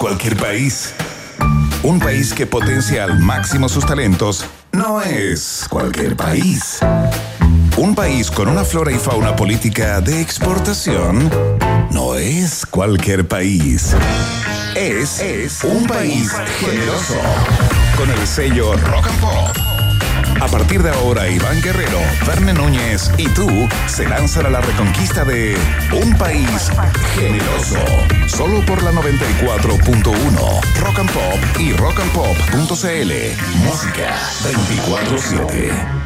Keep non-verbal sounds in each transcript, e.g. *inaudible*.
cualquier país. Un país que potencia al máximo sus talentos no es cualquier país. Un país con una flora y fauna política de exportación no es cualquier país. Es, es un país generoso. Con el sello Rock and Pop. A partir de ahora, Iván Guerrero, Verne Núñez y tú se lanzan a la reconquista de un país generoso. Solo por la 94.1 Rock and Pop y rockandpop.cl. Música 24-7.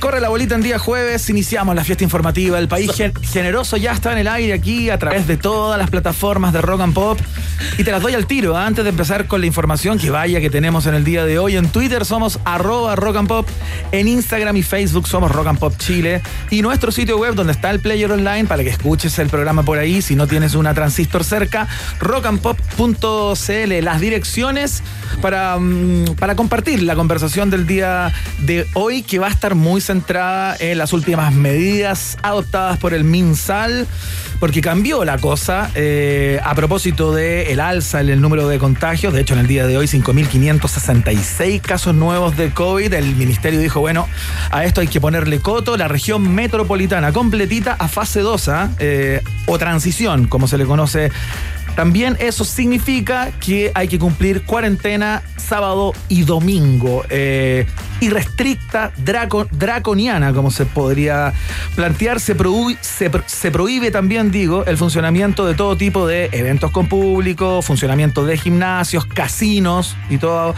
Corre la bolita en día jueves, iniciamos la fiesta informativa. El país generoso ya está en el aire aquí a través de todas las plataformas de Rock and Pop. Y te las doy al tiro antes de empezar con la información que vaya que tenemos en el día de hoy. En Twitter somos arroba Rock and Pop, en Instagram y Facebook somos Rock and Pop Chile y nuestro sitio web donde está el player online para que escuches el programa por ahí si no tienes una transistor cerca, rockandpop.cl. Las direcciones para, mm, para compartir la conversación del día de hoy que va a estar muy centrada en las últimas medidas adoptadas por el MinSal, porque cambió la cosa eh, a propósito del el alza en el número de contagios. De hecho, en el día de hoy, 5.566 casos nuevos de COVID. El ministerio dijo, bueno, a esto hay que ponerle coto. La región metropolitana completita a fase 2, ¿ah? eh, o transición, como se le conoce también eso significa que hay que cumplir cuarentena sábado y domingo. Eh, irrestricta, draconiana, como se podría plantear. Se, se, prohíbe también, digo, el funcionamiento de todo tipo de eventos con público, funcionamiento de gimnasios, casinos y todo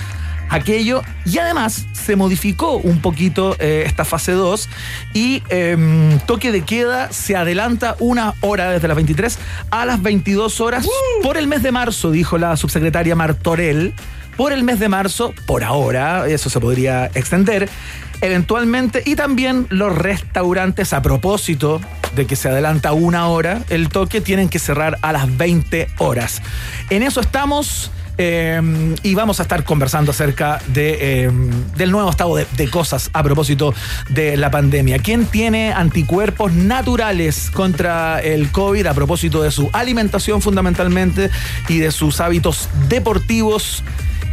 aquello. Y además se modificó un poquito eh, esta fase 2 y em, toque de queda se adelanta una hora desde las 23 a las 22 horas por el mes de marzo, dijo la subsecretaria Martorell. Por el mes de marzo, por ahora, eso se podría extender eventualmente y también los restaurantes a propósito de que se adelanta una hora el toque tienen que cerrar a las 20 horas. En eso estamos. Em, y vamos a estar conversando acerca de, em, del nuevo estado de, cosas a propósito de la pandemia. ¿Quién tiene anticuerpos naturales contra el COVID a propósito de su alimentación fundamentalmente y de sus hábitos deportivos?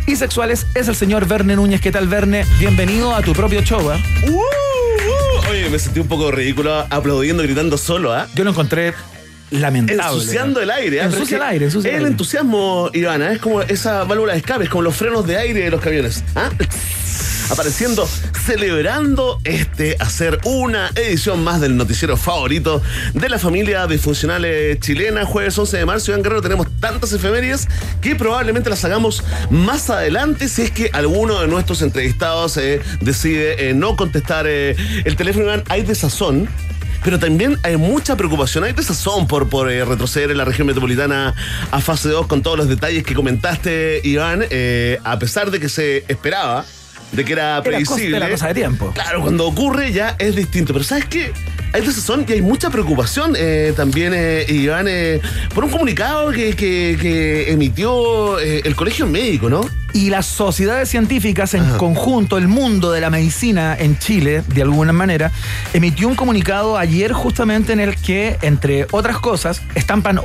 y sexuales es el señor Verne Núñez. ¿Qué tal, Verne? Bienvenido a tu propio show. ¿eh? Uh, uh. Oye, me sentí un poco ridículo aplaudiendo, gritando solo. ¿ah? Yo lo encontré lamentable. Ensuciando el aire. ¿eh? Ensucia el aire, ensucia el, el entusiasmo, Ivana, es como esa válvula de escape, es como los frenos de aire de los camiones. ¿ah? *laughs* Apareciendo, celebrando este hacer una edición más del noticiero favorito de la familia disfuncional chilena. Jueves 11 de marzo, Iván Guerrero, tenemos tantas efemérides que probablemente las hagamos más adelante si es que alguno de nuestros entrevistados eh, decide eh, no contestar eh, el teléfono. Iván, hay desazón pero también hay mucha preocupación, hay desazón por, por eh, retroceder en la región metropolitana a fase 2 con todos los detalles que comentaste, Iván, eh, a pesar de que se esperaba de que era previsible. Era cosa de tiempo. Claro, cuando ocurre ya es distinto. Pero ¿sabes qué? Hay desazón y hay mucha preocupación eh, también, Iván, por un comunicado que, que emitió el Colegio Médico, ¿no? y las sociedades científicas en conjunto, el mundo de la medicina en Chile, de alguna manera, emitió un comunicado ayer justamente en el que, entre otras cosas, estampan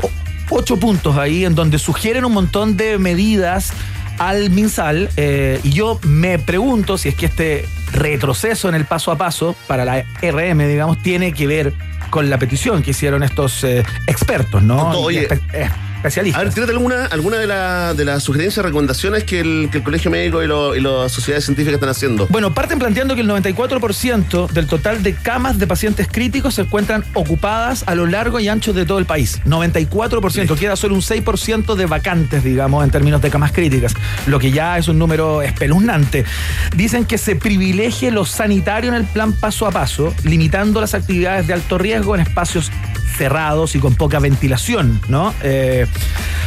ocho puntos ahí en donde sugieren un montón de medidas al MinSal eh, y yo me pregunto si es que este retroceso en el paso a paso para la RM, digamos, tiene que ver con la petición que hicieron estos eh, expertos, ¿no? Oye, a ver, tírate alguna, alguna de, de las sugerencias, recomendaciones que el, que el Colegio Médico y, y, las sociedades científicas están haciendo. Bueno, parten planteando que el 94% del total de camas de pacientes críticos se encuentran ocupadas a lo largo y ancho de todo el país. 94%, queda solo un 6% de vacantes, digamos, en términos de camas críticas, lo que ya es un número espeluznante. Dicen que se privilegie lo sanitario en el plan paso a paso, limitando las actividades de alto riesgo en espacios cerrados y con poca ventilación, ¿no? Eh,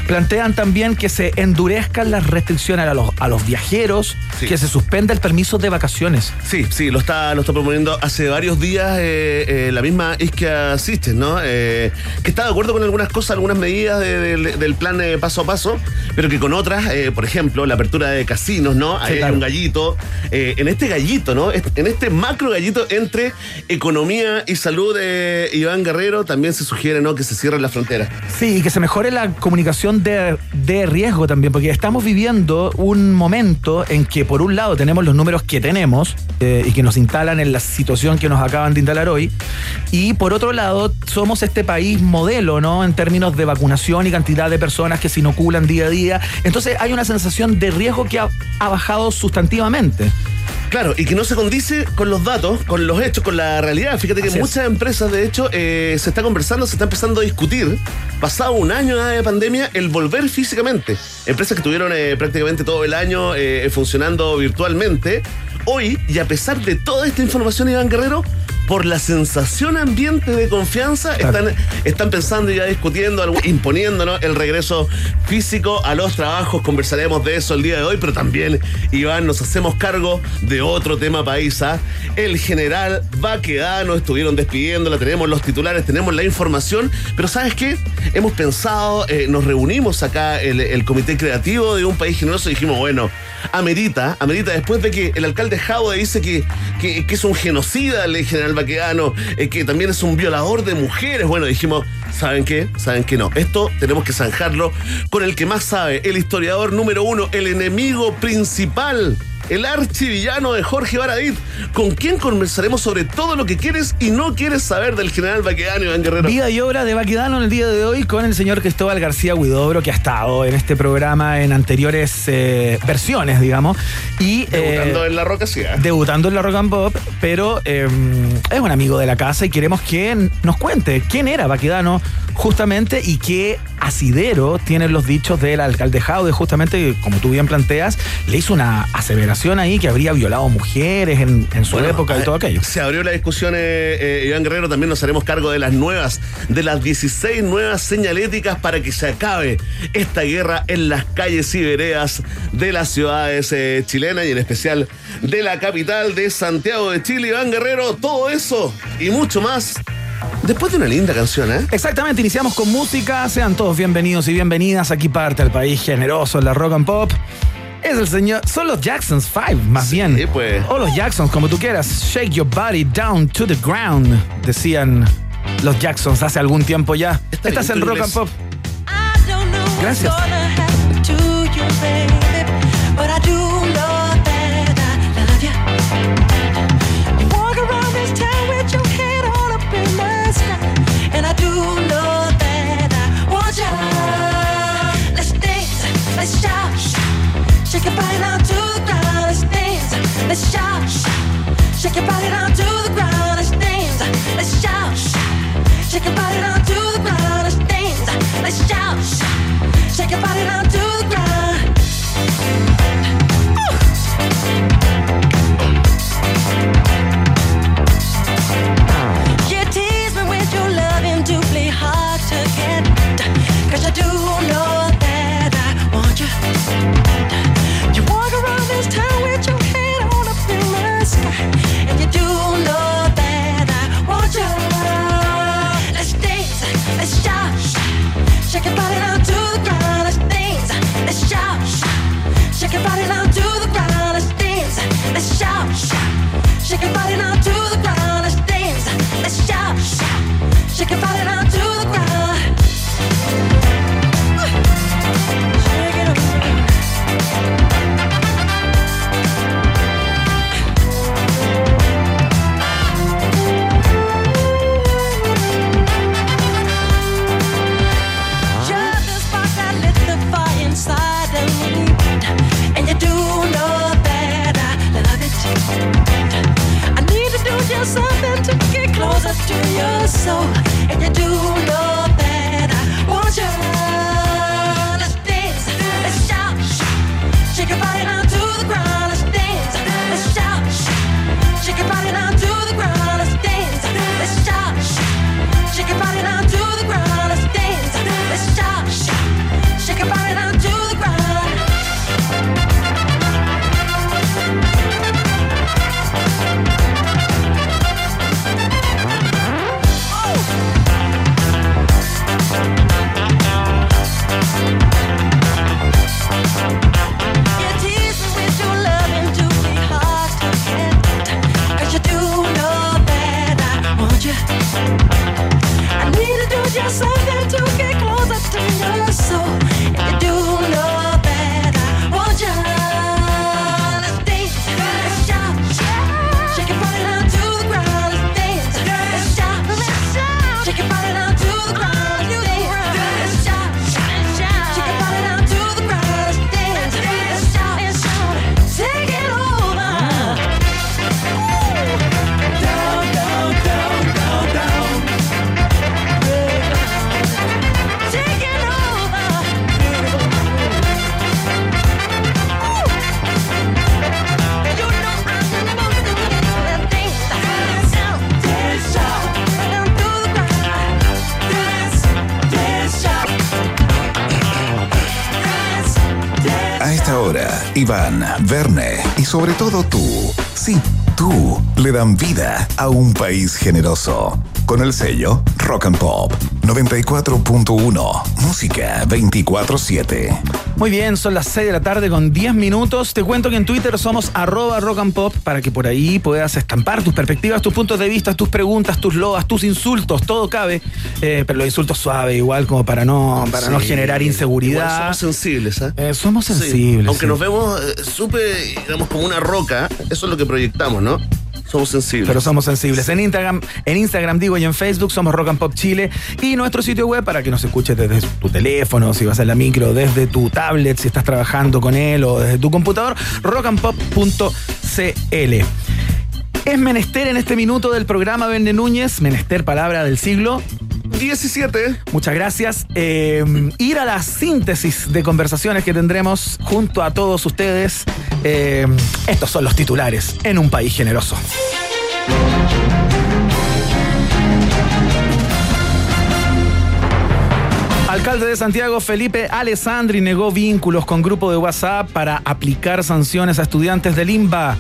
Plantean también que se endurezcan las restricciones a los, a los viajeros, Sí. que se suspenda el permiso de vacaciones. Sí, sí, lo está, lo está proponiendo hace varios días eh, eh, la misma Isquia System, ¿no? Que está de acuerdo con algunas cosas, algunas medidas de- de- del plan paso a paso, pero que con otras, por ejemplo, la apertura de casinos, ¿no? Ahí hay claro. un gallito. en este gallito, ¿no? En este macro gallito entre economía y salud, eh, Iván Guerrero, también se sugiere, ¿no? Que se cierren las fronteras. Sí, y que se mejore la comunicación de, de riesgo también, porque estamos viviendo un momento en que por un lado tenemos los números que tenemos eh, y que nos instalan en la situación que nos acaban de instalar hoy, y por otro lado somos este país modelo, ¿no? En términos de vacunación y cantidad de personas que se inoculan día a día. Entonces hay una sensación de riesgo que ha bajado sustantivamente. Claro, y que no se condice con los datos, con los hechos, con la realidad. Fíjate que Así es. muchas empresas, de hecho, eh, se está conversando, se está empezando a discutir, pasado un año ya de pandemia, el volver físicamente. Empresas que tuvieron eh, prácticamente todo el año eh, funcionando virtualmente. Hoy, y a pesar de toda esta información, Iván Guerrero, por la sensación ambiente de confianza, Claro. están, están pensando y ya discutiendo, ¿no? el regreso físico a los trabajos. Conversaremos de eso el día de hoy, pero también, Iván, nos hacemos cargo de otro tema paisa. El general Baquedano estuvieron despidiéndola, tenemos los titulares, tenemos la información, pero ¿sabes qué? Hemos pensado, eh, nos reunimos acá, el, el comité creativo de un país generoso, y dijimos, bueno, amerita, amerita después de que el alcalde Jaude dice que, que, que es un genocida el general Baquedano, eh, que también es un violador de mujeres. Bueno, dijimos, ¿saben qué? ¿Saben qué no? Esto tenemos que zanjarlo con el que más sabe, el historiador número uno, el enemigo principal. El archivillano de Jorge Baradit, con quien conversaremos sobre todo lo que quieres y no quieres saber del general Baquedano Iván Guerrero. Vida y obra de Baquedano en el día de hoy con el señor Cristóbal García Huidobro, que ha estado en este programa en anteriores eh, versiones, digamos. Y, Debutando eh, en la roca sí, ¿eh? debutando en la Rock and Pop, pero eh, es un amigo de la casa y queremos que nos cuente quién era Baquedano justamente y qué asidero tienen los dichos del alcalde Jaude, justamente, como tú bien planteas, le hizo una aseveración ahí que habría violado mujeres en, en su Bueno, época y eh, todo aquello. Se abrió la discusión, eh, eh, Iván Guerrero, también nos haremos cargo de las nuevas, de las 16 nuevas señaléticas para que se acabe esta guerra en las calles y veredas de las ciudades eh, chilenas y en especial de la capital de Santiago de Chile. Iván Guerrero, todo eso y mucho más después de una linda canción, ¿eh? Exactamente, iniciamos con música. Sean todos bienvenidos y bienvenidas. Aquí parte el país generoso en la rock and pop. Es el señor. Son los Jacksons 5, más Sí, bien. pues. O los Jacksons, como tú quieras. Shake your body down to the ground. Decían los Jacksons hace algún tiempo ya. Está Estás bien en rock and pop. I don't know what's Gracias. Shake your body down to the ground. Let's dance. Let's shout. Shake your body down your Iván, Verne y sobre todo tú, sí, tú, le dan vida a un país generoso. Con el sello Rock and Pop 94.1, música 24-7. Muy bien, son las 6 de la tarde con 10 minutos. Te cuento que en Twitter somos arroba rock and pop para que por ahí puedas estampar tus perspectivas, tus puntos de vista, tus preguntas, tus loas, tus insultos, todo cabe. Eh, pero los insultos suaves, igual como para no, para no generar Igual inseguridad. somos sensibles, ¿ah? Eh, somos Sí. sensibles. Aunque sí. nos vemos eh, súper, digamos, como una roca, eso es lo que proyectamos, ¿no? Somos sensibles. Pero somos sensibles. En Instagram, en Instagram digo y en Facebook somos Rock and Pop Chile y nuestro sitio web para que nos escuches desde tu teléfono, si vas a la micro, desde tu tablet, si estás trabajando con él o desde tu computador, rockandpop.cl. Es menester en este minuto del programa Vende Núñez, menester palabra del siglo. 17. Muchas gracias. Eh, ir a la síntesis de conversaciones que tendremos junto a todos ustedes. Eh, estos son los titulares en un país generoso. Alcalde de Santiago, Felipe Alessandri, negó vínculos con grupo de WhatsApp para aplicar sanciones a estudiantes del IMBA.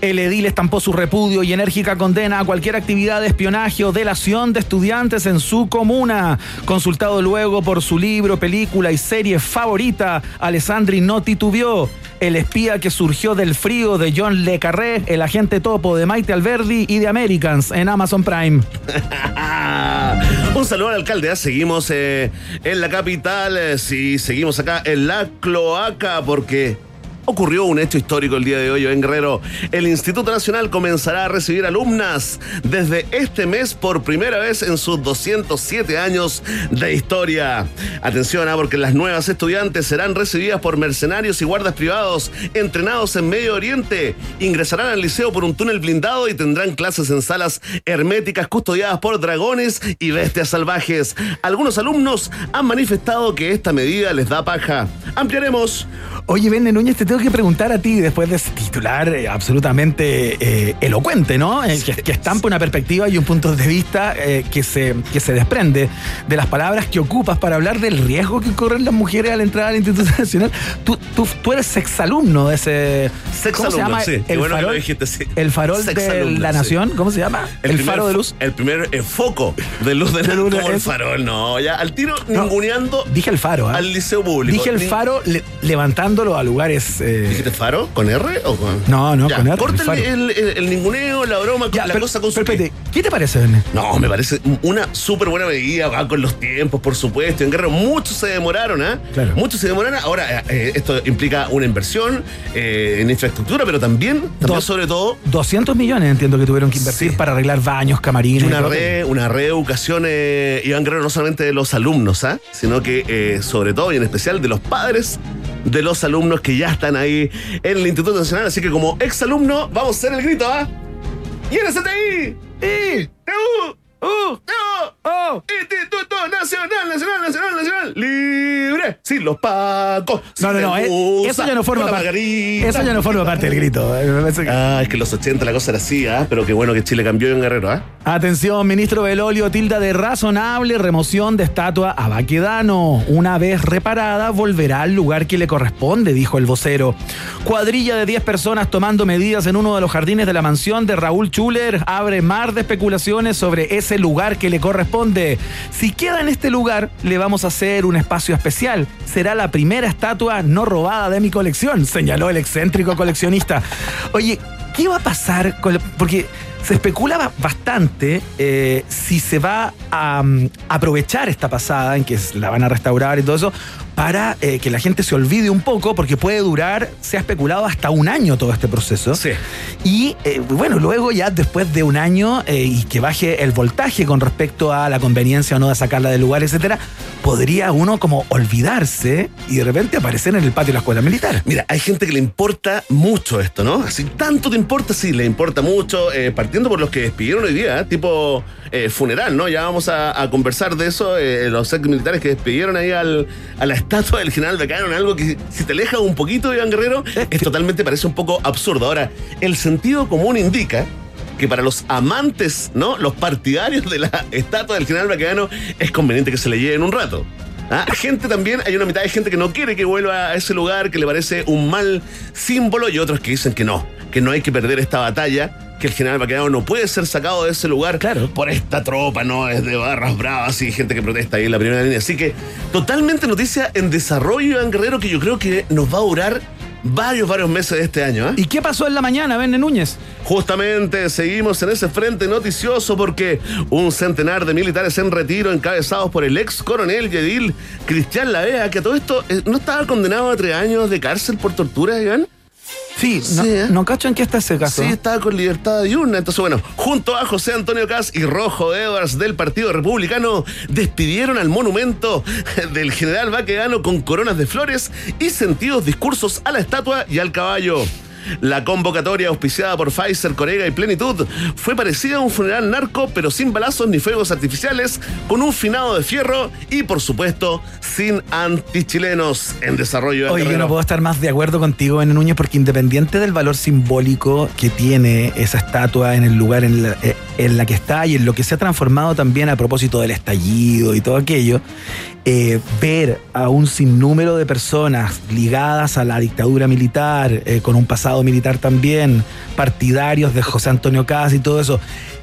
El edil estampó su repudio y enérgica condena a cualquier actividad de espionaje o delación de estudiantes en su comuna. Consultado luego por su libro, película y serie favorita, Alessandri no titubeó. El espía que surgió del frío de John Le Carré, el agente topo de Maite Alberdi y de Americans en Amazon Prime. *laughs* Un saludo al alcalde. ¿ah? Seguimos eh, en la capital. eh, sí, seguimos acá en la cloaca porque ocurrió un hecho histórico el día de hoy en Guerrero. El Instituto Nacional comenzará a recibir alumnas desde este mes por primera vez en sus 207 años de historia. Atención, ¿ah? porque las nuevas estudiantes serán recibidas por mercenarios y guardas privados entrenados en Medio Oriente. Ingresarán al liceo por un túnel blindado y tendrán clases en salas herméticas custodiadas por dragones y bestias salvajes. Algunos alumnos han manifestado que esta medida les da paja. Ampliaremos. Oye, Vende Núñez, te tengo que preguntar a ti, después de ese titular eh, absolutamente eh, elocuente, ¿no? Eh, que, que estampa una perspectiva y un punto de vista que, se, que se desprende de las palabras que ocupas para hablar del riesgo que corren las mujeres al entrar al Instituto Nacional. Tú, tú, tú eres sexalumno de ese... ¿Cómo se alumno, llama? sí. El bueno farol, dijiste, sí. el farol de la nación, ¿cómo se llama? El, primer faro de luz. El primer foco de luz de *laughs* la luz, el farol, no, ya al tiro ninguneando Dije el faro, ¿ah? al liceo público. Dije el faro le- levantándolo a lugares... eh, ¿Dijiste faro? ¿Con R o con.? No, no, con R, faro. el, el- el ninguneo, la broma, ya, la pero- cosa con su. pero ¿qué te parece, Verne? No, me parece una súper buena medida, va con los tiempos, por supuesto. En Guerrero muchos se demoraron, ¿ah? Claro. Muchos se demoraron. Ahora, eh, esto implica una inversión eh, en infraestructura, pero también, también sobre todo, 200 millones entiendo que tuvieron que invertir Sí. para arreglar baños, camarines. y una, re, una reeducación, eh, Iván Guerrero, no solamente de los alumnos, ¿ah? sino que eh, sobre todo y en especial de los padres de los alumnos que ya están ahí en el Instituto Nacional. Así que como exalumno, vamos a hacer el grito, ¿ah? ¡Y en STI! ¡I! ¡U! ¡U! ¡Oh! Instituto Nacional, Nacional, Nacional, Nacional, libre, sin los pacos. No, no, no, eh, eso ya no forma parte. Eso ya no forma parte del grito. eh, Ah, es que en los 80 la cosa era así, ¿ah? Pero qué bueno que Chile cambió en Guerrero, ¿ah? Atención, ministro Belolio tilda de razonable remoción de estatua a Baquedano. Una vez reparada, volverá al lugar que le corresponde, dijo el vocero. Cuadrilla de 10 personas tomando medidas en uno de los jardines de la mansión de Raúl Schuller abre mar de especulaciones sobre ese lugar que le corresponde. Si queda en este lugar, le vamos a hacer un espacio especial. Será la primera estatua no robada de mi colección, señaló el excéntrico coleccionista. Oye, ¿qué va a pasar con Porque se especulaba bastante eh, si se va a mm, aprovechar esta pasada en que la van a restaurar y todo eso para eh, que la gente se olvide un poco porque puede durar, se ha especulado hasta un año todo este proceso. Sí. Y eh, bueno, luego ya después de un año eh, y que baje el voltaje con respecto a la conveniencia o no de sacarla del lugar, etcétera, podría uno como olvidarse y de repente aparecer en el patio de la escuela militar. Mira, hay gente que le importa mucho esto, ¿no? Así, tanto te importa, sí, le importa mucho, partiendo por los que despidieron hoy día, tipo funeral, ¿no? Ya vamos a, a conversar de eso, los ex militares que despidieron ahí al, a la estatua del general Becano, algo que si te alejas un poquito, Iván Guerrero, es totalmente parece un poco absurdo. Ahora, el sentido común indica que para los amantes, ¿no? Los partidarios de la estatua del general Baquedano es conveniente que se le lleven un rato. ¿Ah? Gente también, hay una mitad de gente que no quiere que vuelva a ese lugar, que le parece un mal símbolo, y otros que dicen que no, que no hay que perder esta batalla que el general Baquedano no puede ser sacado de ese lugar Claro. por esta tropa, ¿no? Es de barras bravas y gente que protesta ahí en la primera línea. Así que totalmente noticia en desarrollo, Iván Guerrero, que yo creo que nos va a durar varios, varios meses de este año. ¿eh? ¿Y qué pasó en la mañana, Verne Núñez? Justamente seguimos en ese frente noticioso porque un centenar de militares en retiro encabezados por el ex coronel Yedil Cristian Lavea, que a todo esto eh, no estaba condenado a tres años de cárcel por tortura, Iván. Sí, no, Sí, no cacho en qué está ese caso. Sí, estaba con libertad diurna. Entonces, bueno, junto a José Antonio Cas y Rojo Edwards del Partido Republicano, despidieron al monumento del general Baquedano con coronas de flores y sentidos discursos a la estatua y al caballo. La convocatoria auspiciada por Pfizer, Corega y Plenitud fue parecida a un funeral narco, pero sin balazos ni fuegos artificiales, con un finado de fierro y, por supuesto, sin antichilenos en desarrollo. Oye, yo no puedo estar más de acuerdo contigo, Verne Núñez, porque independiente del valor simbólico que tiene esa estatua en el lugar en la, eh, en la que está y en lo que se ha transformado también a propósito del estallido y todo aquello, eh, ver a un sinnúmero de personas ligadas a la dictadura militar, eh, con un pasado militar también, partidarios de José Antonio Cas y todo eso,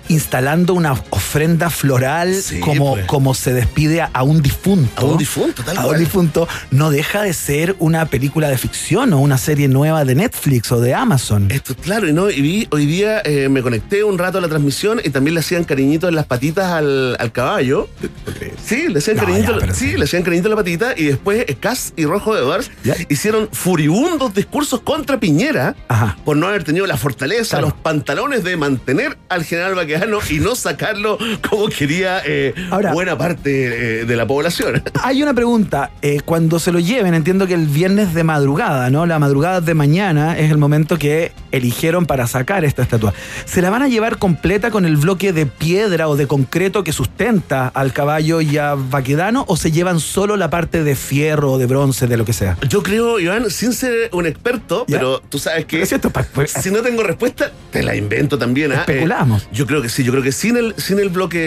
instalando una ofrenda floral Sí, como, pues. como se despide a, a un difunto. A un difunto, tal A un difunto, no deja de ser una película de ficción o una serie nueva de Netflix o de Amazon. Esto, claro, y no, y vi, hoy día eh, me conecté un rato a la transmisión y también le hacían cariñitos en las patitas al, al caballo. Sí, le hacían No, cariñitos, sí, sí. le hacían cariñito en la patita y después eh, Cas y Rojo de Edwards hicieron furibundos discursos contra Piñera Ajá. por no haber tenido la fortaleza, Claro. los pantalones de mantener al general Baquedano y no sacarlo como quería eh, Ahora- buena parte eh, de la población. *laughs* Hay una pregunta. eh, cuando se lo lleven, entiendo que el viernes de madrugada, ¿no? La madrugada de mañana es el momento que eligieron para sacar esta estatua. ¿Se la van a llevar completa con el bloque de piedra o de concreto que sustenta al caballo y a Baquedano o se llevan solo la parte de fierro o de bronce, de lo que sea? Yo creo, Iván, sin ser un experto, Ya. pero tú sabes que es pues, si no tengo respuesta, te la invento también. ¿ah? Especulamos. Eh, yo creo que sí, yo creo que sin el, sin el bloque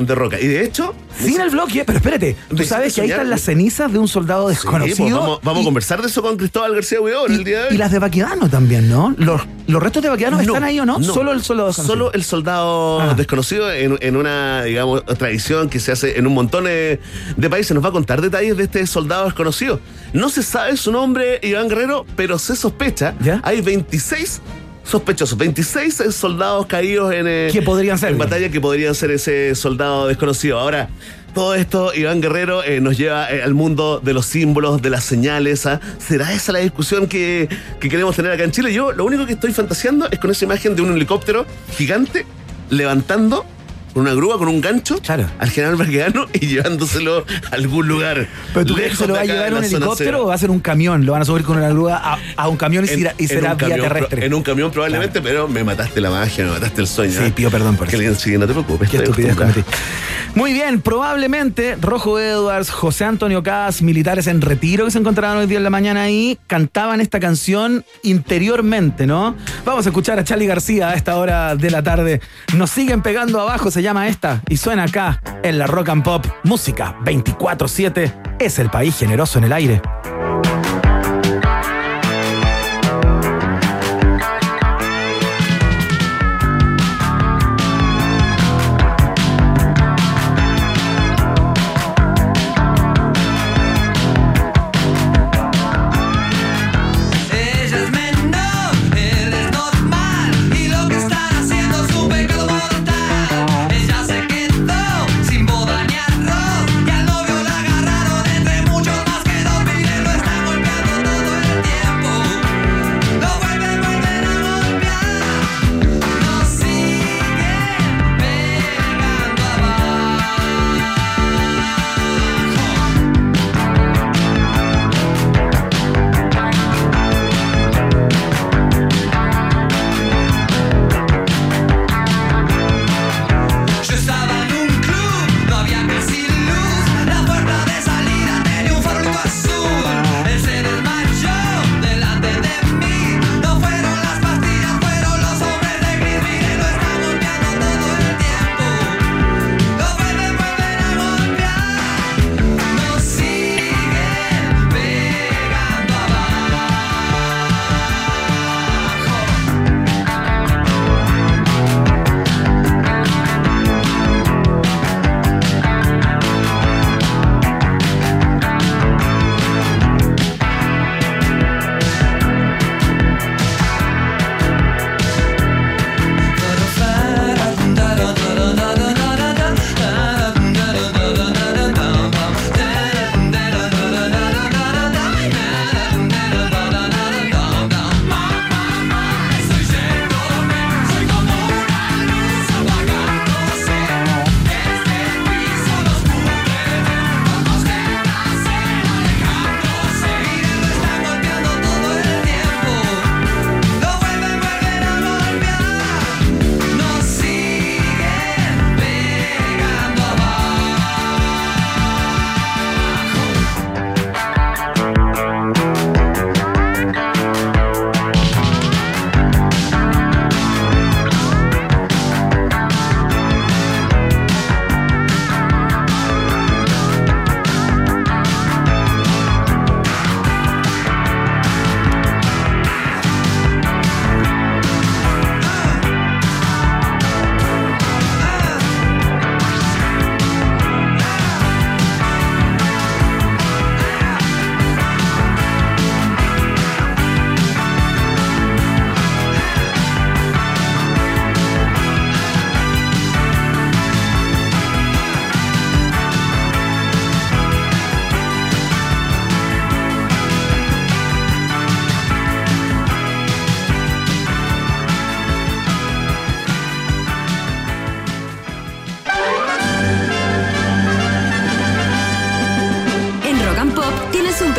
de roca. Y de hecho, Sin el bloque, pero espérate, tú sabes que ahí están las cenizas de un soldado Sí, desconocido. pues vamos, vamos y- a conversar de eso con Cristóbal García Huidobro el día de hoy. Y las de Baquedano también, ¿no? Los, los restos de Baquedano están ahí o no? Solo el soldado desconocido. Solo el soldado Ah. desconocido en, en una, digamos, tradición que se hace en un montón de, de países. Nos va a contar detalles de este soldado desconocido. No se sabe su nombre, Iván Guerrero, pero se sospecha. ¿Ya? Hay 26 sospechosos, 26 soldados caídos en, eh, Que podrían ser, en batalla que podrían ser ese soldado desconocido. Ahora, todo esto, Iván Guerrero, eh, nos lleva eh, al mundo de los símbolos, de las señales. ¿ah? ¿Será esa la discusión que, que queremos tener acá en Chile? Yo lo único que estoy fantaseando es con esa imagen de un helicóptero gigante levantando con una grúa, con un gancho, Claro. al general Baquedano y llevándoselo a algún lugar. ¿Pero tú crees que se lo va a llevar en un helicóptero o va a ser un camión? Lo van a subir con una grúa a, a un camión y, En- será, y vía camión, terrestre. En un camión probablemente, pero me mataste la magia, me mataste el sueño. Sí, ¿eh? pido perdón por Que eso. Sí, no te preocupes. Qué estupidez cometí. Muy bien, probablemente Rojo Edwards, José Antonio Cas, militares en retiro que se encontraban hoy día en la mañana ahí, cantaban esta canción interiormente, ¿no? Vamos a escuchar a Charlie García a esta hora de la tarde. Nos siguen pegando abajo, se llama esta, y suena acá en la Rock and Pop. Música 24-7, es el país generoso en el aire.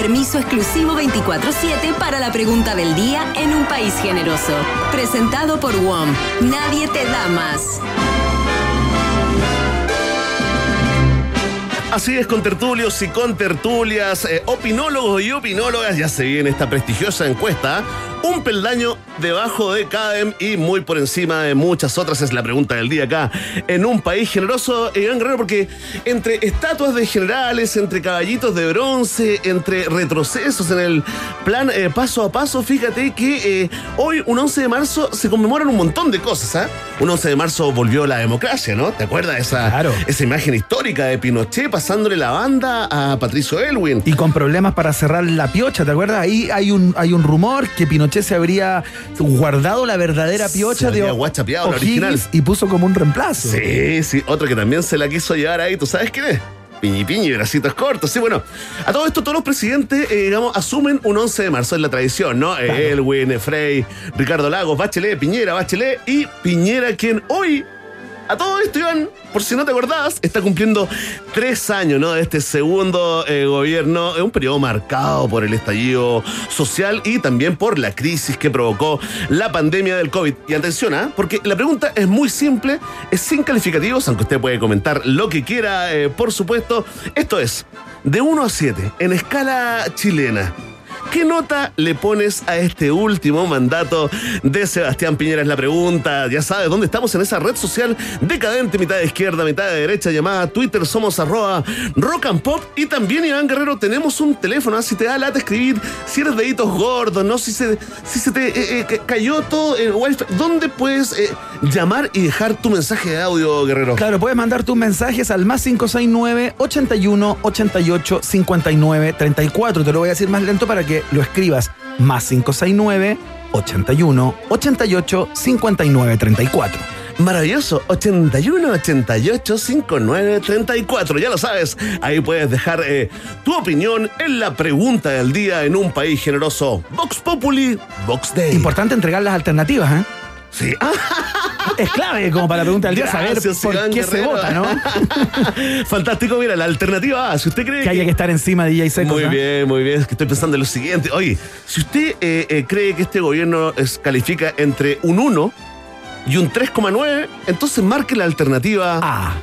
Permiso exclusivo 24-7 para la pregunta del día en un país generoso. Presentado por WOM. Nadie te da más. Así es, con tertulios y con tertulias, eh, opinólogos y opinólogas, ya se viene esta prestigiosa encuesta. Un peldaño debajo de CADEM y muy por encima de muchas otras es la pregunta del día acá. En un país generoso, eh, Iván Guerrero, porque entre estatuas de generales, entre caballitos de bronce, entre retrocesos en el plan eh, paso a paso, fíjate que eh, hoy, un 11 de marzo, se conmemoran un montón de cosas. ¿ah? Un 11 de marzo volvió la democracia, ¿no? ¿Te acuerdas esa, Claro. esa imagen histórica de Pinochet pasándole la banda a Patricio Elwin? Y con problemas para cerrar la piocha, ¿te acuerdas? Ahí hay un, hay un rumor que Pinochet se habría guardado la verdadera piocha de O- original. y puso como un reemplazo. Sí, sí, otro que también se la quiso llevar ahí, ¿tú sabes quién es? Piñi Piñi, bracitos cortos. Sí, bueno, a todo esto todos los presidentes, eh, digamos, asumen un 11 de marzo, es la tradición, ¿no? Eh, Elwin, Frey, Ricardo Lagos, Bachelet, Piñera, Bachelet y Piñera, quien hoy, a todo esto, Iván, por si no te acordabas, está cumpliendo tres años, ¿no? De este segundo eh, gobierno, un periodo marcado por el estallido social y también por la crisis que provocó la pandemia del COVID. Y atención, ¿ah? Porque la pregunta es muy simple, es sin calificativos, aunque usted puede comentar lo que quiera, eh, por supuesto. Esto es, de 1 a 7, en escala chilena. ¿Qué nota le pones a este último mandato de Sebastián Piñera? Es la pregunta. Ya sabes, ¿dónde estamos en esa red social decadente, mitad de izquierda, mitad de derecha, llamada Twitter? Somos arroba rock and pop. Y también, Iván Guerrero, tenemos un teléfono. ¿ah? Si te da lata escribir, si eres deditos gordos, ¿no? Si se, si se te eh, eh, ca- cayó todo el wifi, ¿dónde puedes eh, llamar y dejar tu mensaje de audio, Guerrero? Claro, puedes mandar tus mensajes al más 569 81 88 59 34. Te lo voy a decir más lento para que lo escribas. Más 569 81 88 59 34. Maravilloso, 81 88 59 34. Ya lo sabes, ahí puedes dejar eh, tu opinión en la pregunta del día en un país generoso. Vox Populi, Vox Day. Importante entregar las alternativas, ¿eh? Sí. *laughs* Es clave como para la pregunta del día saber gracias, por Iván qué se vota, ¿no? *laughs* Fantástico, mira, la alternativa A, si usted cree que haya que estar encima de DJ Seco. Muy bien, muy bien. Es que estoy pensando en lo siguiente. Oye, si usted eh, eh, cree que este gobierno es- califica entre un 1 y un 3,9, entonces marque la alternativa Ah,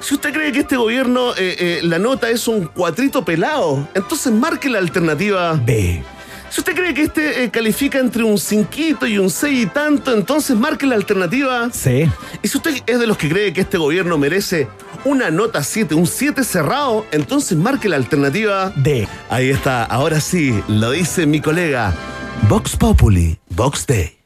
Si usted cree que este gobierno, eh, la nota es un cuatrito pelado, entonces marque la alternativa. B. Si usted cree que este eh, califica entre un cinquito y un seis y tanto, entonces marque la alternativa. C. Y si usted es de los que cree que este gobierno merece una nota 7, un 7 cerrado, entonces marque la alternativa. D. Ahí está, ahora sí, lo dice mi colega. Vox Populi, Vox Day.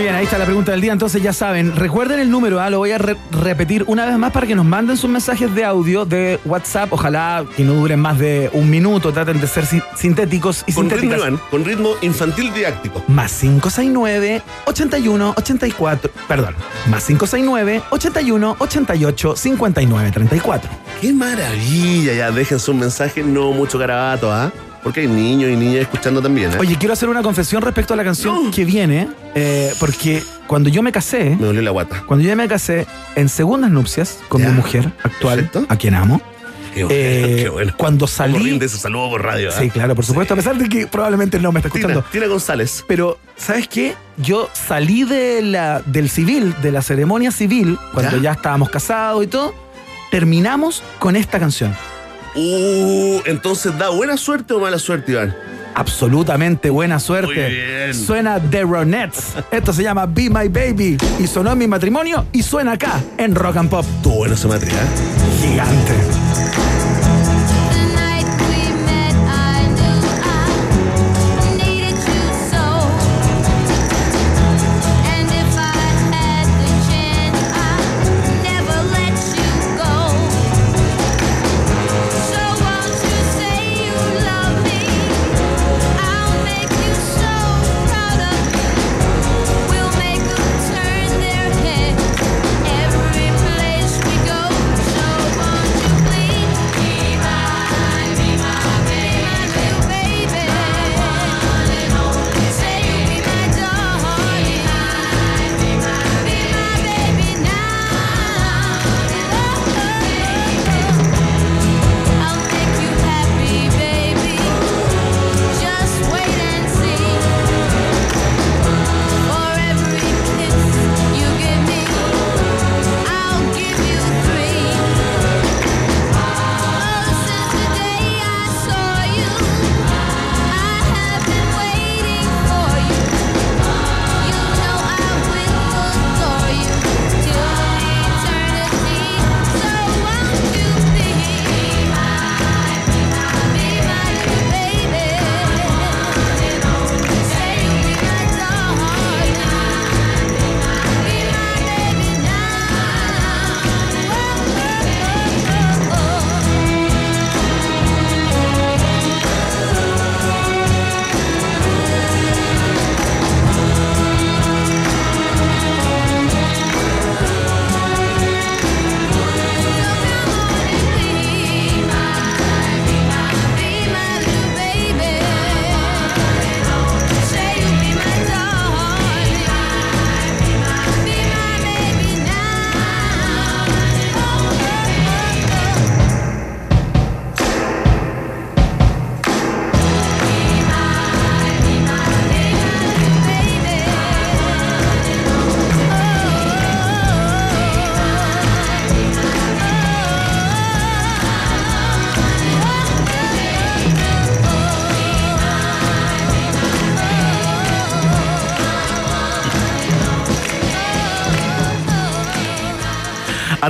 Muy bien, ahí está la pregunta del día. Entonces ya saben, recuerden el número, ¿ah? lo voy a re- repetir una vez más para que nos manden sus mensajes de audio de WhatsApp. Ojalá que no duren más de un minuto, traten de ser si- sintéticos y Con ritmo, sintéticas. Iván, con ritmo infantil didáctico. Más 569 81 84, perdón, más 569 81 88 59 34. ¡Qué maravilla! Ya dejen su mensaje, no mucho garabato, ¿ah? Porque hay niños y niñas escuchando también, ¿eh? Oye, quiero hacer una confesión respecto a la canción No. que viene, eh, porque cuando yo me casé, Me dolió la guata. cuando yo me casé en segundas nupcias con Ya. mi mujer actual, Perfecto. a quien amo, Qué bueno, eh, qué bueno. cuando ¿Cómo salí... rinde ese saludo por radio, ¿ah? Sí, claro, por supuesto, a pesar de que probablemente no me está escuchando. Tina, Tina González. Pero, ¿sabes qué? Yo salí de la, del civil, de la ceremonia civil, cuando ¿Ya? ya estábamos casados y todo, terminamos con esta canción. Uh, entonces, ¿da buena suerte o mala suerte, Iván? Absolutamente buena suerte. Muy bien. Suena The Ronettes. Esto se llama Be My Baby. Y sonó en mi matrimonio y suena acá, en Rock and Pop. Tuvo buena ¿eh? Gigante.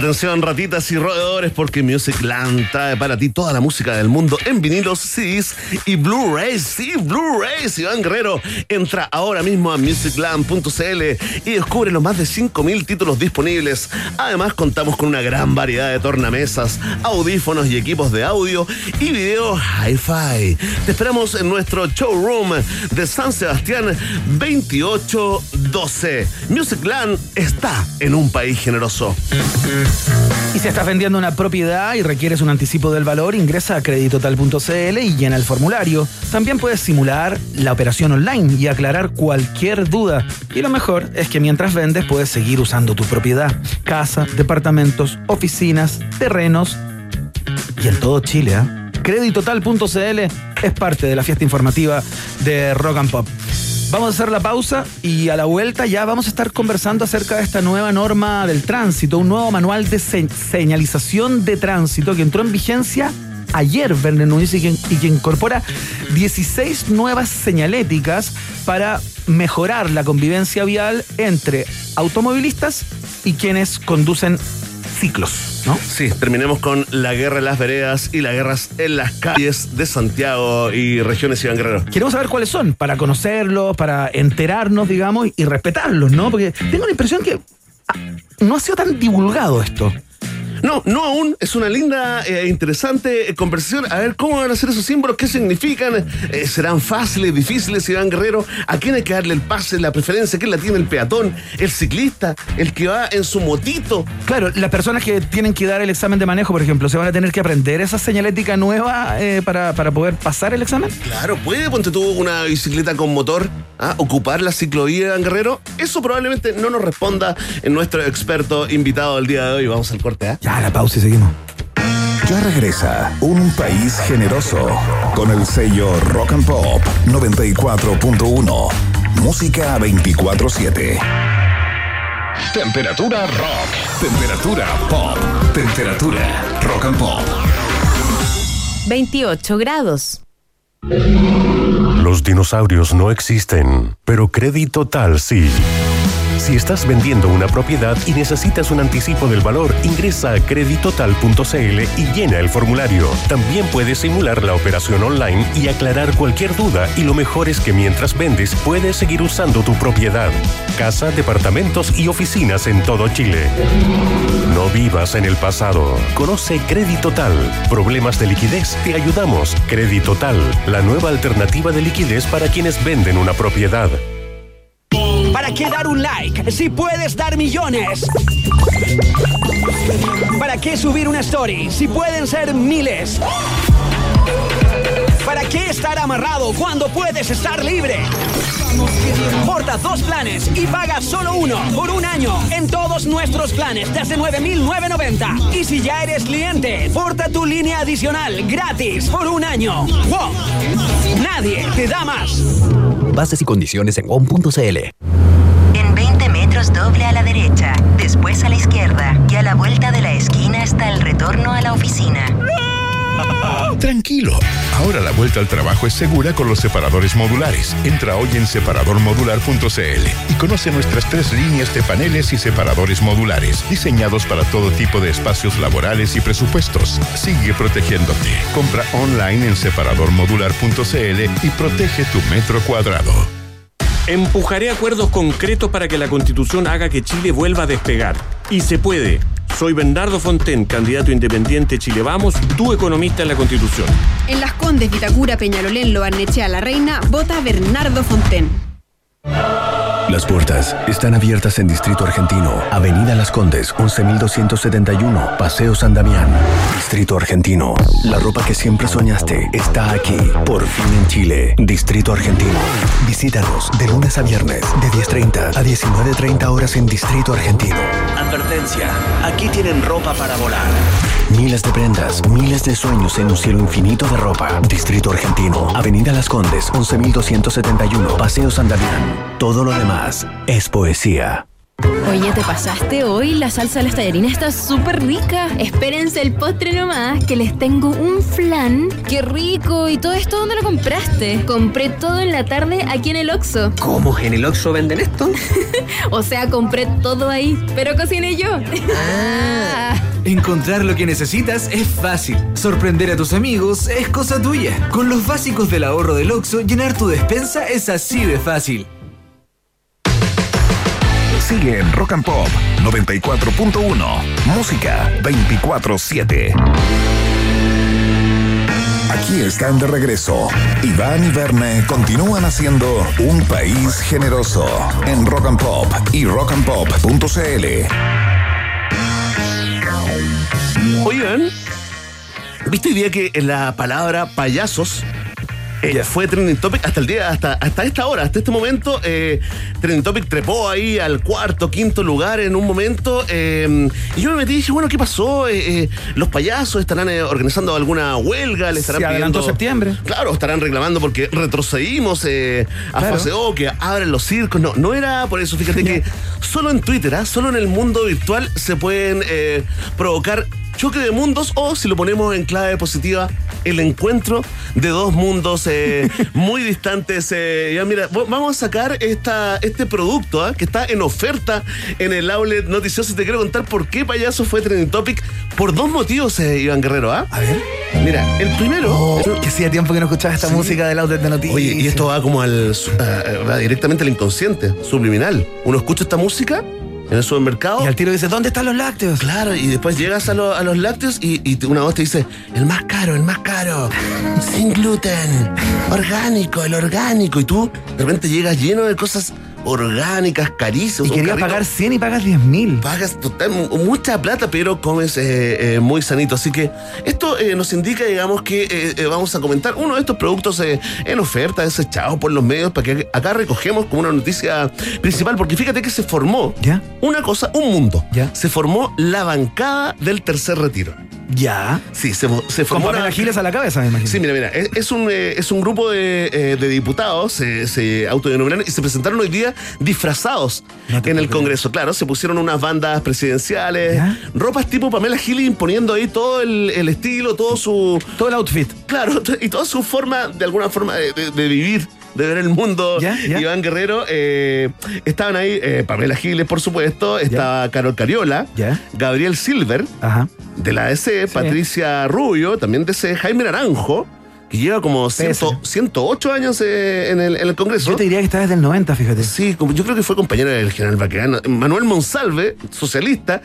Atención, ratitas y roedores, porque Musicland trae para ti toda la música del mundo en vinilos, CDs y Blu-rays. Sí, Blu-rays. Iván Guerrero entra ahora mismo a musicland.cl y descubre los más de 5.000 títulos disponibles. Además, contamos con una gran variedad de tornamesas, audífonos y equipos de audio y video hi-fi. Te esperamos en nuestro showroom de San Sebastián 2812. Musicland está en un país generoso. Y si estás vendiendo una propiedad y requieres un anticipo del valor, ingresa a creditotal.cl y llena el formulario. También puedes simular la operación online y aclarar cualquier duda. Y lo mejor es que mientras vendes puedes seguir usando tu propiedad. Casa, departamentos, oficinas, terrenos y en todo Chile. ¿ah? Creditotal.cl es parte de la fiesta informativa de Rock and Pop. Vamos a hacer la pausa y a la vuelta ya vamos a estar conversando acerca de esta nueva norma del tránsito, un nuevo manual de se- señalización de tránsito que entró en vigencia ayer, Verne Núñez, y que, y que incorpora 16 nuevas señaléticas para mejorar la convivencia vial entre automovilistas y quienes conducen ciclos, ¿no? Sí, terminemos con la guerra en las veredas y las guerras en las calles de Santiago y regiones Iván Guerrero. Queremos saber cuáles son, para conocerlos, para enterarnos, digamos, y respetarlos, ¿no? Porque tengo la impresión que ah, no ha sido tan divulgado esto. No, no aún. Es una linda e interesante eh, conversación. A ver cómo van a ser esos símbolos, qué significan. Eh, ¿Serán fáciles, difíciles, Iván Guerrero? ¿A quién hay que darle el pase, la preferencia? ¿Quién la tiene el peatón, el ciclista, el que va en su motito? Claro, las personas que tienen que dar el examen de manejo, por ejemplo, ¿se van a tener que aprender esa señalética nueva eh, para, para poder pasar el examen? Claro, ¿puede, ponte tú, una bicicleta con motor ah, ocupar la ciclovía, Iván Guerrero? Eso probablemente no nos responda en nuestro experto invitado del día de hoy. Vamos al corte, ¿ah? Ya, la pausa y seguimos. Ya regresa un país generoso con el sello Rock and Pop 94.1. Música 24-7. Temperatura rock. Temperatura pop. Temperatura rock and pop. 28 grados. Los dinosaurios no existen, pero Crédito Tal sí. Si estás vendiendo una propiedad y necesitas un anticipo del valor, ingresa a creditotal.cl y llena el formulario. También puedes simular la operación online y aclarar cualquier duda y lo mejor es que mientras vendes puedes seguir usando tu propiedad. Casa, departamentos y oficinas en todo Chile. No vivas en el pasado. Conoce Creditotal. Problemas de liquidez, te ayudamos. Creditotal, la nueva alternativa de liquidez para quienes venden una propiedad. ¿Para qué dar un like si puedes dar millones? ¿Para qué subir una story si pueden ser miles? ¿Para qué estar amarrado cuando puedes estar libre? Porta dos planes y paga solo uno por un año en todos nuestros planes desde 9.990. Y si ya eres cliente, porta tu línea adicional gratis por un año. ¡Wow! Nadie te da más. Bases y condiciones en WOM.cl. En 20 metros doble a la derecha, después a la izquierda y a la vuelta de la esquina está el retorno a la oficina. Tranquilo. Ahora la vuelta al trabajo es segura con los separadores modulares. Entra hoy en separadormodular.cl y conoce nuestras tres líneas de paneles y separadores modulares, diseñados para todo tipo de espacios laborales y presupuestos. Sigue protegiéndote. Compra online en separadormodular.cl y protege tu metro cuadrado. Empujaré acuerdos concretos para que la Constitución haga que Chile vuelva a despegar. Y se puede. Soy Bernardo Fonten, candidato independiente Chile Vamos, tu economista en la Constitución. En Las Condes, Vitacura, Peñalolén, Loarnechea, La Reina, vota Bernardo Fonten. Las puertas están abiertas en Distrito Argentino, Avenida Las Condes, 11.271, Paseo San Damián. Distrito Argentino, la ropa que siempre soñaste está aquí, por fin en Chile. Distrito Argentino. Visítanos de lunes a viernes, de 10.30 a 19.30 horas en Distrito Argentino. Advertencia, aquí tienen ropa para volar. Miles de prendas, miles de sueños en un cielo infinito de ropa. Distrito Argentino, Avenida Las Condes, 11.271, Paseo San Damián. Todo lo demás es poesía. Oye, ¿te pasaste hoy? La salsa de las tallarines está súper rica. Espérense el postre nomás, que les tengo un flan. ¡Qué rico! ¿Y todo esto dónde lo compraste? Compré todo en la tarde aquí en el Oxxo. ¿Cómo? ¿En el Oxxo venden esto? *laughs* O sea, compré todo ahí, pero cociné yo. Ah. *laughs* Encontrar lo que necesitas es fácil. Sorprender a tus amigos es cosa tuya. Con los básicos del ahorro del Oxxo, llenar tu despensa es así de fácil. Sigue en Rock and Pop 94.1. Música 24-7. Aquí están de regreso. Iván y Verne continúan haciendo un país generoso en Rock and Pop y rockandpop.cl. Oigan, ¿viste hoy día que la palabra payasos eh, fue trending topic hasta el día, hasta, hasta esta hora, hasta este momento? Eh, trending topic trepó ahí al cuarto, quinto lugar en un momento. eh, y yo me metí y dije, bueno, ¿qué pasó? Eh, eh, los payasos estarán organizando alguna huelga, le estarán Se pidiendo- septiembre. Claro, estarán reclamando porque retrocedimos a Claro. fase O, que abren los circos. No, no era por eso. Fíjate que solo en Twitter, ¿ah? solo en el mundo virtual se pueden provocar choque de mundos o, si lo ponemos en clave positiva, el encuentro de dos mundos eh, *laughs* muy distantes. eh. Ya, mira, vamos a sacar esta, este producto ¿ah? que está en oferta en el outlet noticioso. Y te quiero contar por qué payaso fue trending topic por dos motivos, eh, Iván Guerrero. ¿ah? A ver. Mira, el primero. Oh, que hacía tiempo que no escuchaba esta Sí. música del outlet de noticias. Oye, y esto va como al. a- va directamente al inconsciente, subliminal. Uno escucha esta música en el supermercado. Y al tiro dice, ¿dónde están los lácteos? Claro, y después llegas a, lo- a los lácteos y, y una voz te dice, el más caro, el más caro, sin gluten, orgánico, el orgánico. Y tú de repente llegas lleno de cosas orgánicas, carísimas. Y carrito- pagar 100 y pagas 10 mil. Pagas total, mu- mucha plata, pero comes eh, eh, muy sanito. Así que esto eh, nos indica, digamos, que vamos a comentar uno de estos productos en oferta, desechados por los medios, para que acá recogemos como una noticia principal, porque fíjate que se formó ¿Ya? una cosa, un mundo. ¿Ya? Se formó la bancada del tercer retiro. Ya. Sí, se, se Con formó Pamela una- Giles a la cabeza, me imagino. Sí, mira, mira, es, es un, eh, es un grupo de, eh, de diputados, se, se autodenominaron y se presentaron hoy día disfrazados No en el Congreso. Claro, se pusieron unas bandas presidenciales, ¿Ya? ropas tipo Pamela Gili imponiendo ahí todo el, el estilo, todo su... Todo el outfit. Claro, y toda su forma, de alguna forma, de, de- de vivir. De ver el mundo, ¿Ya? ¿Ya? Iván Guerrero. eh, estaban ahí eh, Pamela Giles, por supuesto. Estaba Carol Cariola. ¿Ya? Gabriel Silver, Ajá. De la DC, Patricia Rubio, también DC, Jaime Naranjo, que lleva como PS. 100 108 años eh, en, el, en el Congreso. Yo te diría que está desde el 90, fíjate. Sí, yo creo que fue compañera del general Baqueano. Manuel Monsalve, socialista.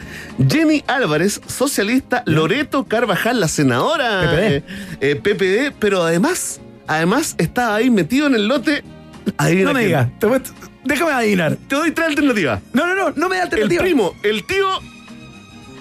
Jenny Álvarez, socialista. Loreto Carvajal, la senadora PPD. eh, eh, PPD, pero además, además estaba ahí metido en el lote. Adivina No me digas. Déjame adivinar. Te doy tres alternativas. No, no, no, no me da El alternativa. primo, el tío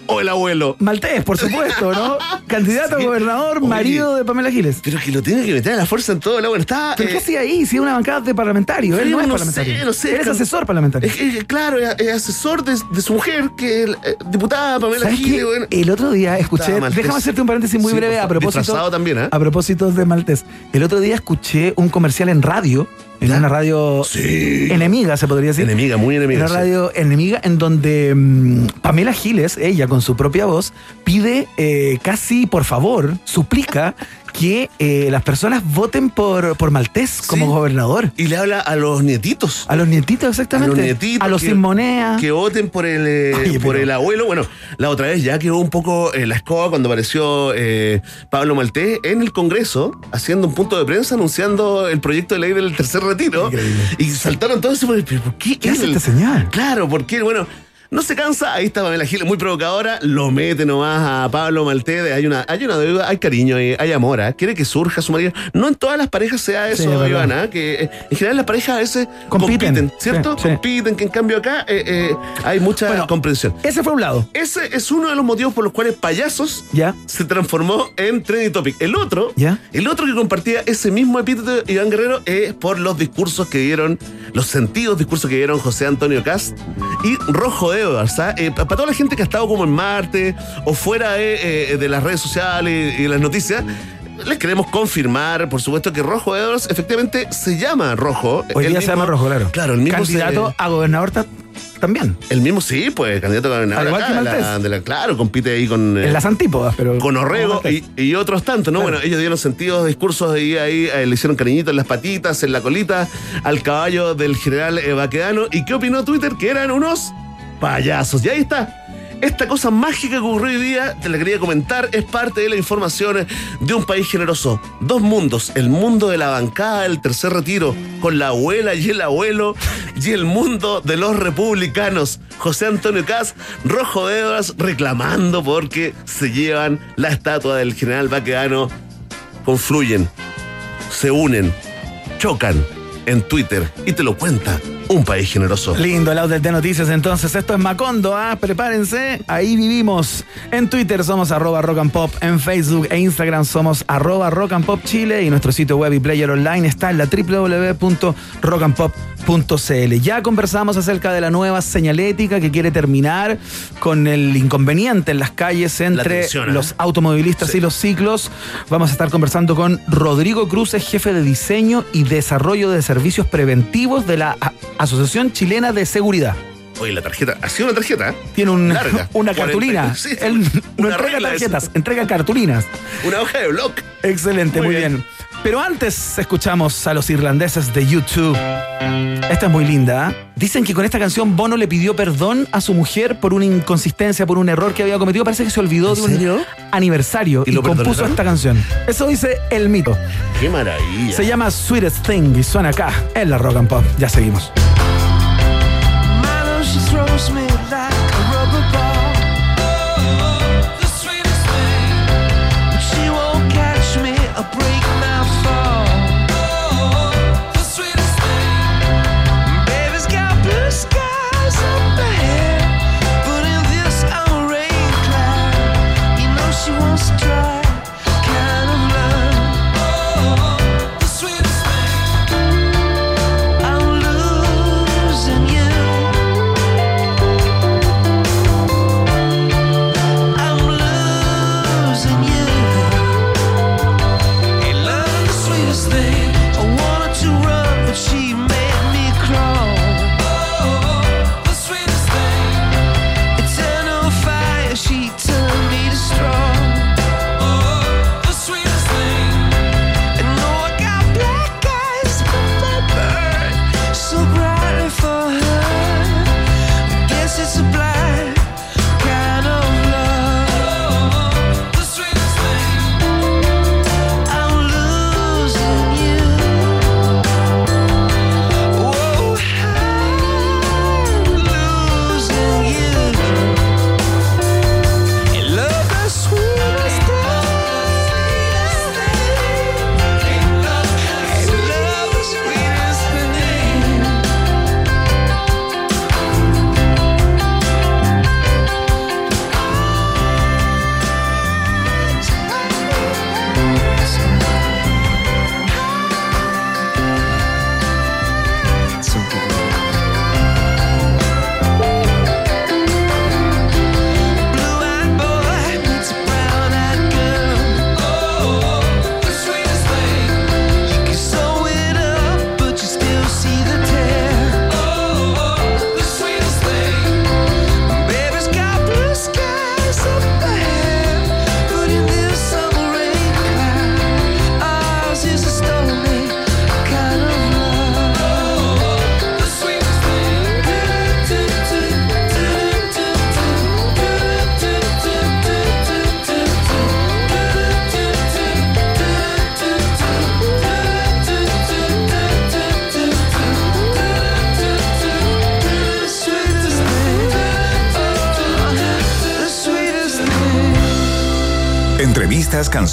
o el abuelo. Maltés, por supuesto, ¿no? *laughs* Candidato a gobernador, Oye. marido de Pamela Giles. Pero que lo tiene que meter a la fuerza en todo el agua. Está. ¿Pero eh, qué hacía ahí? Si es una bancada de parlamentario. Él Sí, no es no parlamentario. sé, no sé. Él es asesor parlamentario. Es claro, es, es asesor de, de su mujer, que es eh, diputada Pamela ¿Sabes Giles. bueno. El otro día escuché. Déjame hacerte un paréntesis muy Sí, breve a propósito. También, ¿eh? A propósito de Maltés. El otro día escuché un comercial en radio, en ¿Ya? una radio Sí. enemiga, se podría decir. Enemiga, muy enemiga. Una sí. radio enemiga en donde mm, Pamela Giles, ella con su propia voz, pide eh, casi por favor, suplica que eh, las personas voten por, por Maltés como Sí. gobernador. Y le habla a los nietitos. A los nietitos, A exactamente. los nietitos. A los que- sin moneda. Que voten por el, eh, por pero- el abuelo. Bueno, la otra vez ya quedó un poco eh, la escoba cuando apareció eh, Pablo Maltés en el Congreso haciendo un punto de prensa anunciando el proyecto de ley del tercer retiro. Increíble. Y saltaron todos y ¿pero ¿por qué? ¿Qué hace él? este señor? Claro, porque, bueno, no se cansa, ahí está Pamela Giles, muy provocadora, lo mete nomás a Pablo Maltede, hay una, hay una deuda, hay cariño, hay, hay amor, ¿ah? quiere que surja su marido. No en todas las parejas sea eso. Ivana, que eh, en general las parejas a veces Compiten. compiten, ¿cierto? Sí, sí. Compiten, que en cambio acá eh, eh, hay mucha Bueno, comprensión. Ese fue un lado. Ese es uno de los motivos por los cuales Payasos ¿Ya? se transformó en Trending Topic. El otro, ¿Ya? el otro que compartía ese mismo epíteto Iván Guerrero es por los discursos que dieron, los sentidos discursos que dieron José Antonio Cast y Rojo Edwards. Eh, para toda la gente que ha estado como en Marte o fuera de, eh, de las redes sociales y de las noticias. Les queremos confirmar, por supuesto, que Rojo Edwards efectivamente se llama Rojo. Hoy El día se llama Rojo, claro. Claro, el mismo Candidato se- a gobernador ta- también. El mismo, sí, pues, candidato a gobernador Al igual acá, que de la- Maltés. de la- claro, compite ahí con... eh, En las antípodas, pero. con Orrego y, y otros tantos, ¿no? Claro. Bueno, ellos dieron sentidos, discursos y ahí eh, le hicieron cariñitos en las patitas, en la colita, al caballo del general eh, Baquedano. ¿Y qué opinó Twitter? Que eran unos payasos. Y ahí está. Esta cosa mágica que ocurrió hoy día, te la quería comentar, es parte de la información de un país generoso. Dos mundos, el mundo de la bancada del tercer retiro, con la abuela y el abuelo, y el mundo de los republicanos. José Antonio Cas, rojo de dedos, reclamando porque se llevan la estatua del general Baquedano, confluyen, se unen, chocan en Twitter y te lo cuenta un país generoso. Lindo el outlet de noticias entonces. Esto es Macondo, ¿ah? Prepárense. Ahí vivimos. En Twitter somos arroba rock and pop. En Facebook e Instagram somos arroba rock and pop Chile. Y nuestro sitio web y player online está en la www.rockandpop.cl. Ya conversamos acerca de la nueva señalética que quiere terminar con el inconveniente en las calles entre tensión, ¿eh? los automovilistas y los ciclos. Vamos a estar conversando con Rodrigo Cruz, jefe de diseño y desarrollo de servicios preventivos de la Asociación Chilena de Seguridad. Oye, la tarjeta, ha sido una tarjeta. ¿eh? Tiene un- Larga. *laughs* una 40, cartulina. *laughs* sí, Él no una entrega tarjetas, eso. entrega cartulinas. Una hoja de blog. Excelente, muy, Muy bien. bien. Pero antes escuchamos a los irlandeses de YouTube. Esta es muy linda. ¿ah? Dicen que con esta canción Bono le pidió perdón a su mujer por una inconsistencia, por un error que había cometido. Parece que se olvidó de un serio? aniversario ¿Y y, lo compuso perdonaron? esta canción. Eso dice el mito. Qué maravilla. Se llama Sweetest Thing y suena acá en la Rock and Pop. Ya seguimos. Milo, she throws me like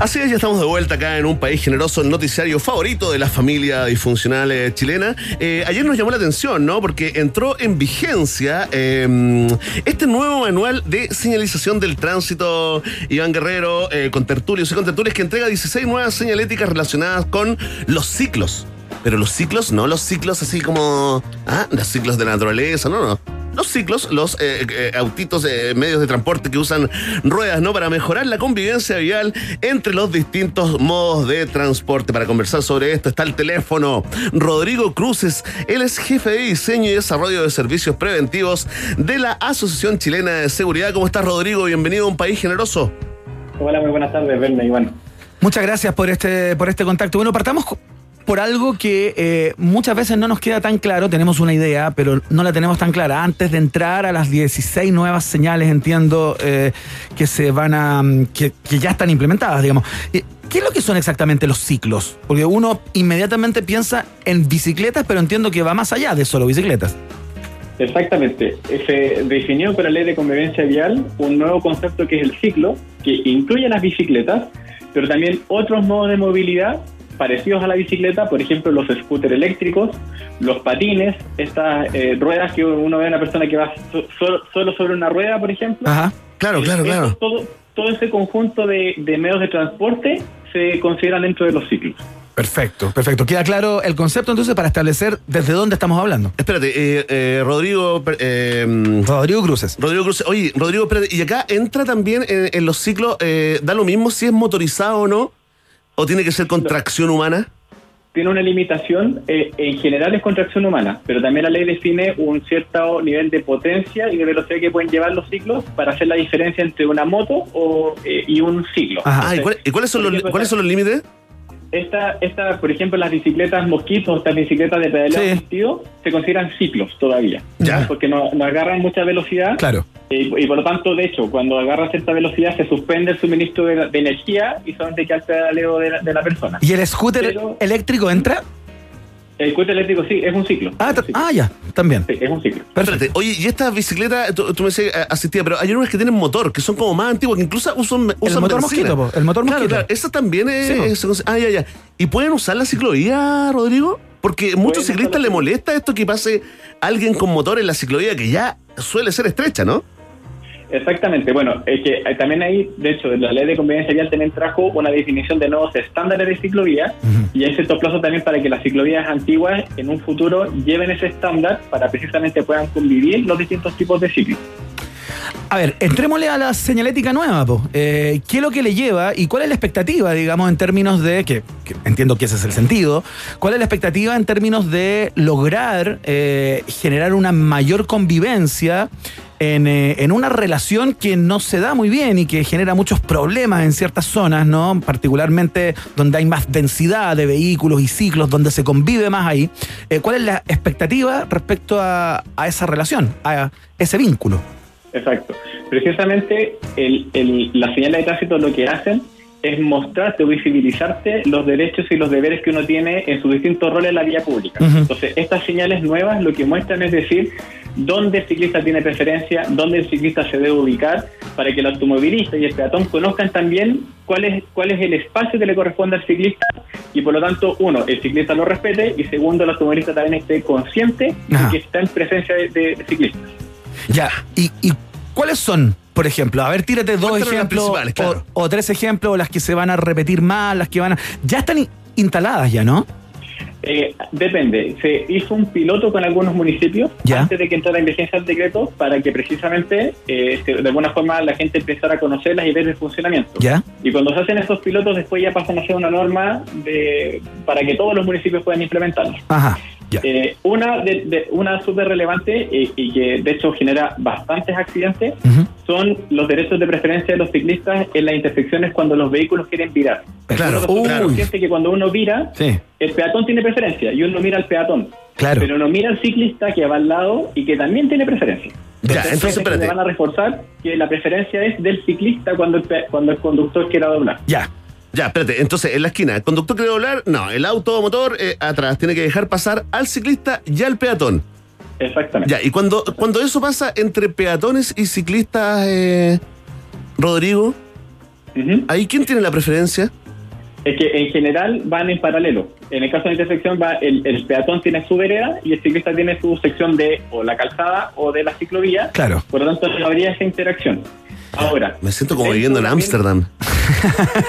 Así es, ya estamos de vuelta acá en un país generoso, el noticiario favorito de la familia disfuncional eh, chilena. Eh, ayer nos llamó la atención, ¿no? Porque entró en vigencia eh, este nuevo manual de señalización del tránsito, Iván Guerrero, eh, con tertulios y con tertulias, que entrega 16 nuevas señaléticas relacionadas con los ciclos. Pero los ciclos, no los ciclos así como. Ah, los ciclos de la naturaleza, no, no. Los ciclos, los eh, eh, autitos, eh, medios de transporte que usan ruedas, ¿no? Para mejorar la convivencia vial entre los distintos modos de transporte. Para conversar sobre esto está el teléfono. Rodrigo Cruces, él es jefe de diseño y desarrollo de servicios preventivos de la Asociación Chilena de Seguridad. ¿Cómo estás, Rodrigo? Bienvenido a un país generoso. Hola, muy buenas tardes, Berna Iván. Muchas gracias por este, por este contacto. Bueno, partamos por algo que eh, muchas veces no nos queda tan claro, tenemos una idea, pero no la tenemos tan clara. Antes de entrar a las 16 nuevas señales, entiendo eh, que se van a. mm, que, ya están implementadas, digamos. Eh, ¿Qué es lo que son exactamente los ciclos? Porque uno inmediatamente piensa en bicicletas, pero entiendo que va más allá de solo bicicletas. Exactamente. Se definió con la ley de convivencia vial un nuevo concepto que es el ciclo, que incluye las bicicletas, pero también otros modos de movilidad parecidos a la bicicleta, por ejemplo, los scooters eléctricos, los patines, estas eh, ruedas que uno ve a una persona que va so- solo, solo sobre una rueda, por ejemplo. Ajá. Claro, Eh, claro, eso, claro. Todo, todo ese conjunto de, de medios de transporte se consideran dentro de los ciclos. Perfecto, perfecto. Queda claro el concepto entonces para establecer desde dónde estamos hablando. Espérate, eh, eh, Rodrigo. eh, Rodrigo Cruces. Rodrigo Cruces. Oye, Rodrigo, espérate. Y acá entra también en, en los ciclos, eh, da lo mismo si es motorizado o no, o tiene que ser con tracción humana. tiene una limitación, eh, en general es contracción humana, pero también la ley define un cierto nivel de potencia y de velocidad que pueden llevar los ciclos para hacer la diferencia entre una moto o, eh, y un ciclo. Ah, ¿y, cuál- y cuáles, son los, cuáles son los límites? Esta, esta, por ejemplo, las bicicletas mosquitos, estas bicicletas de pedaleo asistido, se consideran ciclos todavía. Porque no, no agarran mucha velocidad. Claro. Y por lo tanto, de hecho, cuando agarran cierta velocidad se suspende el suministro de, de energía y solamente queda el pedaleo de la, de la persona. ¿Y el scooter eléctrico entra? El scooter eléctrico sí, es un ciclo. Ah, ta- ah, ya, también. Sí, es un ciclo. Espérate, oye, y estas bicicletas, tú, tú me decías eh, asistida, pero hay unas que tienen motor, que son como más antiguas, que incluso usan, usan motor benzina. mosquito, po, el motor Claro, mosquito. claro, esa también es... Sí, es- ah, ya, ya. ¿Y pueden usar la ciclovía, Rodrigo? Porque muchos usar ciclistas le molesta esto que pase alguien con motor en la ciclovía, que ya suele ser estrecha, ¿no? Exactamente, bueno, es que eh, también ahí, de hecho, la ley de convivencia vial también trajo una definición de nuevos estándares de ciclovía y hay ciertos plazos también para que las ciclovías antiguas en un futuro lleven ese estándar para precisamente puedan convivir los distintos tipos de ciclos. A ver, entrémosle a la señalética nueva, po. Eh, ¿Qué es lo que le lleva y cuál es la expectativa, digamos, en términos de, que, que entiendo que ese es el sentido, cuál es la expectativa en términos de lograr eh, generar una mayor convivencia en, eh, en una relación que no se da muy bien y que genera muchos problemas en ciertas zonas, ¿no? Particularmente donde hay más densidad de vehículos y ciclos, donde se convive más ahí. Eh, ¿Cuál es la expectativa respecto a, esa relación, a ese vínculo? Exacto. Precisamente el, el- las señales de tránsito lo que hacen es mostrarte o visibilizarte los derechos y los deberes que uno tiene en sus distintos roles en la vía pública. Entonces, estas señales nuevas lo que muestran es decir dónde el ciclista tiene preferencia, dónde el ciclista se debe ubicar, para que el automovilista y el peatón conozcan también cuál es, cuál es el espacio que le corresponde al ciclista y por lo tanto, uno, el ciclista lo respete y segundo, el automovilista también esté consciente Ajá. de que está en presencia de, de- de ciclistas. Ya, ¿y, y cuáles son? Por ejemplo, a ver, tírate dos ejemplos principales, claro. o, o tres ejemplos, las que se van a repetir más, las que van a... Ya están in- instaladas ya, ¿no? Eh, depende. Se hizo un piloto con algunos municipios Ya. antes de que entrara en vigencia el decreto para que precisamente eh, se- de alguna forma la gente empezara a conocerlas y ver el funcionamiento. ¿Ya? Y cuando se hacen esos pilotos después ya pasan a ser una norma de, para que todos los municipios puedan implementarlo. Ajá. Eh, una de, de- una súper relevante eh, y que de hecho genera bastantes accidentes son los derechos de preferencia de los ciclistas en las intersecciones cuando los vehículos quieren virar. Claro. Nosotros somos Uy. conscientes que cuando uno vira, Sí. el peatón tiene preferencia y uno mira al peatón. Claro. Pero no mira al ciclista que va al lado y que también tiene preferencia. Ya, entonces, espérate. van a reforzar que la preferencia es del ciclista cuando el, cuando el conductor quiera doblar. Ya. Ya, espérate, entonces en la esquina, el conductor quiere doblar, no, el auto motor eh, atrás tiene que dejar pasar al ciclista y al peatón. Exactamente. Ya, y cuando, cuando eso pasa entre peatones y ciclistas, eh, Rodrigo, ¿ahí quién tiene la preferencia? Es que en general van en paralelo. En el caso de la intersección va el, el peatón tiene su vereda y el ciclista tiene su sección de o la calzada o de la ciclovía. Claro. Por lo tanto, no habría esa interacción. Ahora, Me siento como viviendo en Ámsterdam.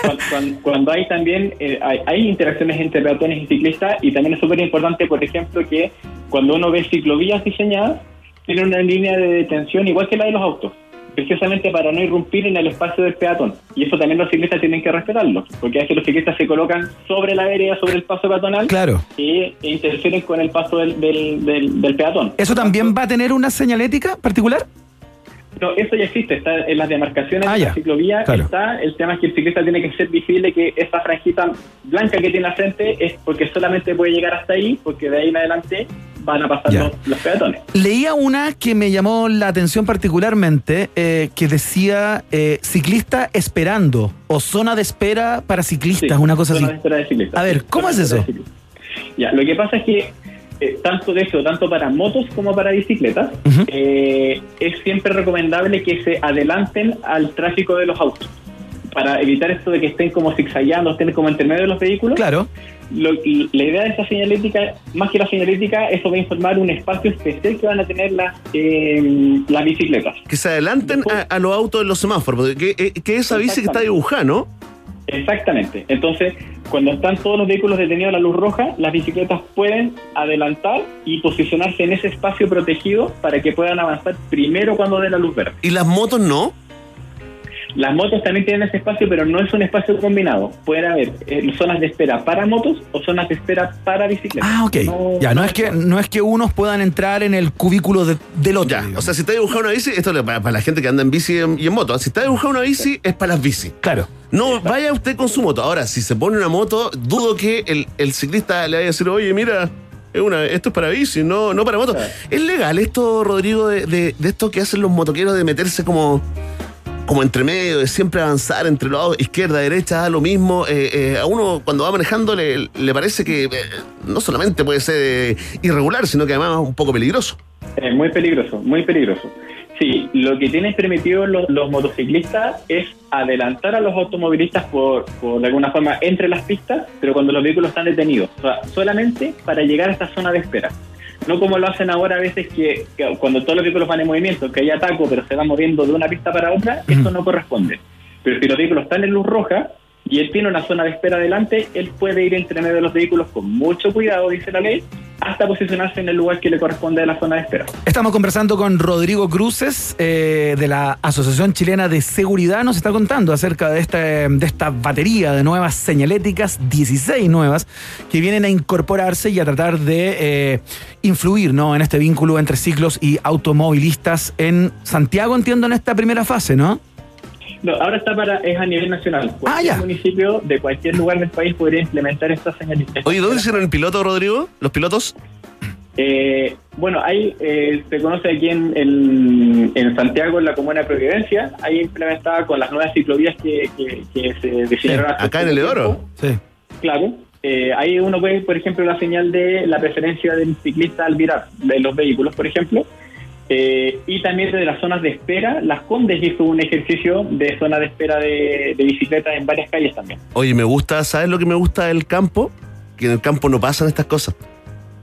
cuando, cuando- cuando hay también eh, hay, hay interacciones entre peatones y ciclistas y también es súper importante, por ejemplo, que cuando uno ve ciclovías diseñadas, tienen una línea de detención igual que la de los autos, precisamente para no irrumpir en el espacio del peatón. Y eso también los ciclistas tienen que respetarlo, porque a veces los ciclistas se colocan sobre la vereda, sobre el paso peatonal, Claro. y e interfieren con el paso del, del, del- del peatón. ¿Eso también va a tener una señalética particular? No, eso ya existe, está en las demarcaciones Ah, de la ciclovía, Claro. está, el tema es que el ciclista tiene que ser visible que esa franjita blanca que tiene al frente es porque solamente puede llegar hasta ahí, porque de ahí en adelante van a pasar los, los peatones. Leía una que me llamó la atención particularmente, eh, que decía eh, ciclista esperando o zona de espera para ciclistas, una cosa Zona así. de espera de ciclistas. A ver, ¿cómo es eso? Ya, lo que pasa es que eh, tanto de eso, tanto para motos como para bicicletas, eh, es siempre recomendable que se adelanten al tráfico de los autos para evitar esto de que estén como zigzagueando, estén como entre medio de los vehículos. Claro. Lo- la idea de esta señalética, más que la señalética, eso va a informar un espacio especial que van a tener las, eh, las bicicletas. Que se adelanten a, a los autos en los semáforos. porque Que, eh, que esa bici que está dibujada, ¿no? Exactamente. Entonces, cuando están todos los vehículos detenidos a la luz roja, las bicicletas pueden adelantar y posicionarse en ese espacio protegido para que puedan avanzar primero cuando dé la luz verde. ¿Y las motos no? Las motos también tienen ese espacio, pero no es un espacio combinado. Pueden haber eh, zonas de espera para motos o zonas de espera para bicicletas. Ah, ok. ya, no es que no es que unos puedan entrar en el cubículo de- del otro. O sea, si está dibujada una bici, esto es para, para la gente que anda en bici y en, y en moto. Si está dibujada una bici, es para las bici. Claro. No vaya usted con su moto. Ahora, si se pone una moto, dudo que el, el ciclista le vaya a decir, oye, mira, es una, esto es para bici, no, no para moto. ¿Es legal esto, Rodrigo, de, de- de esto que hacen los motoqueros de meterse como, como entre medio, de siempre avanzar entre lados, izquierda, derecha, lo mismo? Eh, eh, a uno cuando va manejando le, le parece que eh, no solamente puede ser eh, irregular, sino que además es un poco peligroso. Es muy peligroso, muy peligroso. Sí, lo que tienen permitido los, los motociclistas es adelantar a los automovilistas por, por de alguna forma entre las pistas, pero cuando los vehículos están detenidos, o sea, solamente para llegar a esta zona de espera. No como lo hacen ahora a veces que, que cuando todos los vehículos van en movimiento, que hay ataco, pero se van moviendo de una pista para otra, eso no corresponde. Pero si los vehículos están en luz roja y él tiene una zona de espera adelante, él puede ir entre medio de los vehículos con mucho cuidado, dice la ley, hasta posicionarse en el lugar que le corresponde a la zona de espera. Estamos conversando con Rodrigo Cruces eh, de la Asociación Chilena de Seguridad. Nos está contando acerca de esta, de esta batería de nuevas señaléticas, 16 nuevas, que vienen a incorporarse y a tratar de eh, influir ¿no? en este vínculo entre ciclos y automovilistas en Santiago, entiendo, en esta primera fase, ¿no? No, ahora está para, es a nivel nacional. Cualquier municipio de cualquier lugar del país podría implementar esta señalización. Oye, ¿dónde hicieron el piloto, Rodrigo? ¿Los pilotos? Eh, bueno, ahí eh, se conoce aquí en, en, en Santiago, en la comuna de Providencia, ahí implementada con las nuevas ciclovías que, que, que se definieron hace Acá en el tiempo. Sí. Claro. Eh, ahí uno puede, por ejemplo, la señal de la preferencia del ciclista al virar de los vehículos, por ejemplo. Eh, y también de las zonas de espera. Las Condes hizo un ejercicio de zona de espera de, de bicicletas en varias calles también. Oye, me gusta, ¿sabes lo que me gusta del campo? Que en el campo no pasan estas cosas.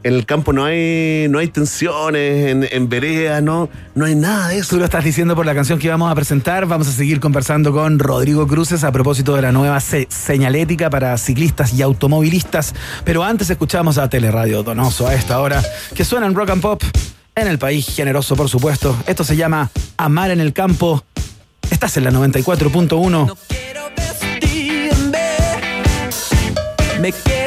En el campo no hay, no hay tensiones, en, en veredas, no, no hay nada de eso. Tú lo estás diciendo por la canción que vamos a presentar. Vamos a seguir conversando con Rodrigo Cruces a propósito de la nueva se- señalética para ciclistas y automovilistas. Pero antes escuchamos a Teleradio Donoso a esta hora, que suena en rock and pop en el país generoso, por supuesto. Esto se llama Amar en el campo. Estás en la 94.1. Me quiero quedar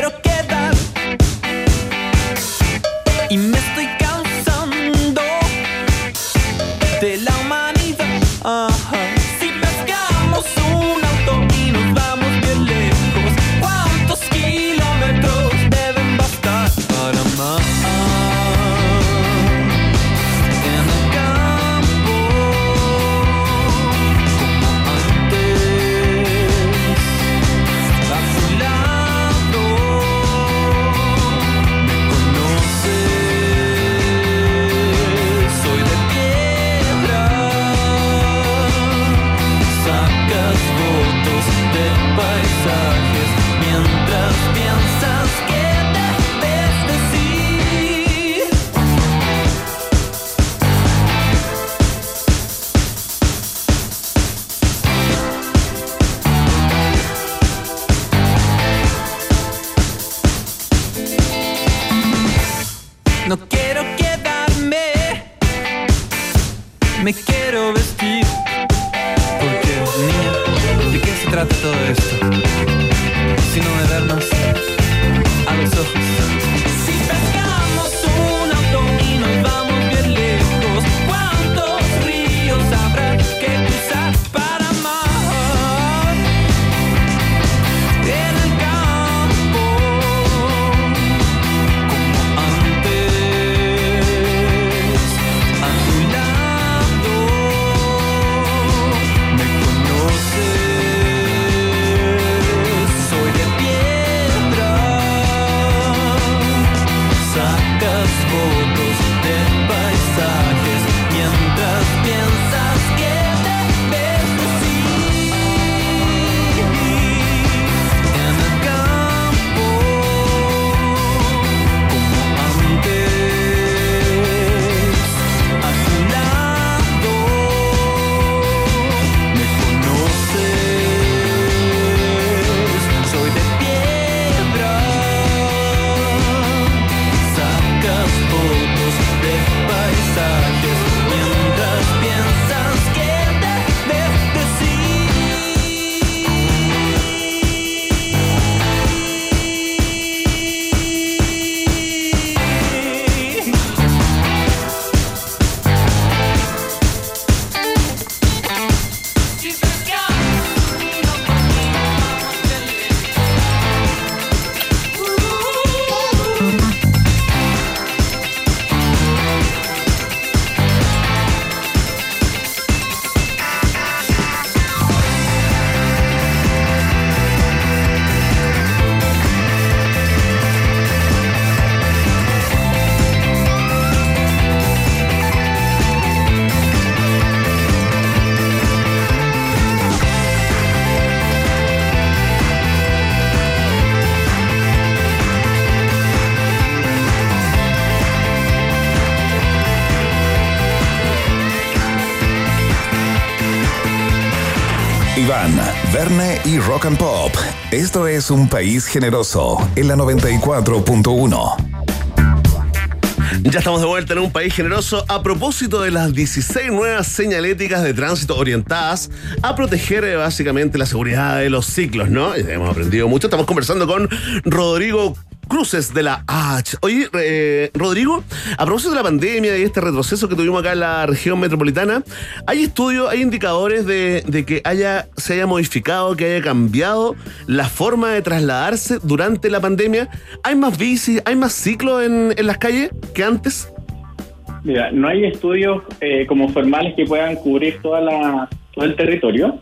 Pop. Esto es un país generoso en la 94.1. Ya estamos de vuelta en un país generoso a propósito de las 16 nuevas señaléticas de tránsito orientadas a proteger eh, básicamente la seguridad de los ciclos, ¿no? Y Hemos aprendido mucho. Estamos conversando con Rodrigo Cruces de la AH. Oye, eh, Rodrigo, a propósito de la pandemia y este retroceso que tuvimos acá en la región metropolitana, ¿hay estudios, hay indicadores de que haya, se haya modificado, que haya cambiado la forma de trasladarse durante la pandemia? ¿Hay más bicis, hay más ciclos en, en las calles que antes? Mira, no hay estudios eh, como formales que puedan cubrir toda la, todo el territorio,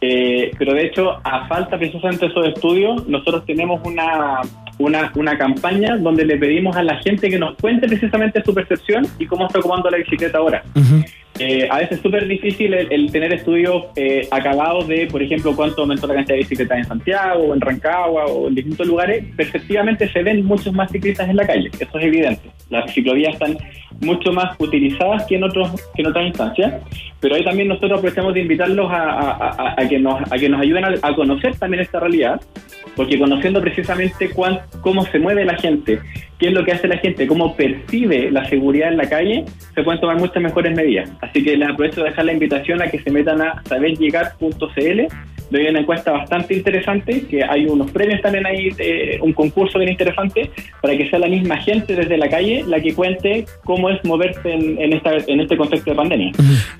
eh, pero de hecho, a falta precisamente de esos estudios, nosotros tenemos una, una, una campaña donde le pedimos a la gente que nos cuente precisamente su percepción y cómo está ocupando la bicicleta ahora. Eh, a veces es súper difícil el, tener estudios eh, acabados de, por ejemplo, cuánto aumentó la cantidad de bicicletas en Santiago, o en Rancagua, o en distintos lugares. Perceptivamente se ven muchos más ciclistas en la calle, eso es evidente. Las ciclovías están mucho más utilizadas que en otros que en otras instancias, pero ahí también nosotros aprovechamos de invitarlos a, a- a- a que, nos, a que nos ayuden a, a conocer también esta realidad, porque conociendo precisamente cuán- cómo se mueve la gente, qué es lo que hace la gente, cómo percibe la seguridad en la calle, se pueden tomar muchas mejores medidas. Así que les aprovecho de dejar la invitación a que se metan a saberllegar.cl. Doy una encuesta bastante interesante, que hay unos premios también ahí, un concurso bien interesante, para que sea la misma gente desde la calle la que cuente cómo es moverse en, este contexto de pandemia.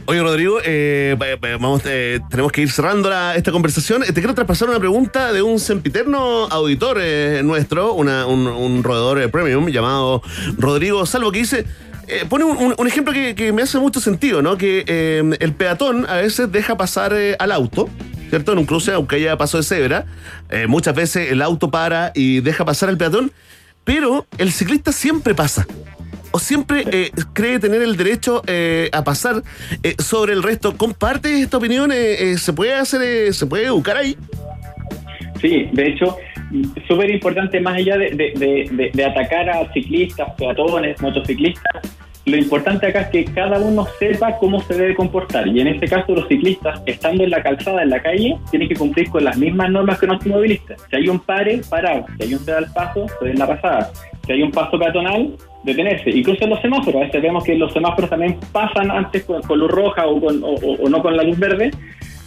Oye, Rodrigo, eh, va- va- vamos, eh, tenemos que ir cerrando esta conversación. Eh, Te quiero traspasar una pregunta de un sempiterno auditor eh, nuestro, un, un roedor eh, premium llamado Rodrigo Salvo, que dice. pone un, ejemplo que, me hace mucho sentido, ¿no? Que el peatón a veces deja pasar al auto, ¿cierto? En un cruce, aunque haya paso de cebra. Eh, muchas veces el auto para y deja pasar al peatón, pero el ciclista siempre pasa o siempre eh, cree tener el derecho eh, a pasar sobre el resto. ¿Comparte esta opinión? ¿Se puede hacer, se puede educar ahí? Sí, de hecho, súper importante, más allá de atacar a ciclistas, peatones, motociclistas, lo importante acá es que cada uno sepa cómo se debe comportar. Y en este caso, los ciclistas, estando en la calzada, en la calle, tienen que cumplir con las mismas normas que los automovilistas. Si hay un pare, parar. Si hay un ceda al paso, den la pasada. Si hay un paso peatonal, detenerse. Incluso en los semáforos. A veces vemos que los semáforos también pasan antes con, luz roja o, con- o- no con la luz verde.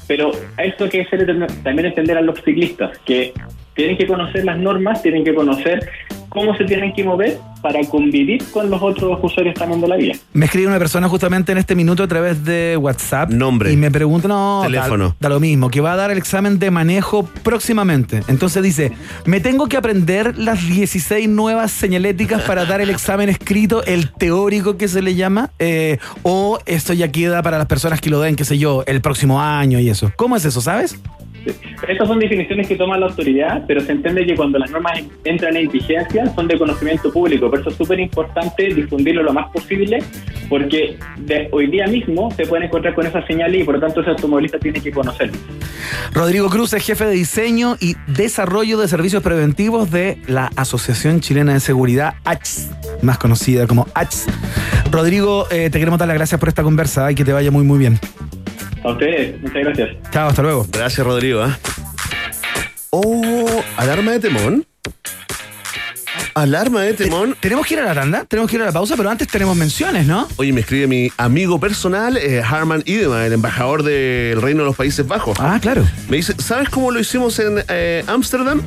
Pero a esto hay que hacerle tam- también entender a los ciclistas que tienen que conocer las normas, tienen que conocer cómo se tienen que mover para convivir con los otros usuarios también de la vía. Me escribe una persona justamente en este minuto a través de WhatsApp. Nombre. Y me pregunta, no, Teléfono. Da, da lo mismo, que va a dar el examen de manejo próximamente. Entonces dice, me tengo que aprender las 16 nuevas señaléticas para dar el examen escrito, el teórico que se le llama, eh, o esto ya queda para las personas que lo den, qué sé yo, el próximo año y eso. ¿Cómo es eso, sabes? Estas son definiciones que toma la autoridad, pero se entiende que cuando las normas entran en vigencia son de conocimiento público. Por eso es súper importante difundirlo lo más posible, porque de hoy día mismo se pueden encontrar con esas señales y por lo tanto ese automovilista tiene que conocerlo. Rodrigo Cruz es jefe de diseño y desarrollo de servicios preventivos de la Asociación Chilena de Seguridad, ACHS, más conocida como ACHS. Rodrigo, eh, te queremos dar las gracias por esta conversa y que te vaya muy, muy bien. A ustedes, muchas gracias. Chao, hasta luego. Gracias, Rodrigo. ¿ah? Oh, alarma de temón. Alarma de temón. Tenemos que ir a la tanda, tenemos que ir a la pausa, pero antes tenemos menciones, ¿no? Oye, me escribe mi amigo personal, eh, Harman Idema, el embajador del Reino de los Países Bajos. Ah, claro. Me dice, ¿sabes cómo lo hicimos en eh, Ámsterdam?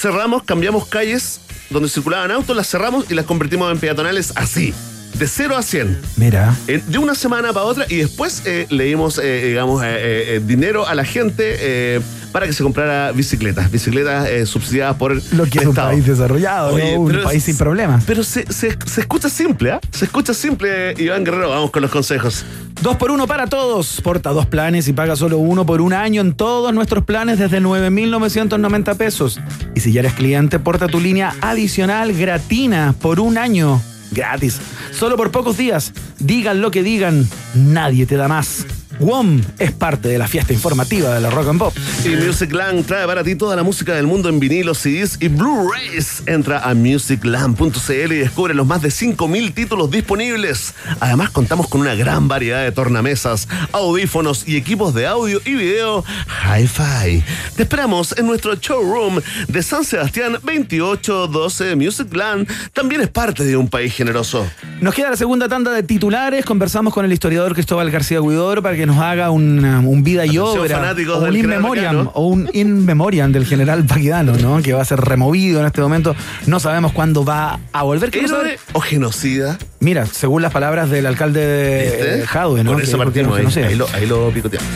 cerramos, cambiamos calles donde circulaban autos, las cerramos y las convertimos en peatonales así. De 0 a 100. Mira. Eh, de una semana para otra y después eh, le dimos, eh, digamos, eh, eh, eh, dinero a la gente para que se comprara bicicletas, bicicletas eh, subsidiadas por el Lo que es un país desarrollado, Oye, ¿no? un país sin problemas. Pero se, se- se escucha simple, ¿ah? Se escucha simple, Iván Guerrero. Vamos con los consejos. Dos por uno para todos. Porta dos planes y paga solo uno por un año en todos nuestros planes desde 9,990 pesos. Y si ya eres cliente, porta tu línea adicional gratina por un año. Gratis. Solo por pocos días. Digan lo que digan, nadie te da más. WOM es parte de la fiesta informativa de la Rock and Pop. Y Musicland trae para ti toda la música del mundo en vinilos, CDs y Blu-rays. Entra a musicland.cl y descubre los más de 5.000 títulos disponibles. Además, contamos con una gran variedad de tornamesas, audífonos y equipos de audio y video Hi-Fi. Te esperamos en nuestro showroom de San Sebastián 2812 Musicland. También es parte de un país generoso. Nos queda la segunda tanda de titulares. Conversamos con el historiador Cristóbal García Huidoro para que nos haga un, un vida y Atención, obra. O un in memoriam, o un in memoriam del general Baquedano, ¿no? Que va a ser removido en este momento. No sabemos cuándo va a volver. ¿Héroe o genocida? Mira, según las palabras del alcalde de Jadwe, ¿no? Por Que eso que partimos ahí, ahí, lo, ahí lo picoteamos.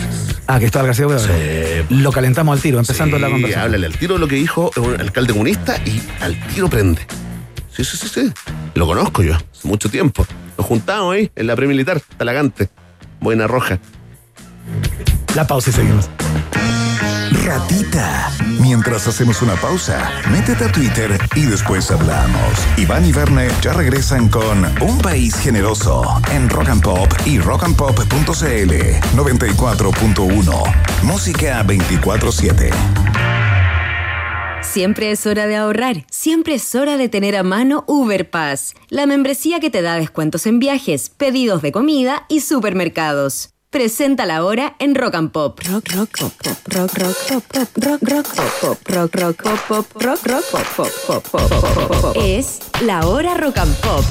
Ah, Cristóbal García Huidoro. Lo calentamos al tiro, empezando Sí, la conversación. háblale al tiro lo que dijo un alcalde comunista y al tiro prende. Sí, sí, sí, sí. Lo conozco yo, hace mucho tiempo. Nos juntamos ahí en la premilitar, Talagante, Buena Roja. La pausa y seguimos. Ratita. Mientras hacemos una pausa, métete a Twitter y después hablamos. Iván y Verne ya regresan con Un País Generoso en Rock and Pop y rockandpop.cl 94.1. Música 24-7. Siempre es hora de ahorrar, siempre es hora de tener a mano Uber Pass, la membresía que te da descuentos en viajes, pedidos de comida y supermercados. Preséntala ahora en Rock and Pop. Rock, rock, pop, pop, rock, rock, pop, pop, rock, rock, pop, pop, rock, rock, pop, pop, rock, rock, pop, pop, pop, pop, pop, pop, pop. Es la hora Rock and Pop.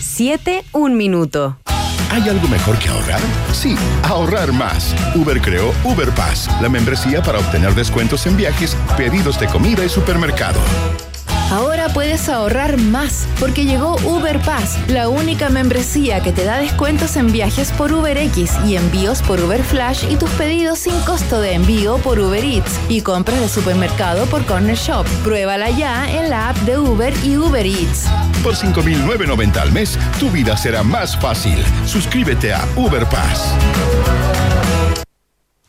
7, un minuto. ¿Hay algo mejor que ahorrar? Sí, ahorrar más. Uber creó Uber Pass, la membresía para obtener descuentos en viajes, pedidos de comida y supermercado. Ahora puedes ahorrar más porque llegó Uber Pass, la única membresía que te da descuentos en viajes por UberX y envíos por Uber Flash y tus pedidos sin costo de envío por Uber Eats y compras de supermercado por Corner Shop. Pruébala ya en la app de Uber y Uber Eats. Por 5.990 al mes, tu vida será más fácil. Suscríbete a Uber Pass.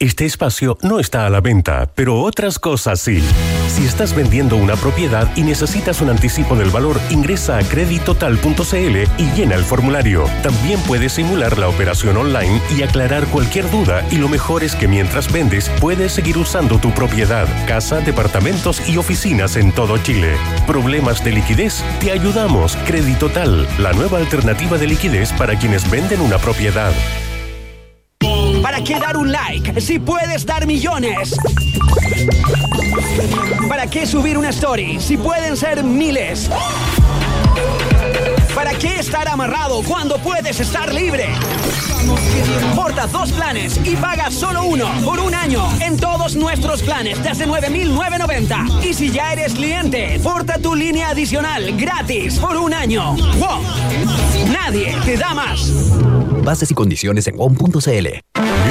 Este espacio no está a la venta, pero otras cosas sí. Si estás vendiendo una propiedad y necesitas un anticipo del valor, ingresa a creditotal.cl y llena el formulario. También puedes simular la operación online y aclarar cualquier duda. Y lo mejor es que mientras vendes, puedes seguir usando tu propiedad, casa, departamentos y oficinas en todo Chile. ¿Problemas de liquidez? Te ayudamos. Creditotal, la nueva alternativa de liquidez para quienes venden una propiedad. ¿Para qué dar un like si puedes dar millones? ¿Para qué subir una story si pueden ser miles? ¿Para qué estar amarrado cuando puedes estar libre? Porta dos planes y paga solo uno por un año en todos nuestros planes desde 9.990. Y si ya eres cliente, porta tu línea adicional gratis por un año. WOM. Nadie te da más. Bases y condiciones en WOM.cl.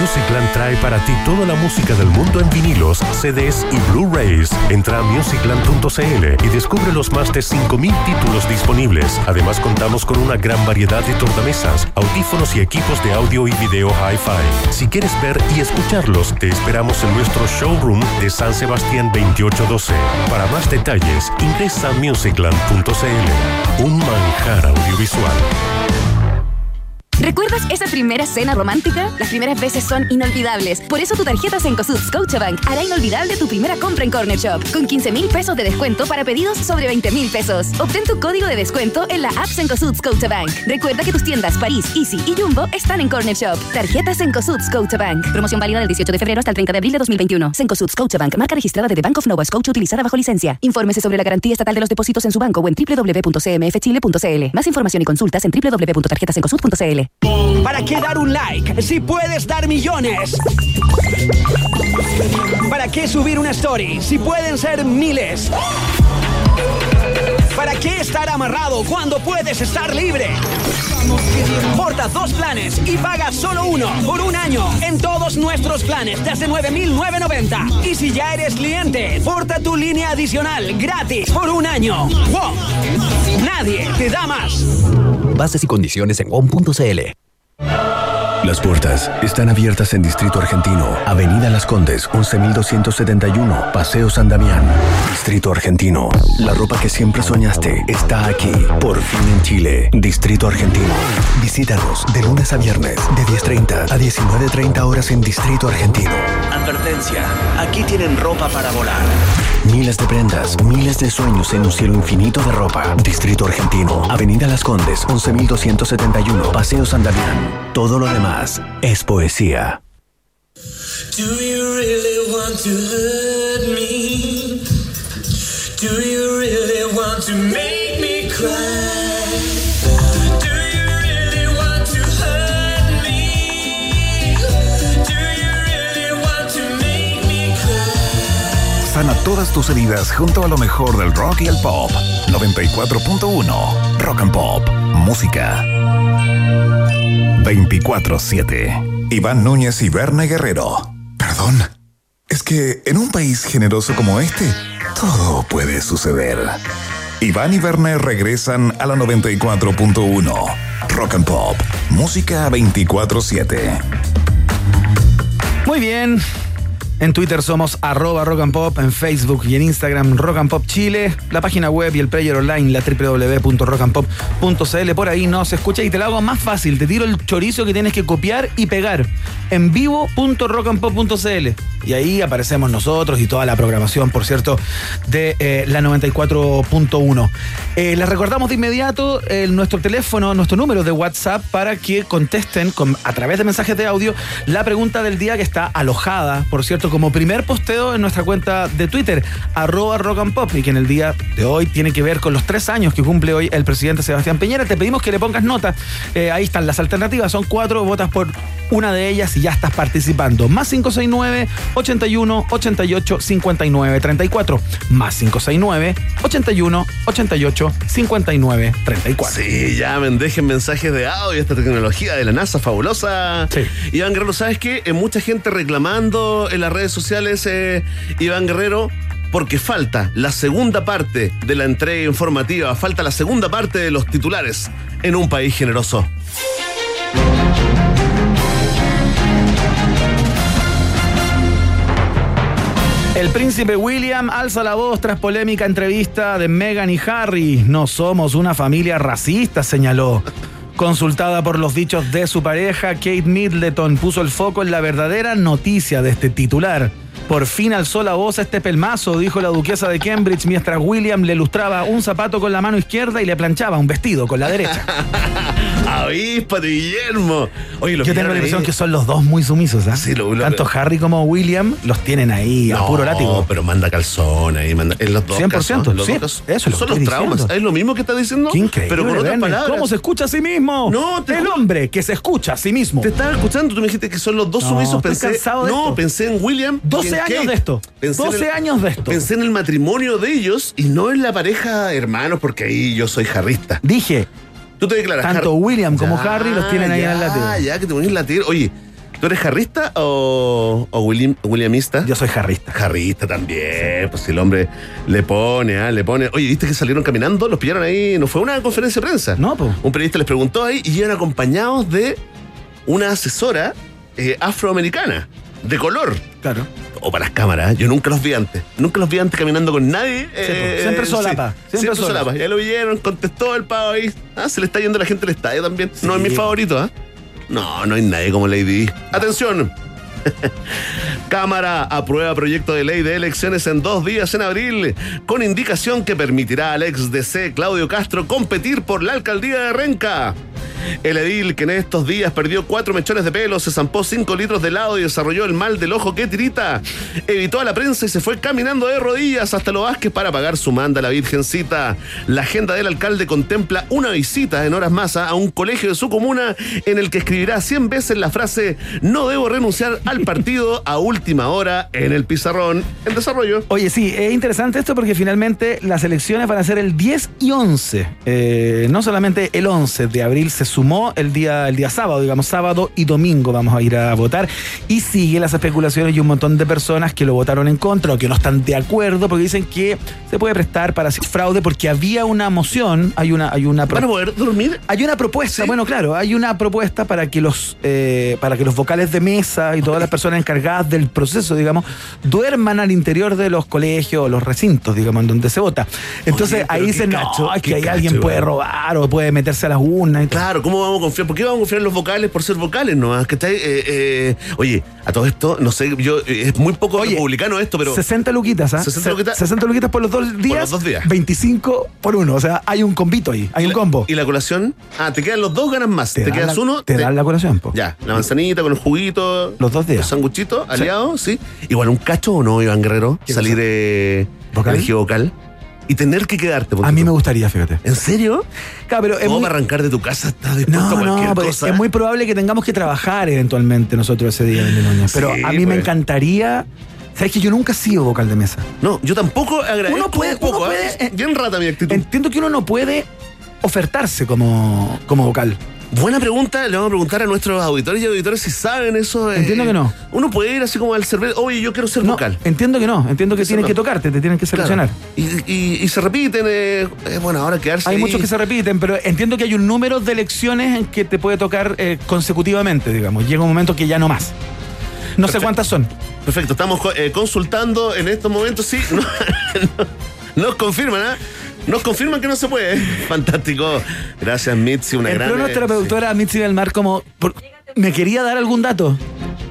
Musicland trae para ti toda la música del mundo en vinilos, CDs y Blu-rays. Entra a musicland.cl y descubre los más de 5.000 títulos disponibles. Además contamos con una gran variedad de tornamesas, audífonos y equipos de audio y video hi-fi. Si quieres ver y escucharlos, te esperamos en nuestro showroom de San Sebastián 2812. Para más detalles, ingresa a musicland.cl. Un manjar audiovisual. ¿Recuerdas esa primera cena romántica? Las primeras veces son inolvidables. Por eso tu tarjeta Cencosud Scotiabank hará inolvidable tu primera compra en Corner Shop. Con 15 mil pesos de descuento para pedidos sobre 20 mil pesos. Obtén tu código de descuento en la app Cencosud Scotiabank. Recuerda que tus tiendas París, Easy y Jumbo están en Corner Shop. Tarjeta Cencosud Scotiabank. Promoción válida del 18 de febrero hasta el 30 de abril de 2021. Cencosud Scotiabank. Marca registrada de The Bank of Nova Scotia utilizada bajo licencia. Infórmese sobre la garantía estatal de los depósitos en su banco o en www.cmfchile.cl. Más información y consultas en www.tarjetasencosud.cl. ¿Para qué dar un like si puedes dar millones? ¿Para qué subir una story si pueden ser miles? ¿Para qué estar amarrado cuando puedes estar libre? Porta dos planes y paga solo uno por un año en todos nuestros planes desde 9.990. Y si ya eres cliente, porta tu línea adicional gratis por un año. WOM. Nadie te da más. Bases y condiciones en WOM.cl. Las puertas están abiertas en Distrito Argentino, Avenida Las Condes, 11271, Paseo San Damián. Distrito Argentino. La ropa que siempre soñaste está aquí, por fin en Chile. Distrito Argentino. Visítanos de lunes a viernes, de 10.30 a 19.30 horas en Distrito Argentino. Advertencia, aquí tienen ropa para volar. Miles de prendas, miles de sueños en un cielo infinito de ropa. Distrito Argentino, Avenida Las Condes, 11271, Paseo San Damián. Todo lo demás es poesía. Do you really want to make me cry? Sana todas tus heridas junto a lo mejor del rock y el pop. 94.1 Rock and Pop. Música. 24-7. Iván Núñez y Berna Guerrero. Perdón. Es que en un país generoso como este, todo puede suceder. Iván y Berna regresan a la 94.1 Rock and Pop. Música 24-7. Muy bien. En Twitter somos arroba rock and pop, en Facebook y en Instagram rock and pop Chile, la página web y el player online, la www.rockandpop.cl. Por ahí nos escucha y te lo hago más fácil. Te tiro el chorizo que tienes que copiar y pegar en vivo.rockandpop.cl. Y ahí aparecemos nosotros y toda la programación, por cierto, de eh, la 94.1. Eh, les recordamos de inmediato eh, nuestro teléfono, nuestro número de WhatsApp para que contesten con- a través de mensajes de audio la pregunta del día que está alojada, por cierto, como primer posteo en nuestra cuenta de Twitter, arroba rock and pop, y que en el día de hoy tiene que ver con los tres años que cumple hoy el presidente Sebastián Piñera. Te pedimos que le pongas nota. Eh, ahí están las alternativas, son cuatro, votas por una de ellas y ya estás participando. Más 569 81 88 59 34. Más 569 81 88 59 34. Sí, llamen, dejen mensajes de audio, esta tecnología de la NASA fabulosa. Iván Guerrero, ¿sabes qué? Mucha gente reclamando en redes sociales, eh, Iván Guerrero, porque falta la segunda parte de la entrega informativa, falta la segunda parte de los titulares en un país generoso. El príncipe William alza la voz tras polémica entrevista de Meghan y Harry. No somos una familia racista, señaló. Consultada por los dichos de su pareja, Kate Middleton puso el foco en la verdadera noticia de este titular. Por fin alzó la voz a este pelmazo, dijo la duquesa de Cambridge, mientras William le lustraba un zapato con la mano izquierda y le planchaba un vestido con la derecha. *laughs* Avíspate, Guillermo. Oye, Yo tengo la impresión ahí. que son los dos muy sumisos, ¿ah? lo- lo- Tanto Harry como William los tienen ahí a No, puro látigo. pero manda calzón ahí, manda, en los dos 100%, casos, en los sí, dos eso lo Son los traumas. diciendo. ¿Es lo mismo que está diciendo? Qué increíble, Pero con otras palabras. ¿Cómo se escucha a sí mismo? No, te el hombre que se escucha a sí mismo. Te estaba escuchando, tú me dijiste que son los dos No, sumisos. estoy Pensé, cansado de no, esto. pensé en William. 12 en años de esto. Pensé en 12 el- años de esto. Pensé en el matrimonio de ellos y no en la pareja hermanos, porque ahí yo soy jarrista. Dije, Tú te declaras Tanto William como Ya, Harry los tienen ahí en el látigo. ya, que te ponís latir. Oye, ¿tú eres jarrista o, o William, Williamista? Yo soy jarrista. Jarrista también. Pues si el hombre le pone, ah, le pone. Oye, ¿viste que salieron caminando? Los pillaron ahí. No fue una conferencia de prensa. No, pues. Un periodista les preguntó ahí y iban acompañados de una asesora eh, afroamericana, de color. Claro. O para las cámaras, ¿eh? yo nunca los vi antes. Nunca los vi antes caminando con nadie. eh, siempre solapa, sí, siempre siempre, solapa. Ya lo vieron, contestó el pavo ahí. Ah, se le está yendo la gente al estadio también. No es mi favorito, ¿ah? No, no hay nadie como Lady. Atención. *laughs* Cámara aprueba proyecto de ley de elecciones en dos días en abril, con indicación que permitirá al ex DC Claudio Castro competir por la alcaldía de Renca. El edil, que en estos días perdió cuatro mechones de pelo, se zampó cinco litros de helado y desarrolló el mal del ojo que tirita. Evitó a la prensa y se fue caminando de rodillas hasta Los Vázquez para pagar su manda a la Virgencita. La agenda del alcalde contempla una visita en horas más a un colegio de su comuna en el que escribirá 100 veces la frase no debo renunciar al partido *laughs* a última hora en el pizarrón en desarrollo. Oye, sí, es interesante esto porque finalmente las elecciones van a ser el 10 y 11. Eh, no solamente el 11 de abril se sumó el día, el día sábado, digamos, sábado y domingo vamos a ir a votar. Y sigue las especulaciones y un montón de personas que lo votaron en contra o que no están de acuerdo porque dicen que se puede prestar para hacer fraude porque había una moción, hay una, hay una ¿Van a poder dormir? Hay una propuesta, bueno, claro, hay una propuesta para que los eh, para que los vocales de mesa y todas las personas encargadas del proceso, digamos, duerman al interior de los colegios, los recintos, digamos, en donde se vota. Entonces Oye, ahí dicen, cacho, no, es que ahí cacho, alguien puede robar o puede meterse a las urnas. Claro, ¿cómo vamos a confiar? ¿Por qué vamos a confiar en los vocales por ser vocales nomás? Que está eh, eh, oye, a todo esto, no sé, yo eh, es muy poco republicano esto, pero 60 luquitas, ¿ah? 60 luquitas. 60 luquitas por los dos días. los dos días. 25 por uno. O sea, hay un combito ahí, hay un combo. ¿Y la colación? Ah, te quedan los dos, ganas más. Te, quedas la- uno. Te dan la colación, po. Ya, la manzanita con el juguito. Los dos días. Los sanguchitos, aliados, sí. Igual un cacho o no, Iván Guerrero, ¿Qué salir eh, ¿Vocal? elegido vocal y tener que quedarte. A mí me gustaría, fíjate. ¿En serio? Claro, pero es ¿Cómo muy- arrancar de tu casa está dispuesto a No, cualquier no, cosa? es muy probable que tengamos que trabajar eventualmente nosotros ese día en Núñez. Pero Sí, a mí me pues. encantaría. ¿Sabes que yo nunca he sido vocal de mesa? No, yo tampoco agradezco Uno puede- un poco, uno puede, eh, Bien rata mi actitud. Entiendo que uno no puede ofertarse como, como vocal. Buena pregunta, le vamos a preguntar a nuestros auditores y auditores si saben eso. eh, Entiendo que no. Uno puede ir así como al cerveza, oye, yo quiero ser No, vocal. entiendo que no. Entiendo que tienen no. que tocarte, te tienen que Claro. seleccionar. Y, y- y se repiten, eh, eh, bueno, ahora quedarse Hay ahí. muchos que se repiten, pero entiendo que hay un número de elecciones en que te puede tocar eh, consecutivamente, digamos. Llega un momento que ya no más. No sé cuántas son. Perfecto, estamos consultando en estos momentos, sí. *laughs* no- no- nos confirman, ¿ah? Nos confirman que no se puede. *laughs* Fantástico. Gracias, Mitzi, una Entró gran. nuestra eh, productora Mitzi del Mar como... por- ¿Me quería dar algún dato?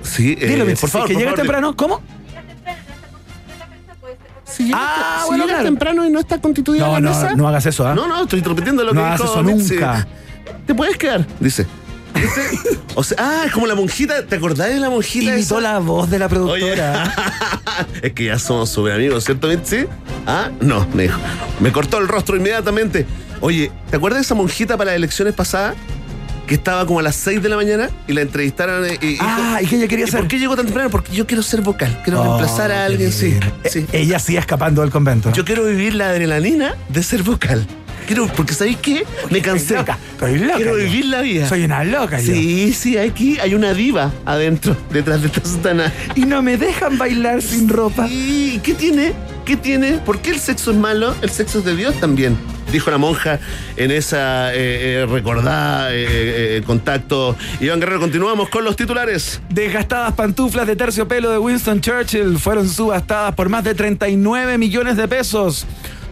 Sí, eh, Dilo, Mitzi, por favor. que llega temprano. ¿Cómo? Si llega, Ah, si bueno, llega claro. temprano y no está constituida No, la no, mesa. no hagas eso, ¿ah? No, no, estoy repitiendo lo No que hagas dijo eso Mitzi. nunca. Te puedes quedar, dice. ¿Viste? O sea, ah, es como la monjita. ¿Te acordás de la monjita? Imitó esa? la voz de la productora. *laughs* es que ya somos súper amigos, ¿cierto, Mitzi? Ah, no, me dijo. Me cortó el rostro inmediatamente. Oye, ¿te acuerdas de esa monjita para las elecciones pasadas? Que estaba como a las 6 de la mañana y la entrevistaron y, Ah, ¿y qué ella quería ¿y hacer? ¿Por qué llegó tan temprano? Porque yo quiero ser vocal, quiero Oh, reemplazar a alguien, sí. sí. Eh, Ella sí escapando del convento. Yo quiero vivir la adrenalina de ser vocal. Quiero, porque ¿sabéis qué? Me cansé. loca, estoy loca Quiero vivir la vida. Soy una loca yo. Sí, sí, aquí hay una diva adentro, detrás de esta sotana. Y no me dejan bailar sin ropa. ¿Y qué tiene? ¿Qué tiene? ¿Por qué el sexo es malo? El sexo es de Dios también. Dijo la monja en esa eh, eh, recordada eh, eh, contacto. Iván Guerrero, continuamos con los titulares. Desgastadas pantuflas de terciopelo de Winston Churchill fueron subastadas por más de 39 millones de pesos.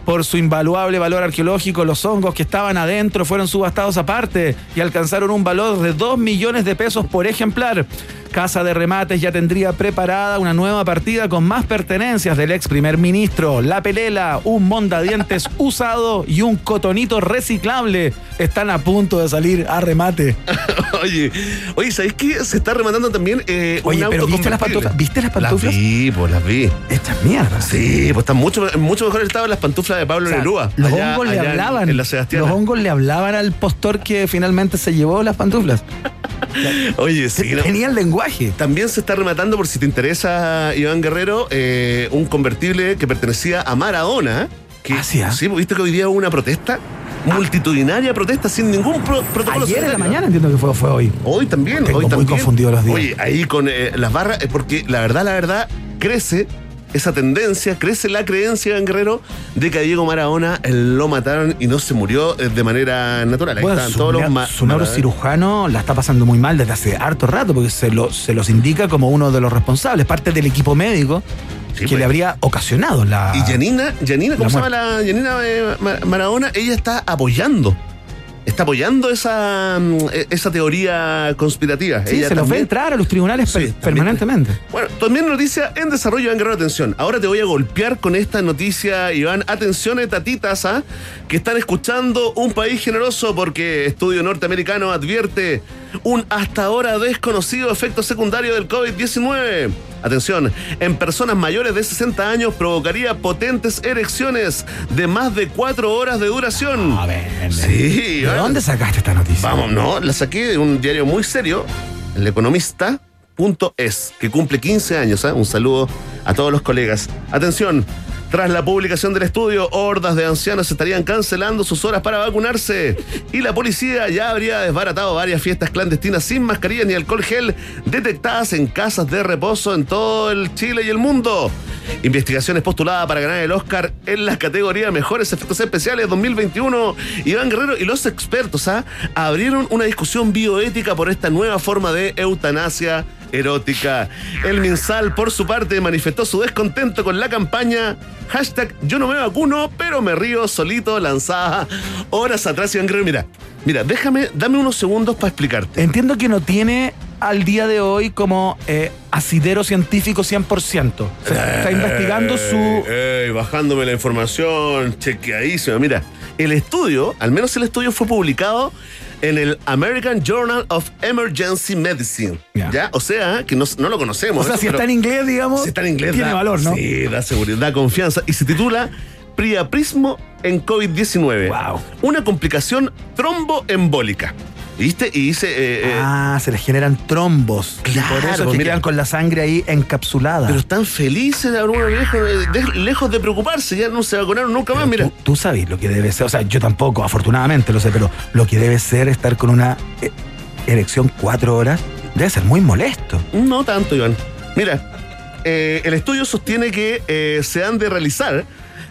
Por su invaluable valor arqueológico, los hongos que estaban adentro fueron subastados aparte y alcanzaron un valor de 2 millones de pesos por ejemplar. Casa de Remates ya tendría preparada una nueva partida con más pertenencias del ex primer ministro. La pelela, un mondadientes *laughs* usado y un cotonito reciclable están a punto de salir a remate. *laughs* oye, oye, ¿sabéis qué? Se está rematando también eh, Oye, un pero auto ¿viste las pantuflas? ¿Viste las pantuflas? Las vi, pues las vi. Estas mierdas. Sí, pues están mucho, mucho mejor estado las pantuflas de Pablo O sea, Nerúa. los allá- hongos le allá en- hablaban. En, la los hongos le hablaban al postor que finalmente se llevó las pantuflas. *laughs* *laughs* Oye, sí. ¿no? Tenía el lenguaje. También se está rematando, por si te interesa, Iván Guerrero, eh, un convertible que pertenecía a Maradona. Que, Ah, sí, ¿ah? Sí, ¿viste que hoy día hubo una protesta? Multitudinaria protesta sin ningún pro- protocolo. Ayer en la mañana entiendo que fue, fue hoy. Hoy también, Tengo hoy muy también. confundido los días. Oye, ahí con eh, las barras, eh, porque la verdad, la verdad, crece esa tendencia, crece la creencia en Guerrero de que a Diego Maradona eh, lo mataron y no se murió eh, de manera natural. Ahí Bueno, están su, todos los ma- su neurocirujano la está pasando muy mal desde hace harto rato porque se, lo- se los indica como uno de los responsables, parte del equipo médico que pues. le habría ocasionado la. Y Janina, Janina, ¿cómo se llama la Janina eh, Ma- Maradona? Ella está apoyando. Está apoyando esa, mm, eh, esa teoría conspirativa. Sí, Ella se los ve entrar a los tribunales Sí, permanentemente. Bueno, también noticia en desarrollo, Iván Guerrero, atención. Ahora te voy a golpear con esta noticia, Iván. Atención, tatitas, ¿ah? que están escuchando un país generoso porque estudio norteamericano advierte un hasta ahora desconocido efecto secundario del COVID-19. Atención, en personas mayores de 60 años provocaría potentes erecciones de más de 4 horas de duración. A ver, Sí, ¿de Iván. dónde sacaste esta noticia? Vamos, no, la saqué de un diario muy serio, El Economista.es, que cumple 15 años. ¿ah? Un saludo a todos los colegas. Atención, tras la publicación del estudio, hordas de ancianos estarían cancelando sus horas para vacunarse y la policía ya habría desbaratado varias fiestas clandestinas sin mascarilla ni alcohol gel detectadas en casas de reposo en todo el Chile y el mundo. Investigaciones postuladas para ganar el Oscar en la categoría Mejores Efectos Especiales 2021. Iván Guerrero y los expertos ¿ah? abrieron una discusión bioética por esta nueva forma de eutanasia erótica. El Minsal, por su parte, manifestó su descontento con la campaña hashtag yo no me vacuno, pero me río solito, lanzada horas atrás. Iván Guerrero, mira, mira, déjame, dame unos segundos para explicarte. Entiendo que no tiene al día de hoy como eh, asidero científico 100%. Se está investigando su... Ey, bajándome la información, chequeadísimo. Mira, el estudio, al menos el estudio fue publicado en el American Journal of Emergency Medicine. ¿Ya? O sea, que no, no lo conocemos. O sea, eso, si está en inglés, digamos, si está en inglés, tiene da- valor, ¿no? Sí, da seguridad, da confianza. Y se titula Priaprismo en COVID-19. Wow. Una complicación tromboembólica. ¿Viste? Y dice. eh, eh, Ah, se les generan trombos. y por Claro, eso es que mira. quedan con la sangre ahí encapsulada. pero están felices, algunos lejos, eh, de- lejos de preocuparse. Ya no se vacunaron nunca más. Mira. Tú, tú sabes lo que debe ser, o sea, yo tampoco, afortunadamente lo sé, pero lo que debe ser estar con una eh, erección cuatro horas debe ser muy molesto. No tanto, Iván. Mira, eh, el estudio sostiene que eh, se han de realizar,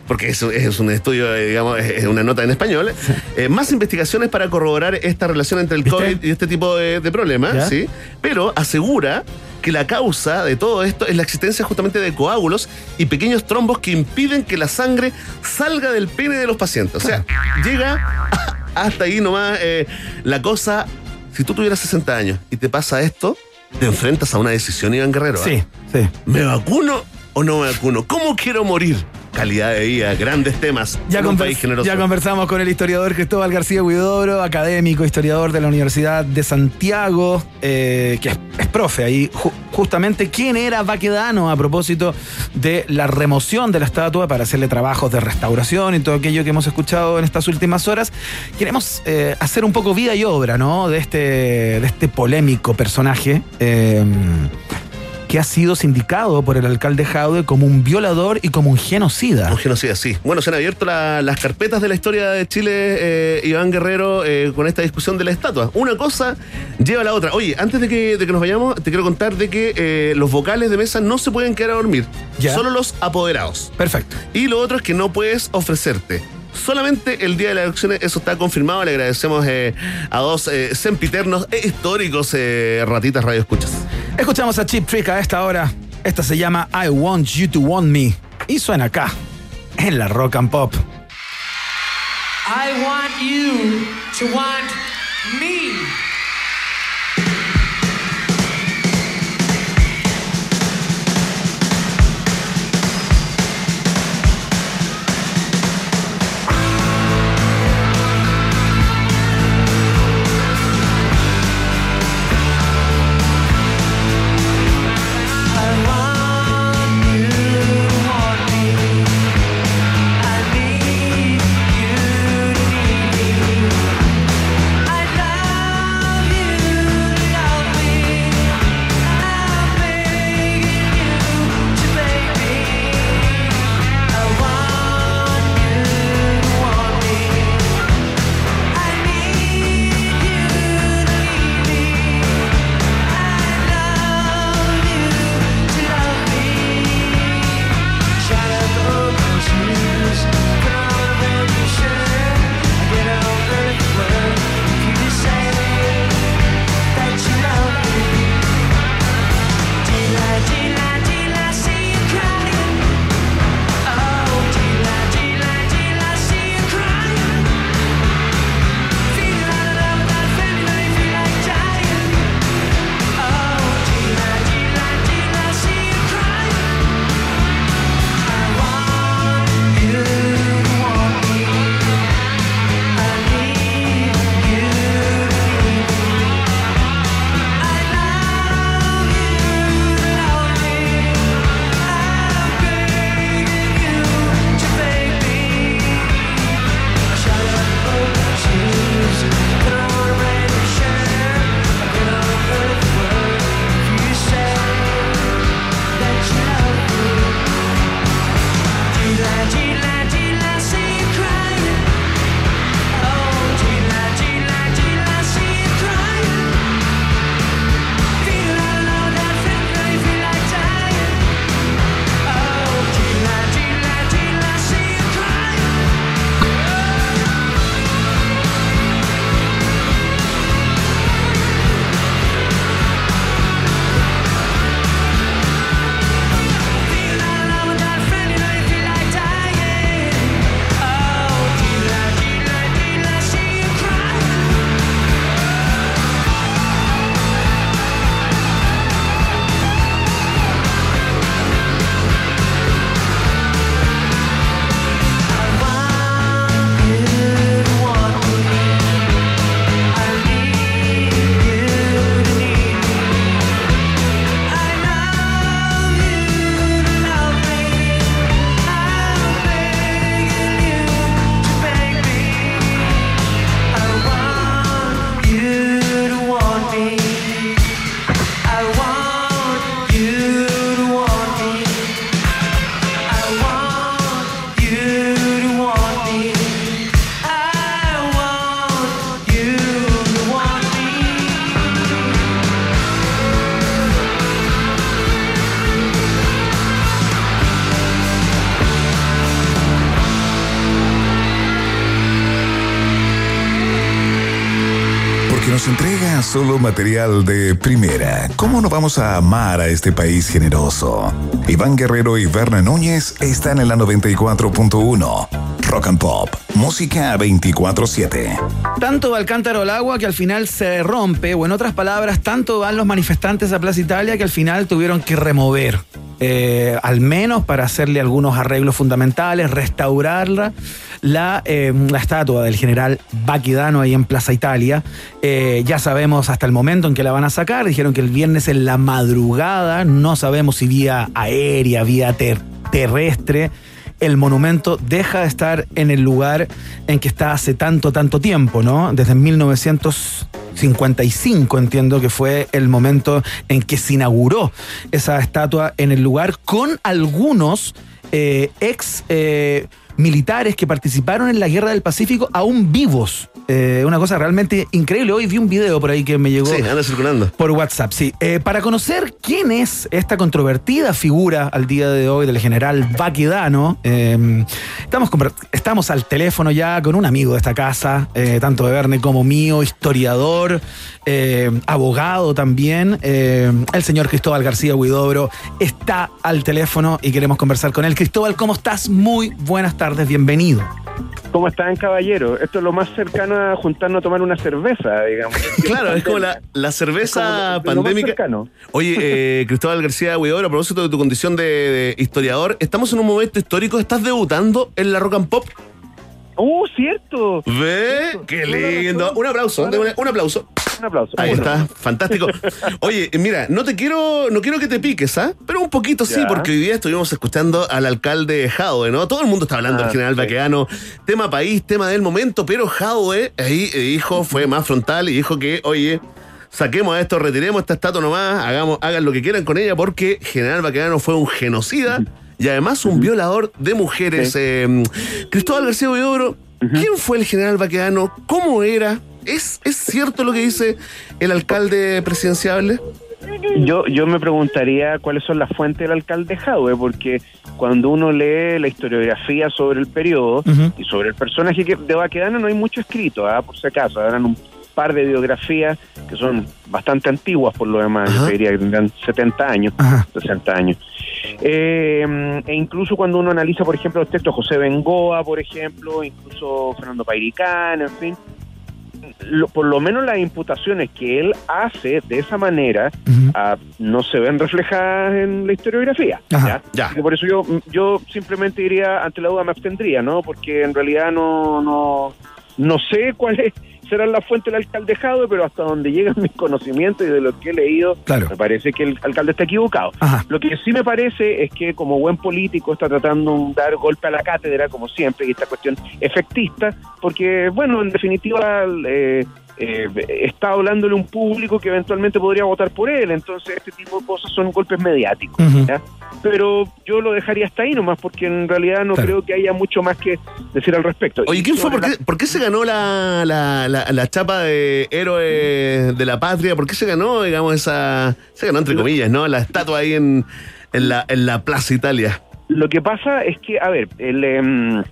porque es, es un estudio, eh, digamos, es una nota en español, eh, más investigaciones para corroborar esta relación entre el ¿Viste? COVID y este tipo de, de problemas, ¿Ya? ¿sí? Pero asegura que la causa de todo esto es la existencia justamente de coágulos y pequeños trombos que impiden que la sangre salga del pene de los pacientes. O sea, llega *laughs* hasta ahí nomás eh, la cosa. Si tú tuvieras 60 años y te pasa esto, te enfrentas a una decisión, Iván Guerrero. Sí, sí. ¿Me vacuno o no me vacuno? ¿Cómo quiero morir? Calidad de vida, grandes temas. Ya, en un conver- país generoso. ya conversamos con el historiador Cristóbal García Huidobro, académico, historiador de la Universidad de Santiago, eh, que es, es profe ahí. Ju- justamente, ¿quién era Baquedano a propósito de la remoción de la estatua para hacerle trabajos de restauración y todo aquello que hemos escuchado en estas últimas horas? Queremos eh, hacer un poco vida y obra, ¿no? De este, de este polémico personaje. eh, que ha sido sindicado por el alcalde Jaude como un violador y como un genocida. Un genocida, sí. Bueno, se han abierto la- las carpetas de la historia de Chile, eh, Iván Guerrero, eh, con esta discusión de la estatua. Una cosa lleva a la otra. Oye, antes de que, de que nos vayamos, te quiero contar de que eh, los vocales de mesa no se pueden quedar a dormir. Ya. Solo los apoderados. Perfecto. Y lo otro es que no puedes ofrecerte. Solamente el día de las elecciones, eso está confirmado. Le agradecemos eh, a dos eh, sempiternos e históricos eh, ratitas radio escuchas. Escuchamos a Chip Trick a esta hora. Esta se llama I Want You to Want Me. Y suena acá, en la Rock and Pop. I want you to want me. Solo material de primera. ¿Cómo no vamos a amar a este país generoso? Iván Guerrero y Berna Núñez están en la 94.1. Rock and Pop, música 24-7. Tanto va el cántaro al agua que al final se rompe, o en otras palabras, tanto van los manifestantes a Plaza Italia que al final tuvieron que remover. eh, al menos para hacerle algunos arreglos fundamentales, restaurarla, la, eh, la estatua del general Baquidano ahí en Plaza Italia. Eh, ya sabemos hasta el momento en que la van a sacar, dijeron que el viernes en la madrugada, no sabemos si vía aérea, vía ter- terrestre el monumento deja de estar en el lugar en que está hace tanto, tanto tiempo, ¿no? Desde 1955 entiendo que fue el momento en que se inauguró esa estatua en el lugar con algunos eh, ex eh, militares que participaron en la Guerra del Pacífico aún vivos. Eh, una cosa realmente increíble. Hoy vi un video por ahí que me llegó Sí, anda circulando. por WhatsApp, sí. Eh, para conocer quién es esta controvertida figura al día de hoy del general Baquedano, eh, estamos, estamos al teléfono ya con un amigo de esta casa, eh, tanto de Verne como mío, historiador, eh, abogado también. eh, el señor Cristóbal García Huidobro está al teléfono y queremos conversar con él. Cristóbal, ¿cómo estás? Muy buenas tardes, bienvenido. ¿Cómo están, caballero? Esto es lo más cercano a juntarnos a tomar una cerveza, digamos. *laughs* Claro, es como la, la cerveza como pandémica. Oye, eh, *laughs* Cristóbal García Huidobro, a propósito de tu condición de, de historiador, estamos en un momento histórico, estás debutando en la Rock and Pop. ¡Uh, cierto! ¿Ve? ¡Qué lindo! Un aplauso, un aplauso. Un aplauso. Ahí está, fantástico. *laughs* Oye, mira, no te quiero, no quiero que te piques, ¿ah? Pero un poquito sí, porque hoy día estuvimos escuchando al alcalde Jadwe, ¿no? Todo el mundo está hablando Ah, del general sí. Baqueano, tema país, tema del momento, pero Jadwe ahí eh, dijo, fue más frontal y dijo que, oye, saquemos a esto, retiremos esta estatua nomás, hagamos, hagan lo que quieran con ella, porque general Baqueano fue un genocida y además un violador de mujeres. Eh, Cristóbal García Huidobro, ¿quién fue el general Baqueano? ¿Cómo era? ¿Es, ¿Es cierto lo que dice el alcalde presidenciable? Yo, yo me preguntaría cuáles son las fuentes del alcalde Jadwe, porque cuando uno lee la historiografía sobre el periodo y sobre el personaje que de Baquedano no hay mucho escrito, ¿ah? por si acaso, eran un par de biografías que son bastante antiguas por lo demás, yo te diría que tendrán 70 años, 60 años. Eh, e incluso cuando uno analiza, por ejemplo, los textos de José Bengoa, por ejemplo, incluso Fernando Pairicán, en fin, lo- por lo menos las imputaciones que él hace de esa manera ah, no se ven reflejadas en la historiografía. ¿ya? Por eso yo, yo simplemente diría, ante la duda me abstendría, ¿no? Porque en realidad no, no, no sé cuál es, será la fuente del alcalde Jadwe, pero hasta donde llegan mis conocimientos y de lo que he leído, me parece que el alcalde está equivocado. Lo que sí me parece es que como buen político está tratando de dar golpe a la cátedra, como siempre, y esta cuestión efectista, porque, bueno, en definitiva, eh, eh, está hablándole a un público que eventualmente podría votar por él, entonces este tipo de cosas son golpes mediáticos. ¿ya? Pero yo lo dejaría hasta ahí nomás, porque en realidad no creo que haya mucho más que decir al respecto. Oye, Y ¿quién fue? ¿Por qué, por qué se ganó la, la, la, la chapa de héroe de la patria? ¿Por qué se ganó, digamos, esa... Se ganó entre comillas, ¿no? La estatua ahí en, en, la, en la Plaza Italia. Lo que pasa es que, a ver, el em,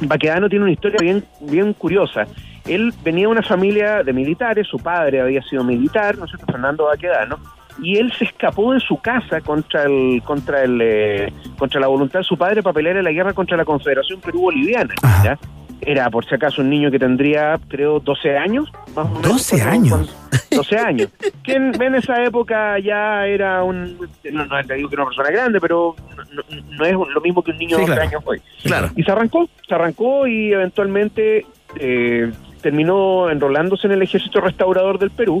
Baquedano tiene una historia bien, bien curiosa. Él venía de una familia de militares, su padre había sido militar, ¿no es cierto? Fernando Baquedano, y él se escapó de su casa contra el, contra el, eh, contra la voluntad de su padre para pelear en la guerra contra la Confederación Perú-Boliviana. ¿ya? Era, por si acaso, un niño que tendría, creo, 12 años, más o menos. 12 cuando- años. cuando- 12 años. Que en, en esa época ya era un. No, no te digo que era una persona grande, pero no, no- no es lo mismo que un niño Sí, de 12 claro. años hoy. Claro. Y se arrancó, se arrancó y eventualmente eh, terminó enrolándose en el ejército restaurador del Perú.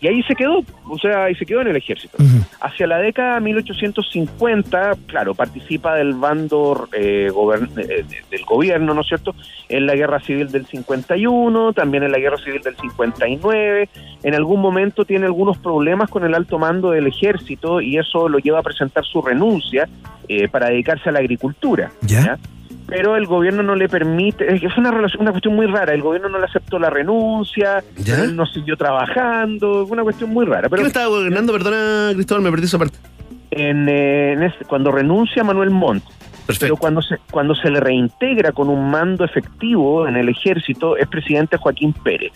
Y ahí se quedó, o sea, ahí se quedó en el ejército. Hacia la década de 1850, claro, participa del bando eh, gobern- eh, del gobierno, ¿no es cierto? En la guerra civil del 51, también en la guerra civil del 59. En algún momento tiene algunos problemas con el alto mando del ejército y eso lo lleva a presentar su renuncia eh, para dedicarse a la agricultura. ¿ya? Pero el gobierno no le permite, es es una, relación, una cuestión muy rara, el gobierno no le aceptó la renuncia, él no siguió trabajando, fue una cuestión muy rara. Pero ¿Quién estaba gobernando? Perdona, Cristóbal, me perdí esa parte. en, eh, en este- cuando renuncia Manuel Montt, Pero cuando se, cuando se le reintegra con un mando efectivo en el ejército es presidente Joaquín Pérez.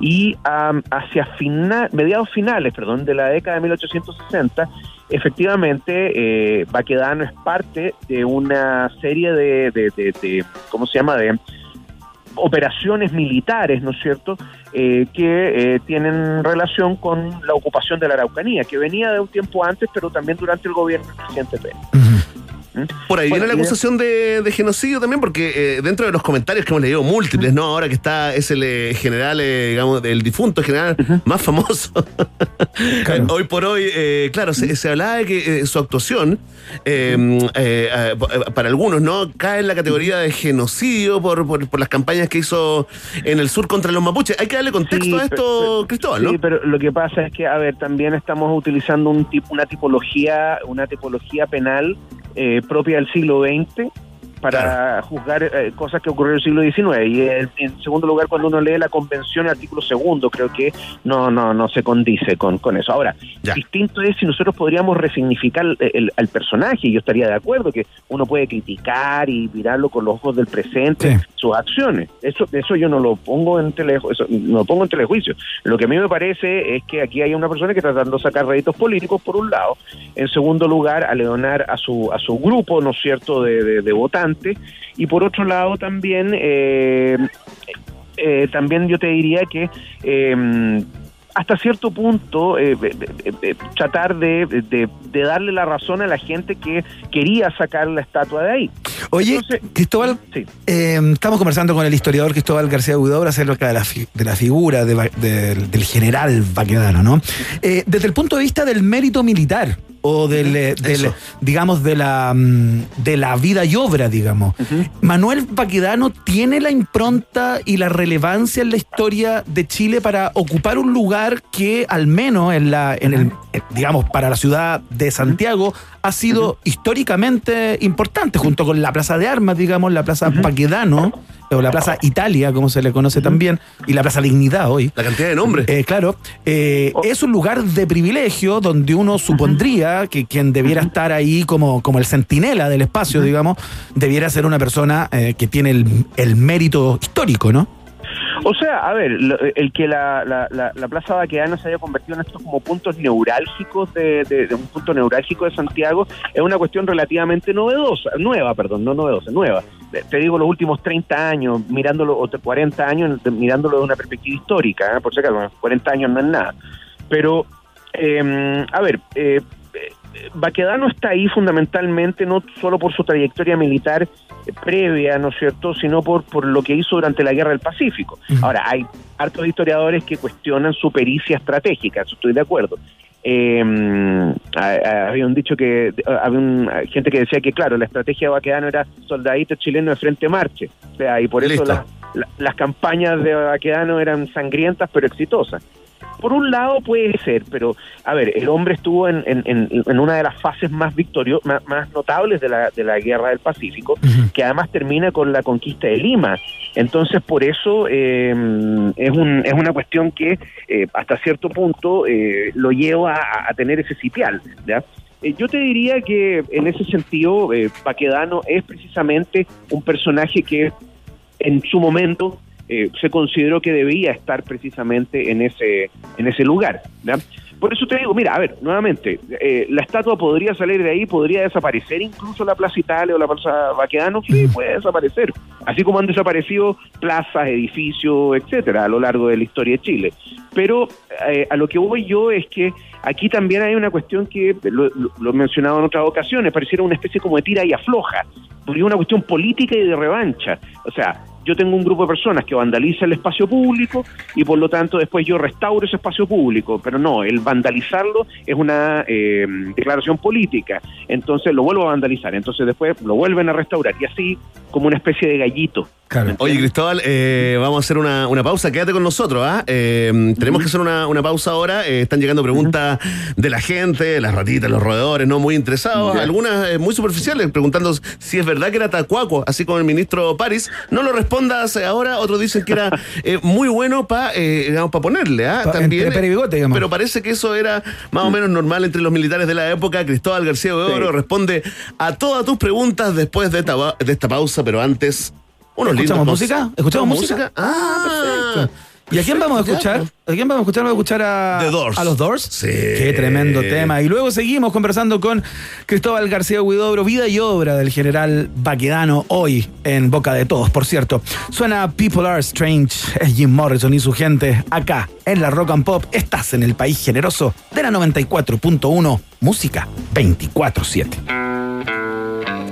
Y am, hacia final, mediados finales, perdón, de la década de 1860, efectivamente eh, Baquedano es parte de una serie de, de, de- ¿cómo se llama?, de operaciones militares, ¿no es cierto?, eh, que eh, tienen relación con la ocupación de la Araucanía, que venía de un tiempo antes, pero también durante el gobierno del presidente Pérez. Por ahí Bueno, viene la acusación de, de genocidio también, porque eh, dentro de los comentarios que hemos leído múltiples, ¿no? Ahora que está, es el eh, general, eh, digamos, el difunto general más famoso. *laughs* hoy por hoy, eh, claro, se, se hablaba de que eh, su actuación, eh, eh, para algunos, ¿no? Cae en la categoría de genocidio por, por, por las campañas que hizo en el sur contra los mapuches. Hay que darle contexto Sí, a esto, Cristóbal, ¿no? Sí, pero lo que pasa es que, a ver, también estamos utilizando un tipo, una tipología, una tipología penal eh, propia del siglo XX para juzgar eh, cosas que ocurrieron en el siglo XIX. Y en, en segundo lugar, cuando uno lee la convención, el artículo segundo, creo que no no no se condice con, con eso. Ahora, distinto es si nosotros podríamos resignificar el, el- al personaje, y yo estaría de acuerdo que uno puede criticar y mirarlo con los ojos del presente, sus acciones. Eso eso yo no lo pongo en teleju eso no lo pongo en telejuicio. Lo que a mí me parece es que aquí hay una persona que está tratando de sacar réditos políticos, por un lado. En segundo lugar, a leonar a su, a su grupo, ¿no es cierto?, de, de- de votantes. Y por otro lado, también, eh, eh, también yo te diría que eh, hasta cierto punto eh, eh, eh, eh, tratar de, de- de darle la razón a la gente que quería sacar la estatua de ahí. Oye, Cristóbal, eh, estamos conversando con el historiador Cristóbal García Budobra acerca de la, fi- de la figura de del, general Baquedano, ¿no? Eh, desde el punto de vista del mérito militar o del, eh, del, digamos, de la, mm, de la vida y obra, digamos. Manuel Baquedano tiene la impronta y la relevancia en la historia de Chile para ocupar un lugar que al menos en la, en el, eh, digamos, para la ciudad de Santiago ha sido históricamente importante, junto con la Plaza de Armas, digamos, la Plaza Baquedano, o la Plaza Italia, como se le conoce también, y la Plaza Dignidad hoy. La cantidad de nombres. Eh, claro. Eh, Es un lugar de privilegio donde uno supondría que quien debiera estar ahí como, como el centinela del espacio, digamos, debiera ser una persona eh, que tiene el, el mérito histórico, ¿no? O sea, a ver, el que la, la, la, la Plaza Baquedano se haya convertido en estos como puntos neurálgicos de, de- de un punto neurálgico de Santiago es una cuestión relativamente novedosa, nueva, perdón, no novedosa, nueva. Te- digo los últimos 30 años, mirándolo, o 40 años, mirándolo de una perspectiva histórica, ¿eh? por si acaso, 40 años no es nada. Pero, eh, a ver, eh, Baquedano está ahí fundamentalmente no solo por su trayectoria militar previa, ¿no es cierto?, sino por, por lo que hizo durante la Guerra del Pacífico. Ahora, hay hartos historiadores que cuestionan su pericia estratégica, eso estoy de acuerdo. Eh, ha- ha- había un dicho que había un- gente que decía que claro la estrategia de Baquedano era soldadito chileno de frente marche o sea y por eso la- las campañas de Baquedano eran sangrientas pero exitosas por un lado puede ser, pero a ver, el hombre estuvo en, en, en- una de las fases más victoriosas, más, más notables de la, de la guerra del Pacífico, que además termina con la conquista de Lima. Entonces, por eso eh, es, un, es una cuestión que eh, hasta cierto punto eh, lo lleva a, a tener ese sitial. ¿ya? Eh, yo te diría que en ese sentido, Paquedano es precisamente un personaje que en su momento eh, se consideró que debía estar precisamente en ese en ese lugar. Por eso te digo, mira, a ver, nuevamente, eh, la estatua podría salir de ahí, podría desaparecer incluso la Plaza Italia o la Plaza Baquedano, sí, puede desaparecer. Así como han desaparecido plazas, edificios, etcétera, a lo largo de la historia de Chile. Pero eh, a lo que voy yo es que aquí también hay una cuestión que lo, he mencionado en otras ocasiones, pareciera una especie como de tira y afloja, porque es una cuestión política y de revancha. O sea, yo tengo un grupo de personas que vandaliza el espacio público y por lo tanto después yo restauro ese espacio público, pero no, el vandalizarlo es una eh, declaración política, entonces lo vuelvo a vandalizar, entonces después lo vuelven a restaurar y así como una especie de gallito. Oye, Cristóbal, eh, vamos a hacer una, una pausa. Quédate con nosotros. ¿ah? Eh, tenemos que hacer una, una pausa ahora. Eh, están llegando preguntas de la gente, las ratitas, los roedores, ¿no? Muy interesados. Algunas muy superficiales, preguntando si es verdad que era tacuaco, así como el ministro París. No lo respondas ahora. Otros dicen que era *laughs* muy bueno para ponerle. ¿ah? También, entre pera y bigote, digamos. Pero parece que eso era más o menos normal entre los militares de la época. Cristóbal García de Oro Sí. responde a todas tus preguntas después de esta, ba- de esta pausa, pero antes. Unos ¿Escuchamos música? ¿Escuchamos música? Ah, perfecto. ¿Y a quién vamos a escuchar? ¿A quién vamos a escuchar? Vamos a escuchar a, The Doors. a los Doors. Sí. Qué tremendo tema. Y luego seguimos conversando con Cristóbal García Huidobro, vida y obra del general Baquedano, hoy en boca de todos, por cierto. Suena People Are Strange, es Jim Morrison y su gente acá en la Rock and Pop. Estás en el país generoso de la 94.1, música 24-7.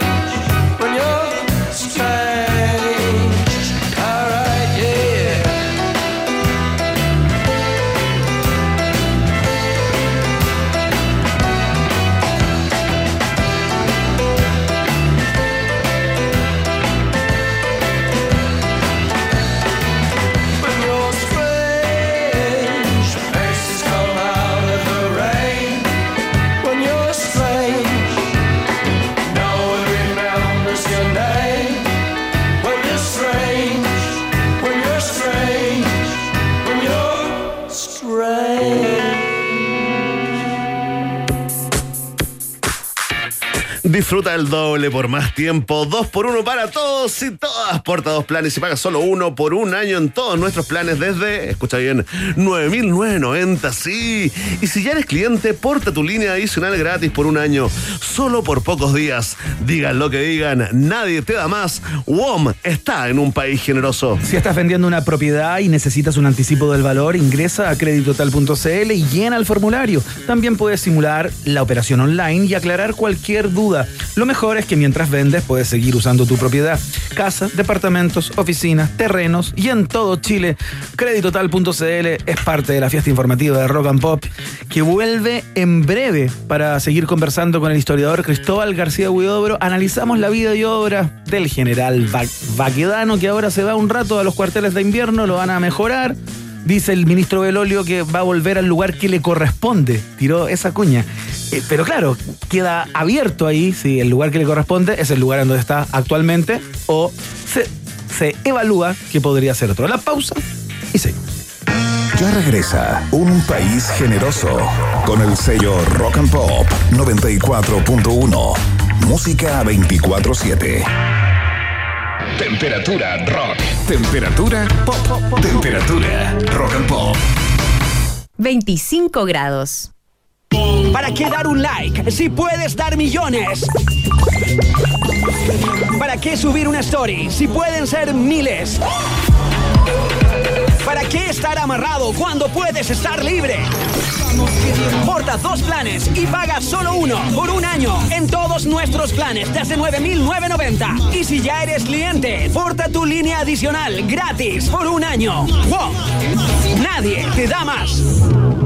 Disfruta el doble por más tiempo, dos por uno para todos y todas. Porta dos planes y paga solo uno por un año en todos nuestros planes desde, escucha bien, 9.990, sí. Y si ya eres cliente, porta tu línea adicional gratis por un año, solo por pocos días. Digan lo que digan, nadie te da más. WOM está en un país generoso. Si estás vendiendo una propiedad y necesitas un anticipo del valor, ingresa a creditotal.cl y llena el formulario. También puedes simular la operación online y aclarar cualquier duda. Lo mejor es que mientras vendes puedes seguir usando tu propiedad. Casas, departamentos, oficinas, terrenos y en todo Chile. Creditotal.cl es parte de la fiesta informativa de Rock and Pop que vuelve en breve para seguir conversando con el historiador Cristóbal García Huidobro. Analizamos la vida y obra del general Ba- Baquedano que ahora se va un rato a los cuarteles de invierno, lo van a mejorar. Dice el ministro Belolio que va a volver al lugar que le corresponde. Tiró esa cuña. Eh, pero claro, queda abierto ahí si el lugar que le corresponde es el lugar en donde está actualmente o se, se evalúa que podría ser otro. La pausa y seguimos. Ya regresa Un País Generoso con el sello Rock and Pop 94.1. Música 24-7. Temperatura rock. Temperatura pop. Temperatura rock and pop. 25 grados. ¿Para qué dar un like si puedes dar millones? ¿Para qué subir una story si pueden ser miles? ¿Para qué estar amarrado cuando puedes estar libre. Porta dos planes y paga solo uno por un año en todos nuestros planes desde 9.990. Y si ya eres cliente, porta tu línea adicional gratis por un año. ¡Wow! Nadie te da más.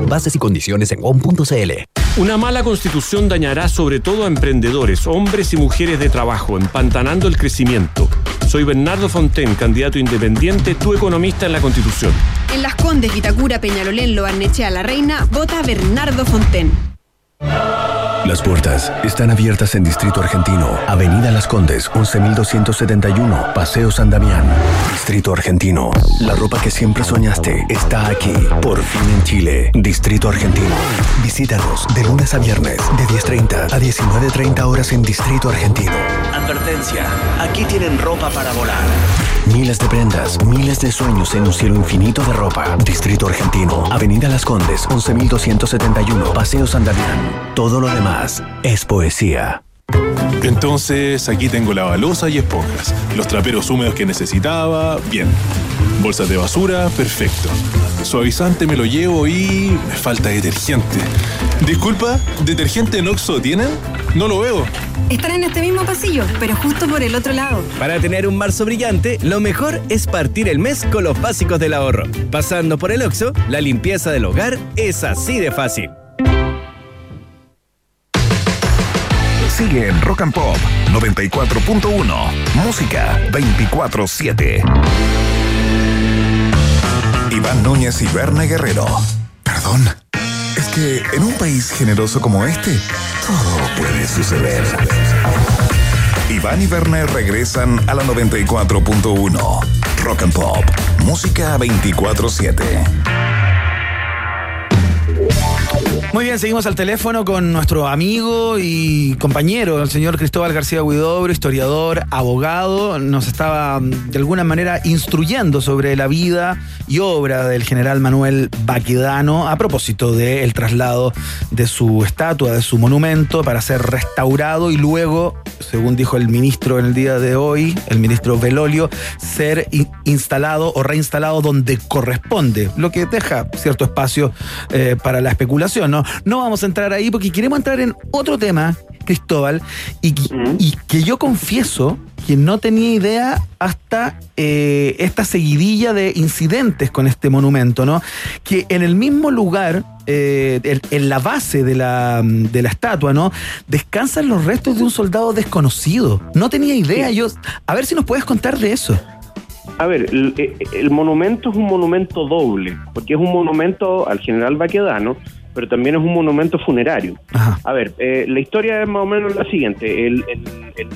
Bases y condiciones en WOM.cl. Una mala constitución dañará sobre todo a emprendedores, hombres y mujeres de trabajo, empantanando el crecimiento. Soy Bernardo Fonten, candidato independiente, tu economista en la constitución. En Las Condes, Vitacura, Peñalolén, Loarnechea, La Reina, vota Bernardo Fonten. Las puertas están abiertas en Distrito Argentino, Avenida Las Condes, 11271, Paseo San Damián. Distrito Argentino, la ropa que siempre soñaste está aquí, por fin en Chile. Distrito Argentino. Visítanos de lunes a viernes, de 10.30 a 19.30 horas en Distrito Argentino. Advertencia, aquí tienen ropa para volar. Miles de prendas, miles de sueños en un cielo infinito de ropa. Distrito Argentino, Avenida Las Condes, 11271, Paseo San Damián. Todo lo demás es poesía. Entonces, aquí tengo la balosa y esponjas. Los traperos húmedos que necesitaba, bien. Bolsas de basura, perfecto. Suavizante me lo llevo y me falta detergente. Disculpa, ¿detergente en Oxxo tienen? No lo veo. Están en este mismo pasillo, pero justo por el otro lado. Para tener un marzo brillante, lo mejor es partir el mes con los básicos del ahorro. Pasando por el Oxxo, la limpieza del hogar es así de fácil. Sigue en Rock and Pop 94.1. Música 24-7. Iván Núñez y Berna Guerrero. Perdón. Es que en un país generoso como este, todo puede suceder. Iván y Berna regresan a la 94.1. Rock and Pop. Música 24-7. Muy bien, seguimos al teléfono con nuestro amigo y compañero, el señor Cristóbal García Huidobro, historiador, abogado. Nos estaba mm, de alguna manera instruyendo sobre la vida y obra del general Manuel Baquedano a propósito del traslado de su estatua, de su monumento, para ser restaurado y luego, según dijo el ministro en el día de hoy, el ministro Velolio, ser in- instalado o reinstalado donde corresponde, lo que deja cierto espacio eh, para la especulación. ¿no? No vamos a entrar ahí porque queremos entrar en otro tema, Cristóbal, y, que- y que yo confieso que no tenía idea hasta eh, esta seguidilla de incidentes con este monumento, ¿no? Que en el mismo lugar, eh, en, en la base de la, de la estatua, ¿no? Descansan los restos de un soldado desconocido. No tenía idea. Yo, a ver si nos puedes contar de eso. A ver, el, el monumento es un monumento doble, porque es un monumento al general Baquedano, pero también es un monumento funerario. A ver, eh, la historia es más o menos la siguiente. El, el- el-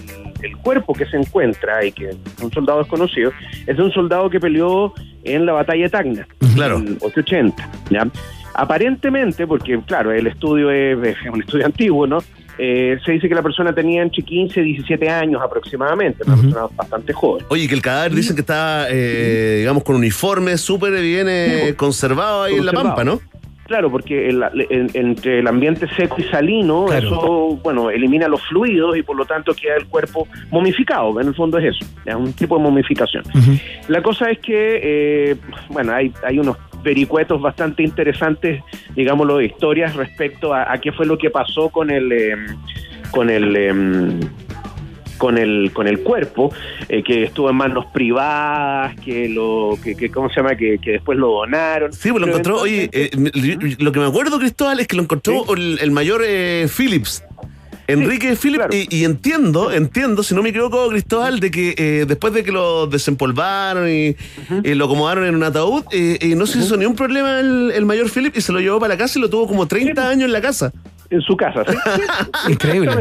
el cuerpo que se encuentra y que es un soldado desconocido es de un soldado que peleó en la batalla de Tacna, Claro. en el 880. ¿ya? Aparentemente, porque claro, el estudio es, es un estudio antiguo, ¿no? Eh, se dice que la persona tenía entre 15 y 17 años aproximadamente, una persona bastante joven. Oye, que el cadáver dicen que está, eh, digamos, con uniforme súper bien eh, conservado ahí en la pampa, ¿no? Claro, porque el- el- entre el ambiente seco y salino, eso, bueno, elimina los fluidos y por lo tanto queda el cuerpo momificado. En el fondo es eso, es un tipo de momificación. La cosa es que, eh, bueno, hay, hay unos vericuetos bastante interesantes, digámoslo, de historias respecto a, a qué fue lo que pasó con el, eh, con el, em, con el con el cuerpo eh, que estuvo en manos privadas que lo que, que cómo se llama que, que después lo donaron. Sí, pues lo encontró, oye, eh, me- lo que me acuerdo, Cristóbal, es que lo encontró el, el mayor eh, Phillips. Enrique Phillips, y, y entiendo, entiendo, si no me equivoco, Cristóbal, de que eh, después de que lo desempolvaron y eh, lo acomodaron en un ataúd, eh, eh, no se hizo ni un problema el, el mayor Phillips y se lo llevó para la casa y lo tuvo como 30 años en la casa. En su casa, ¿sí? *laughs* Increíble.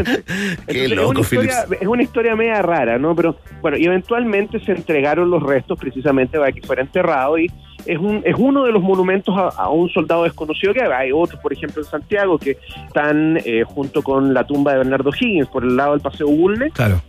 Qué loco, es una, historia, Phillips. es una historia media rara, ¿no? Pero bueno, y eventualmente se entregaron los restos precisamente para que fuera enterrado y es, un, es uno de los monumentos a, a un soldado desconocido que hay. Hay otros, por ejemplo, en Santiago que están eh, junto con la tumba de Bernardo Higgins por el lado del Paseo Bulnes. Claro.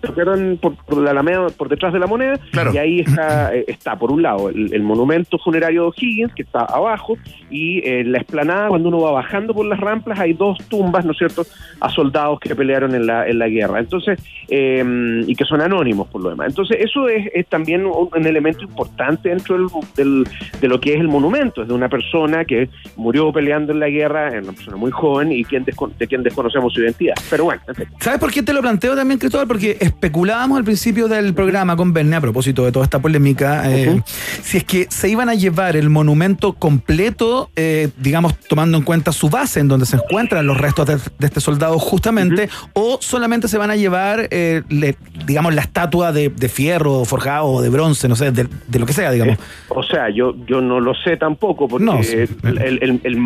Por, por la Alameda, por detrás de la moneda. Claro. Y ahí está, eh, está por un lado, el, el monumento funerario de Higgins, que está abajo, y eh, en la explanada, cuando uno va bajando por las rampas, hay dos tumbas, ¿no es cierto?, a soldados que pelearon en la, en la guerra. Entonces, eh, y que son anónimos por lo demás. Entonces, eso es, es también un, un elemento importante dentro del, del, del lo que es el monumento, es de una persona que murió peleando en la guerra, es una persona muy joven y quien de quien desconocemos su identidad. Pero bueno, en fin. ¿Sabes por qué te lo planteo también, Cristóbal? Porque especulábamos al principio del programa con Verne, a propósito de toda esta polémica, eh, si es que se iban a llevar el monumento completo, eh, digamos, tomando en cuenta su base, en donde se encuentran los restos de, de este soldado justamente, o solamente se van a llevar, eh, le- digamos, la estatua de, de fierro forjado o de bronce, no sé, de, de lo que sea, digamos. O sea, yo, yo no lo sé tampoco porque No, sí. el, el- el- el-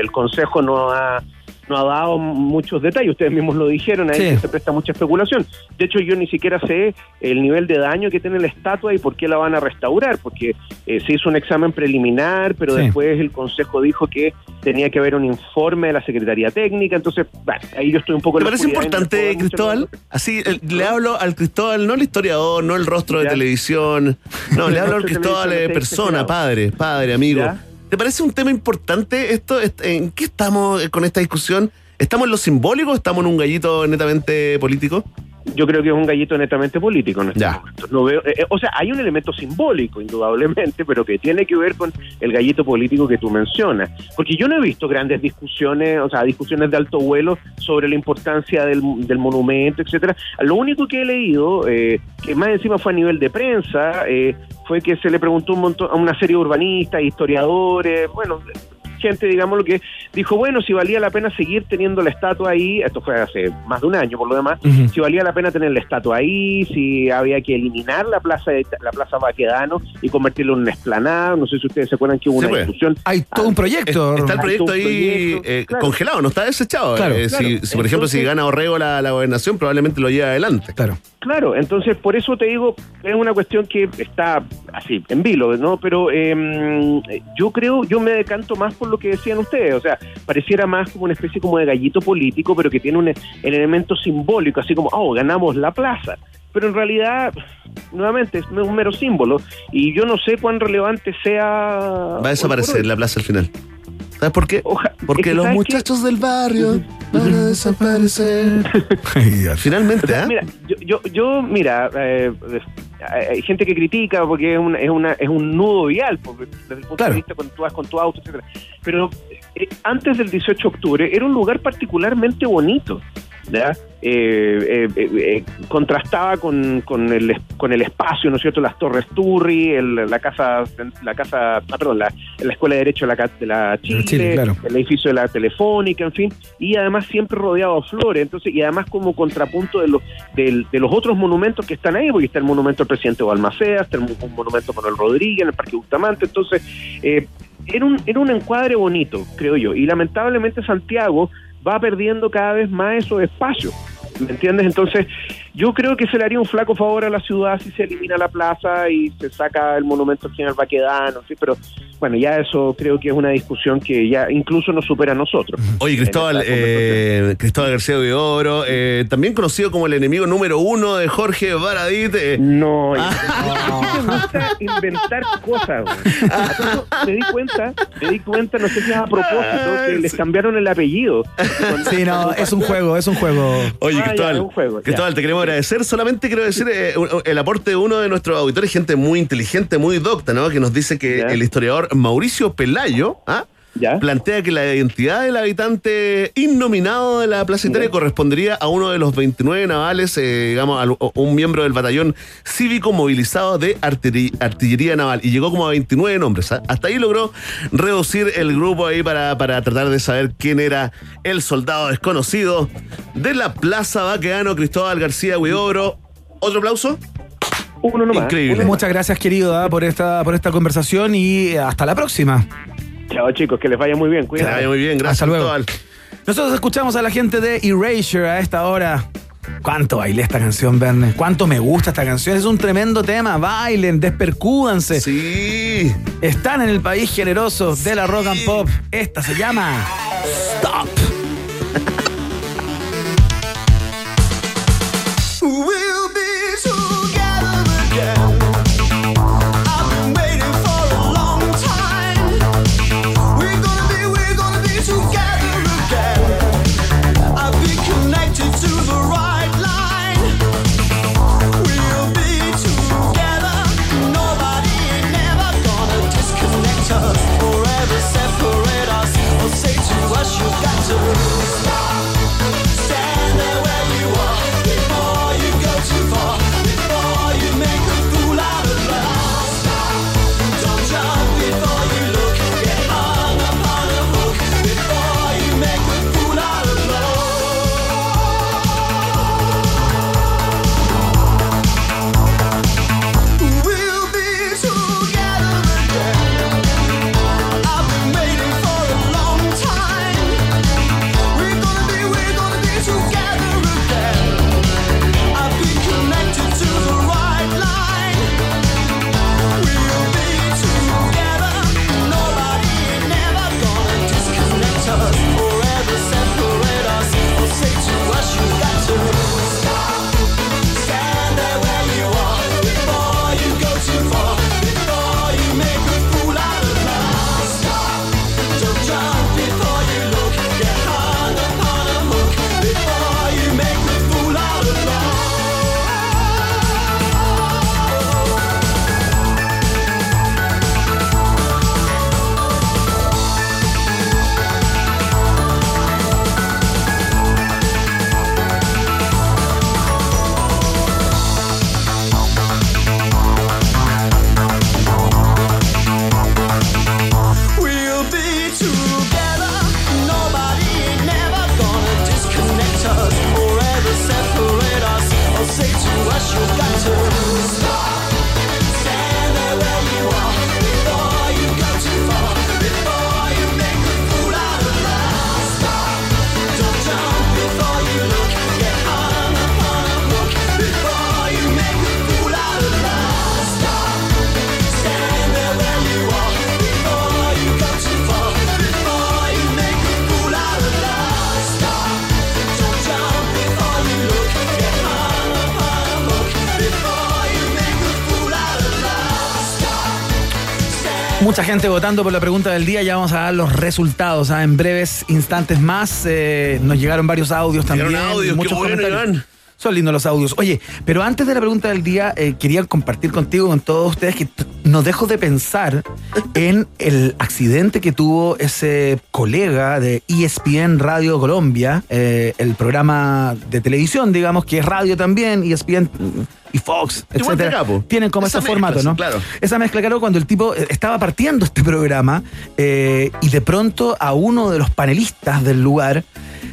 el Consejo no ha, no ha dado muchos detalles, ustedes mismos lo dijeron, ahí Sí. se presta mucha especulación. De hecho, yo ni siquiera sé el nivel de daño que tiene la estatua y por qué la van a restaurar, porque eh, se hizo un examen preliminar, pero Sí. después el Consejo dijo que tenía que haber un informe de la Secretaría Técnica, entonces, bueno, ahí yo estoy un poco... ¿Te en la parece importante, Cristóbal? Así, eh, le hablo al Cristóbal, no el historiador, no el rostro de televisión. No, le hablo *laughs* al El Cristóbal, eh, no te persona, padre, padre, amigo. ¿Ya? ¿Te parece un tema importante esto? Est- ¿En qué estamos con esta discusión? ¿Estamos en lo simbólico o estamos en un gallito netamente político? Yo creo que es un gallito netamente político en este momento. No veo, eh, eh, o sea, hay un elemento simbólico, indudablemente, pero que tiene que ver con el gallito político que tú mencionas. Porque yo no he visto grandes discusiones, o sea, discusiones de alto vuelo sobre la importancia del, del monumento, etcétera. Lo único que he leído, eh, que más encima fue a nivel de prensa, eh, fue que se le preguntó un montón a una serie de urbanistas, historiadores, bueno, gente, digamos, lo que dijo, bueno, si valía la pena seguir teniendo la estatua ahí, esto fue hace más de un año por lo demás, si valía la pena tener la estatua ahí, si había que eliminar la plaza de, la plaza Baquedano y convertirlo en una esplanada, no sé si ustedes se acuerdan que hubo Sí, una pues. discusión. Hay todo un proyecto. Está el proyecto ahí proyecto, eh, claro. congelado, no está desechado. Claro, Eh, claro. Si, si, por ejemplo, si gana Orrego la, la gobernación, probablemente lo lleve adelante. Claro. Claro, entonces por eso te digo, es una cuestión que está así, en vilo, ¿no? Pero eh, yo creo, yo me decanto más por lo que decían ustedes, o sea, pareciera más como una especie como de gallito político, pero que tiene un, el elemento simbólico, así como, oh, ganamos la plaza. Pero en realidad, nuevamente, es un mero símbolo, y yo no sé cuán relevante sea... Va a desaparecer la plaza al final. ¿Sabes por qué? es Porque que los ¿sabes muchachos del barrio van a desaparecer. *laughs* Finalmente, ¿ah? Mira, yo, yo, yo, mira, eh, eh, hay gente que critica porque es, una, es, una, es un nudo vial, porque desde el punto de vista cuando tú vas con tu auto, etcétera. Pero eh, antes del 18 de octubre era un lugar particularmente bonito. ¿Ya? Eh, eh, eh, contrastaba con, con, el, con el espacio, ¿no es cierto? Las Torres Turri, el- la casa, la casa, ah, perdón, la, la Escuela de Derecho de la, de Chile, Chile, claro. el edificio de la Telefónica, en fin, y además siempre rodeado de flores, entonces, y además como contrapunto de los, del- de los otros monumentos que están ahí, porque está el monumento al presidente Balmaceda, está el, un monumento a Manuel Rodríguez en el Parque Bustamante, entonces, eh, era un, era un encuadre bonito, creo yo, y lamentablemente Santiago va perdiendo cada vez más esos espacios. ¿Me entiendes? Entonces, yo creo que se le haría un flaco favor a la ciudad si se elimina la plaza y se saca el monumento al general Baquedano, ¿sí? pero bueno, ya eso creo que es una discusión que ya incluso nos supera a nosotros. Oye, Cristóbal, eh, Cristóbal García de Oro, eh, también conocido como el enemigo número uno de Jorge Baradit. eh. No, te gusta inventar cosas. Me di cuenta, me di cuenta, no sé si es a propósito, que les cambiaron el apellido. Sí, no, es un juego, es un juego. Oye, Ah, ya, Cristóbal, un juego. Cristóbal, te queremos agradecer. Solamente quiero decir eh, el aporte de uno de nuestros auditores, gente muy inteligente, muy docta, ¿no? Que nos dice que el historiador Mauricio Pelayo, ¿ah? Plantea que la identidad del habitante innominado de la Plaza Italia correspondería a uno de los 29 navales, eh, digamos, a un miembro del batallón cívico movilizado de artillería, naval. Y llegó como a 29 nombres. ¿ah? Hasta ahí logró reducir el grupo ahí para, para tratar de saber quién era el soldado desconocido de la Plaza Baqueano, Cristóbal García Huidobro. ¿Otro aplauso? Uno nomás. Increíble. Muchas gracias, querido, ah, por esta, por esta conversación y hasta la próxima. Chao, chicos, que les vaya muy bien. Que Cuídense. vaya muy bien, gracias, Hasta luego. Nosotros escuchamos a la gente de Erasure a esta hora. ¿Cuánto bailé esta canción, Verne? ¿Cuánto me gusta esta canción? Es un tremendo tema. Bailen, despercúdanse. Sí. Están en el país generoso de la rock and pop. Esta se llama Stop. *laughs* gente votando por la pregunta del día, ya vamos a dar los resultados. ¿ah? En breves instantes más eh, nos llegaron varios audios también. Audios, muchos bueno, comentarios. Son lindos los audios. Oye, pero antes de la pregunta del día, eh, quería compartir contigo, con todos ustedes, que no dejo de pensar en el accidente que tuvo ese colega de ESPN Radio Colombia, eh, el programa de televisión, digamos, que es radio también, ESPN y Fox, etcétera. Tienen como ese formato, mezcla, ¿no? claro. Esa mezcla, claro, cuando el tipo eh, estaba partiendo este programa eh, y de pronto a uno de los panelistas del lugar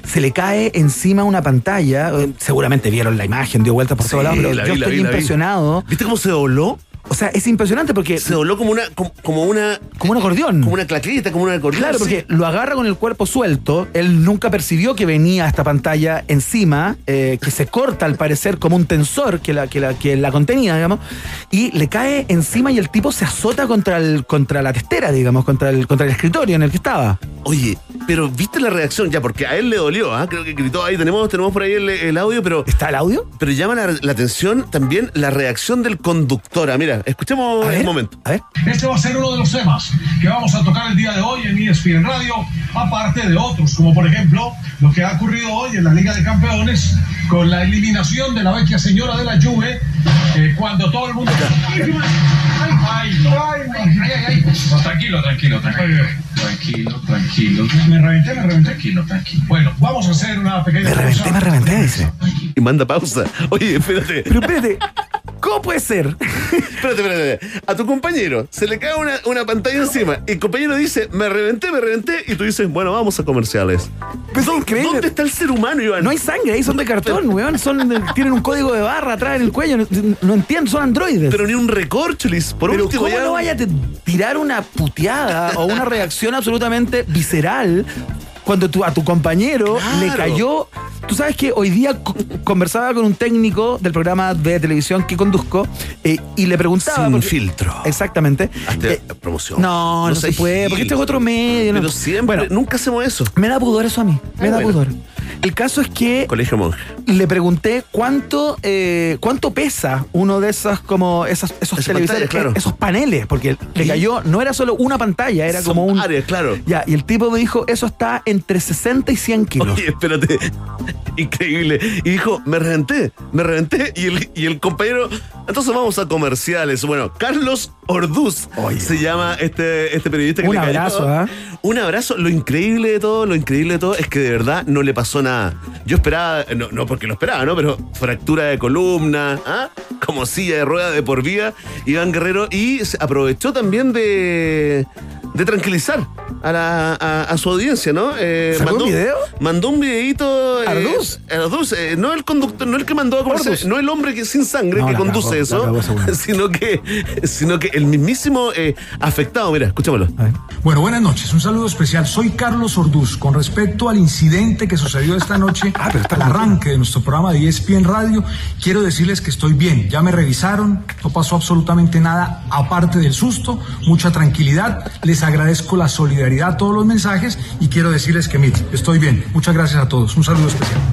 se le cae encima una pantalla. eh, seguramente vieron la imagen, dio vueltas por Sí, todos lados, pero la yo vi, estoy vi, la vi. impresionado. ¿Viste cómo se dobló? O sea, es impresionante porque. Se dobló como una. Como, como una. Como un acordeón. Como una claqueta, como un acordeón. Claro, sí. porque lo agarra con el cuerpo suelto. Él nunca percibió que venía esta pantalla encima, eh, que se corta al parecer como un tensor que la, que, la, que la contenía, digamos, y le cae encima y el tipo se azota contra, el, contra la testera, digamos, contra el, contra el escritorio en el que estaba. Oye, pero ¿viste la reacción? Ya, porque a él le dolió, ¿ah? Creo que gritó ahí, tenemos, tenemos por ahí el, el audio, pero. ¿Está el audio? Pero llama la, la atención también la reacción del conductor. Ah, escuchemos un momento. A ver. Este va a ser uno de los temas que vamos a tocar el día de hoy en ESPN Radio, aparte de otros, como por ejemplo lo que ha ocurrido hoy en la Liga de Campeones con la eliminación de la vecchia señora de la Juve, eh, cuando todo el mundo... ¡Ay, ay, ay, no! ¡Ay, ay, ay, ay! No, tranquilo, tranquilo, tranquilo. Tranquilo, tranquilo. Me reventé, me reventé. Tranquilo, tranquilo. Bueno, vamos a hacer una pequeña... Me reventé, me reventé, dice. Y manda pausa. Oye, espérate. Pero espérate, ¿cómo puede ser? *laughs* Espérate, espérate. A tu compañero se le cae una, una pantalla encima y el compañero dice, me reventé, me reventé, y tú dices, bueno, vamos a comerciales. Es increíble. ¿Dónde está el ser humano, Iván? No hay sangre, ahí son de cartón, weón. Son tienen un código de barra atrás en el cuello. No, no entiendo, son androides. Pero ni un recorcholis. Por Pero último, ¿cómo ya- no vaya a tirar una puteada o una reacción absolutamente visceral cuando a tu compañero Claro. le cayó? Tú sabes que hoy día co- conversaba con un técnico del programa de televisión que conduzco eh, y le preguntaba. Sin porque- filtro. Exactamente. Hazte Eh, promoción. no, no, se puede, porque este es otro medio. ¿no? Pero siempre, nunca hacemos eso. Me da pudor eso a mí. Me Ah, da bueno. pudor. El caso es que Colegio Monje. le pregunté cuánto eh, cuánto pesa uno de esas como esas, esos televisores, claro. esos paneles, porque le cayó, no era solo una pantalla, era Son como un. áreas, claro. Ya, y el tipo me dijo, eso está entre 60 y 100 kilos. Oye, espérate. Increíble. Y dijo, me reventé, me reventé. Y el, y el compañero, entonces vamos a comerciales. Bueno, Carlos Orduz se llama este, este periodista que Un le cayó. abrazo, ¿ah? Un abrazo. Lo increíble de todo, lo increíble de todo es que de verdad no le pasó nada. Yo esperaba, no, no porque lo esperaba, ¿no? Pero fractura de columna, ¿ah? como silla de rueda de por vida, Iván Guerrero. Y se aprovechó también de, de tranquilizar a, la, a, a su audiencia, ¿no? Eh, ¿Sacó un video? Mandó un videito. eh, ¿Arduz? Arduz, eh, no el conductor, no el que mandó a Arduz. no el hombre que sin sangre No, que conduce cagó, eso, cagó *laughs* sino que, sino que el mismísimo eh, afectado. Mira, escúchamelo. Bueno, buenas noches. Un saludo especial. Soy Carlos Orduz. Con respecto al incidente que sucedió esta noche *laughs* al arranque de nuestro programa de ESPN Radio, quiero decirles que estoy bien. Ya me revisaron, no pasó absolutamente nada aparte del susto, mucha tranquilidad. Les agradezco la solidaridad, todos los mensajes y quiero decirles que, mire, estoy bien. Muchas gracias a todos. Un saludo especial. *laughs*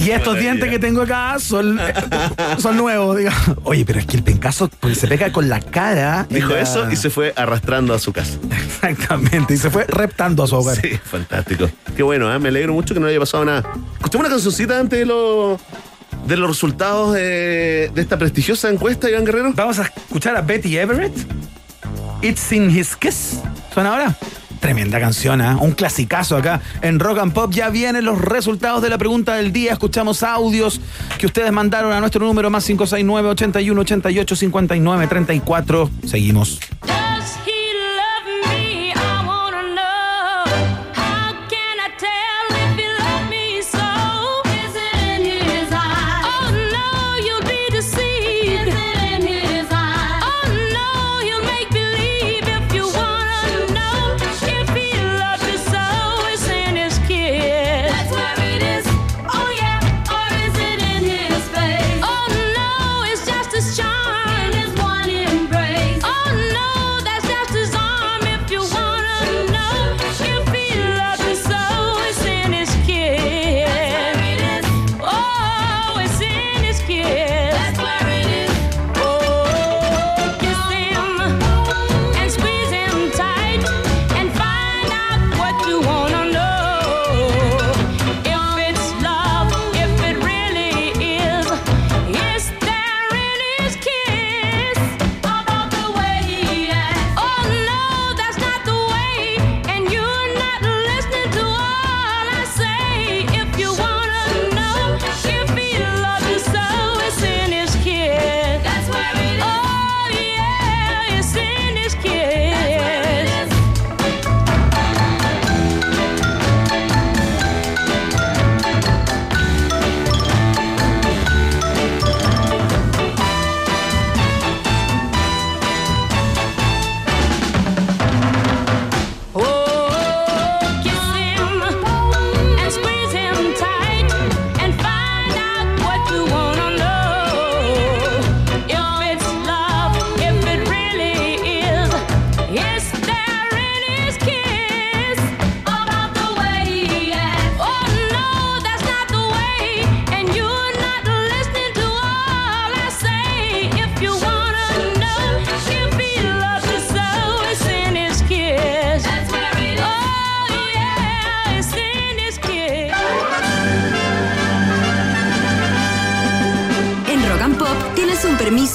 Y estos dientes que tengo acá son, *laughs* son nuevos, digamos. Oye, pero es que el pencazo pues, se pega con la cara. Dijo la- eso y se fue arrastrando a su casa. Exactamente, y se fue reptando a su hogar. Sí, fantástico. Qué bueno, ¿eh? me alegro mucho que no haya pasado nada. Escuchemos una cancioncita antes de, lo- de los resultados de, de esta prestigiosa encuesta, Iván Guerrero. Vamos a escuchar a Betty Everett. It's in his kiss. ¿Suena ahora? Tremenda canción, ¿ah? un clasicazo acá en Rock and Pop. Ya vienen los resultados de la pregunta del día. Escuchamos audios que ustedes mandaron a nuestro número más 569 81 88 59 34. Seguimos.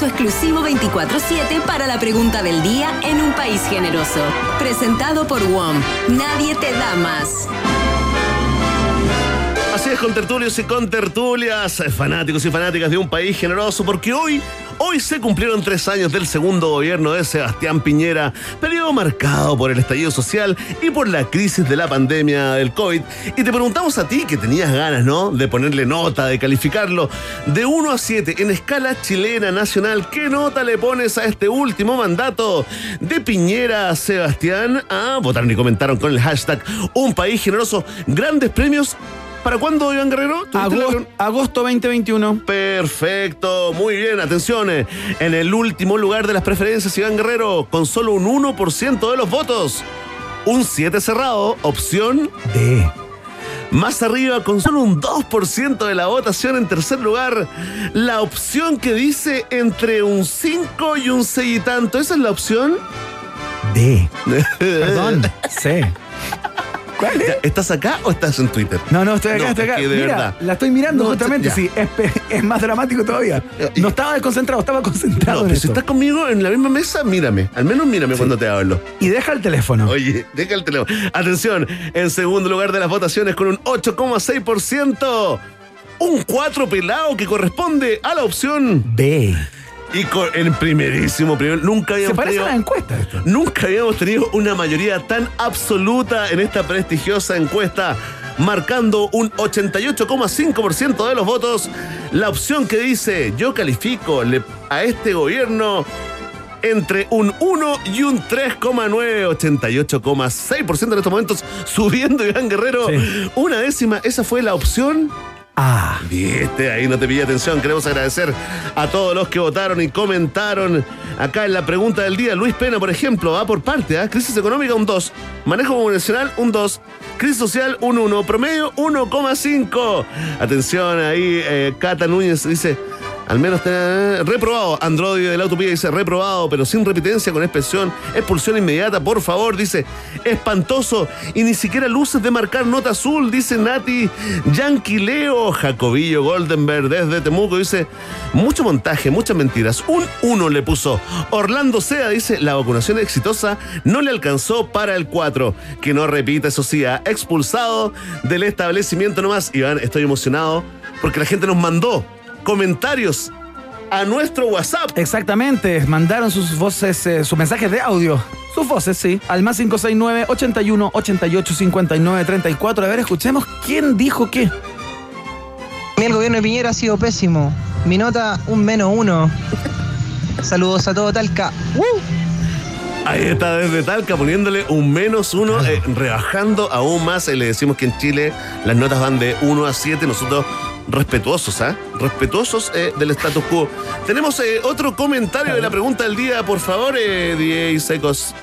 Exclusivo 24-7 para la pregunta del día en un país generoso. Presentado por WOM. Nadie te da más. Así es, con tertulios y con tertulias, eh, fanáticos y fanáticas de un país generoso, porque hoy, hoy se cumplieron tres años del segundo gobierno de Sebastián Piñera, periodo marcado por el estallido social y por la crisis de la pandemia del COVID. Y te preguntamos a ti que tenías ganas, ¿no? De ponerle nota, de calificarlo de 1 a 7 en escala chilena nacional. ¿Qué nota le pones a este último mandato de Piñera a Sebastián? Ah, votaron y comentaron con el hashtag Un país generoso. Grandes premios ¿Para cuándo, Iván Guerrero? Agosto, agosto 2021. Perfecto, muy bien, atención. eh, En el último lugar de las preferencias, Iván Guerrero, con solo un 1% de los votos. Un 7 cerrado, opción D. Más arriba, con solo un 2% de la votación en tercer lugar, la opción que dice entre un 5 y un 6 y tanto. ¿Esa es la opción? D. *laughs* Perdón, C. ¿Cuál es? ¿Estás acá o estás en Twitter? No, no, estoy acá, No, estoy acá. es que de Mira, verdad. la estoy mirando No, justamente, ya. sí. Es, *laughs* más dramático todavía. No estaba desconcentrado, estaba concentrado No, en pero si esto. estás conmigo en la misma mesa, mírame. Al menos mírame cuando te hablo. Y deja el teléfono. Oye, deja el teléfono. Atención, en segundo lugar de las votaciones con un 8,6%. Un 4 pelado que corresponde a la opción B. Y con- en primerísimo primer, nunca habíamos Se parece a la encuesta esto. Nunca habíamos tenido una mayoría tan absoluta en esta prestigiosa encuesta, marcando un 88,5% de los votos. La opción que dice, yo califico a este gobierno entre un 1 y un 3,9, 88,6% en estos momentos, subiendo Iván Guerrero una décima. Esa fue la opción Ah. Viste, ahí no te pillé atención. Queremos agradecer a todos los que votaron y comentaron acá en la pregunta del día. Luis Pena, por ejemplo, va por parte. ¿ah? Crisis económica, un 2. Manejo comunicacional, un 2. Crisis social, un 1. Promedio, 1,5. Atención, ahí eh, Cata Núñez dice... Al menos te- reprobado. Android de la Utopía dice reprobado, pero sin repitencia, con expresión, expulsión inmediata, por favor, dice espantoso. Y ni siquiera luces de marcar nota azul, dice Nati Yankee Leo. Jacobillo Goldenberg desde Temuco dice mucho montaje, muchas mentiras. Un uno le puso. Orlando Sea dice la vacunación exitosa no le alcanzó para el 4. Que no repita, eso sí, ha expulsado del establecimiento nomás. Iván, estoy emocionado porque la gente nos mandó comentarios a nuestro WhatsApp. Exactamente, mandaron sus voces, eh, sus mensajes de audio. Sus voces, sí, al más 569 81 88 59 34. A ver, escuchemos quién dijo qué. el gobierno de Piñera ha sido pésimo. Mi nota, un menos uno. Saludos a todo Talca. Ahí está desde Talca poniéndole un menos uno, eh, rebajando aún más. Eh, le decimos que en Chile las notas van de 1 a 7. Nosotros respetuosos, ¿ah? Respetuosos eh, del status quo. Tenemos eh, otro comentario de la pregunta del día, por favor, eh, Secos.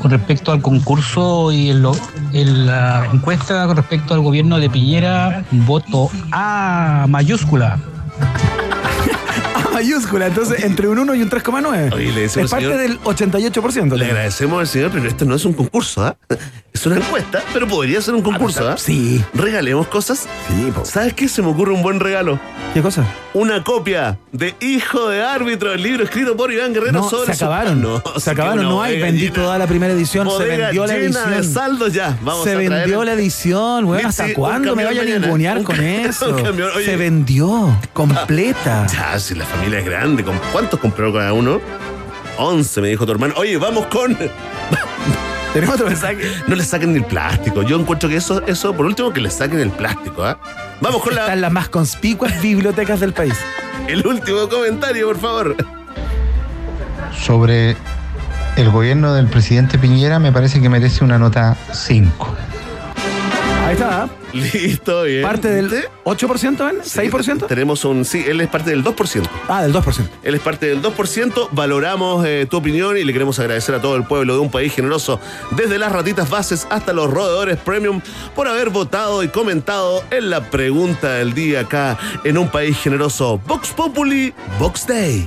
Con respecto al concurso y la encuesta con respecto al gobierno de Piñera, voto A mayúscula. Mayúscula, entonces entre un 1 y un 3,9. Oye, le decimos Es parte señor- del 88%. Le agradecemos al señor, pero esto no es un concurso, ¿ah? Es una encuesta, pero podría ser un concurso, ¿ah? Sí. Regalemos cosas. Sí, ¿Sabes qué? Se me ocurre un buen regalo. ¿Qué cosa? Una copia de Hijo de Árbitro, el libro escrito por Iván Guerrero No, sobre se acabaron. No, se acabaron, no hay. Bendito da la primera edición. Se vendió la de edición. saldos ya. Vamos se a vendió la edición, weón. ¿Hasta cuándo me camión vaya a ningunear Un con *laughs* eso? oye. se vendió completa. Ya, si la familia es grande, ¿con cuántos compró cada uno? 11, me dijo tu hermano. Oye, vamos con. *laughs* Tenemos otro mensaje. No le saquen el plástico. Yo encuentro que eso, eso por último, que le saquen el plástico, ¿ah? Vamos con la. Están las más conspicuas bibliotecas del país. *laughs* El último comentario, por favor. Sobre el gobierno del presidente Piñera me parece que merece una nota 5. Ahí está. *laughs* Listo, bien. Parte del 8%, ¿ven? ¿6%? Tenemos un. Sí, él es parte del 2%. Ah, del 2%. Él es parte del 2%. Valoramos eh, tu opinión y le queremos agradecer a todo el pueblo de un país generoso, desde las ratitas bases hasta los roedores premium, por haber votado y comentado en la pregunta del día acá en un país generoso. Vox Populi, Vox Day.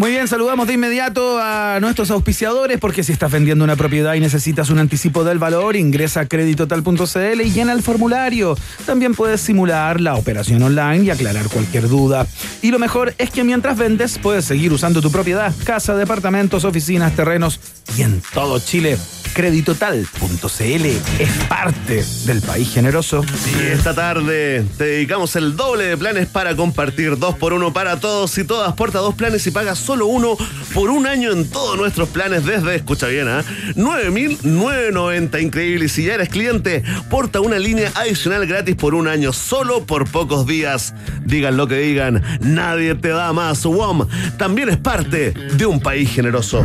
Muy bien, saludamos de inmediato a nuestros auspiciadores porque si estás vendiendo una propiedad y necesitas un anticipo del valor, ingresa a creditotal.cl y llena el formulario. También puedes simular la operación online y aclarar cualquier duda. Y lo mejor es que mientras vendes puedes seguir usando tu propiedad, casa, departamentos, oficinas, terrenos y en todo Chile. Creditotal.cl es parte del país generoso. Y esta tarde te dedicamos el doble de planes para compartir dos por uno para todos y todas. Porta dos planes y paga solo uno por un año en todos nuestros planes desde, escucha bien, ¿ah? 9.990, increíble. Y si ya eres cliente, porta una línea adicional gratis por un año, solo por pocos días. Digan lo que digan, nadie te da más. WOM también es parte de un país generoso.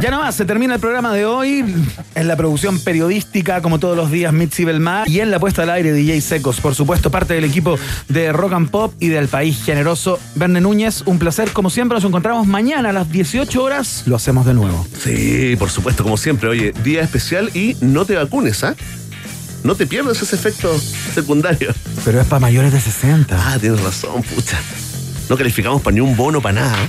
Ya nomás, se termina el programa de hoy. En la producción periodística, como todos los días, Mitzi Belmar. Y en la puesta al aire, DJ Secos. Por supuesto, parte del equipo de Rock and Pop y del País Generoso. Verne Núñez, un placer. Como siempre, nos encontramos mañana a las 18 horas. Lo hacemos de nuevo. Sí, por supuesto, como siempre. Oye, día especial y no te vacunes, ¿ah? No te pierdas ese efecto secundario. Pero es para mayores de 60. Ah, tienes razón, pucha. No calificamos para ni un bono para nada.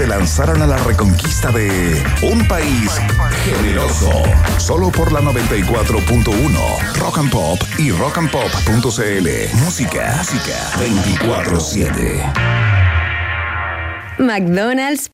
se lanzaron a la reconquista de un país generoso. Solo por la 94.1 Rock and Pop y rockandpop.cl. Música, música 24-7. McDonald's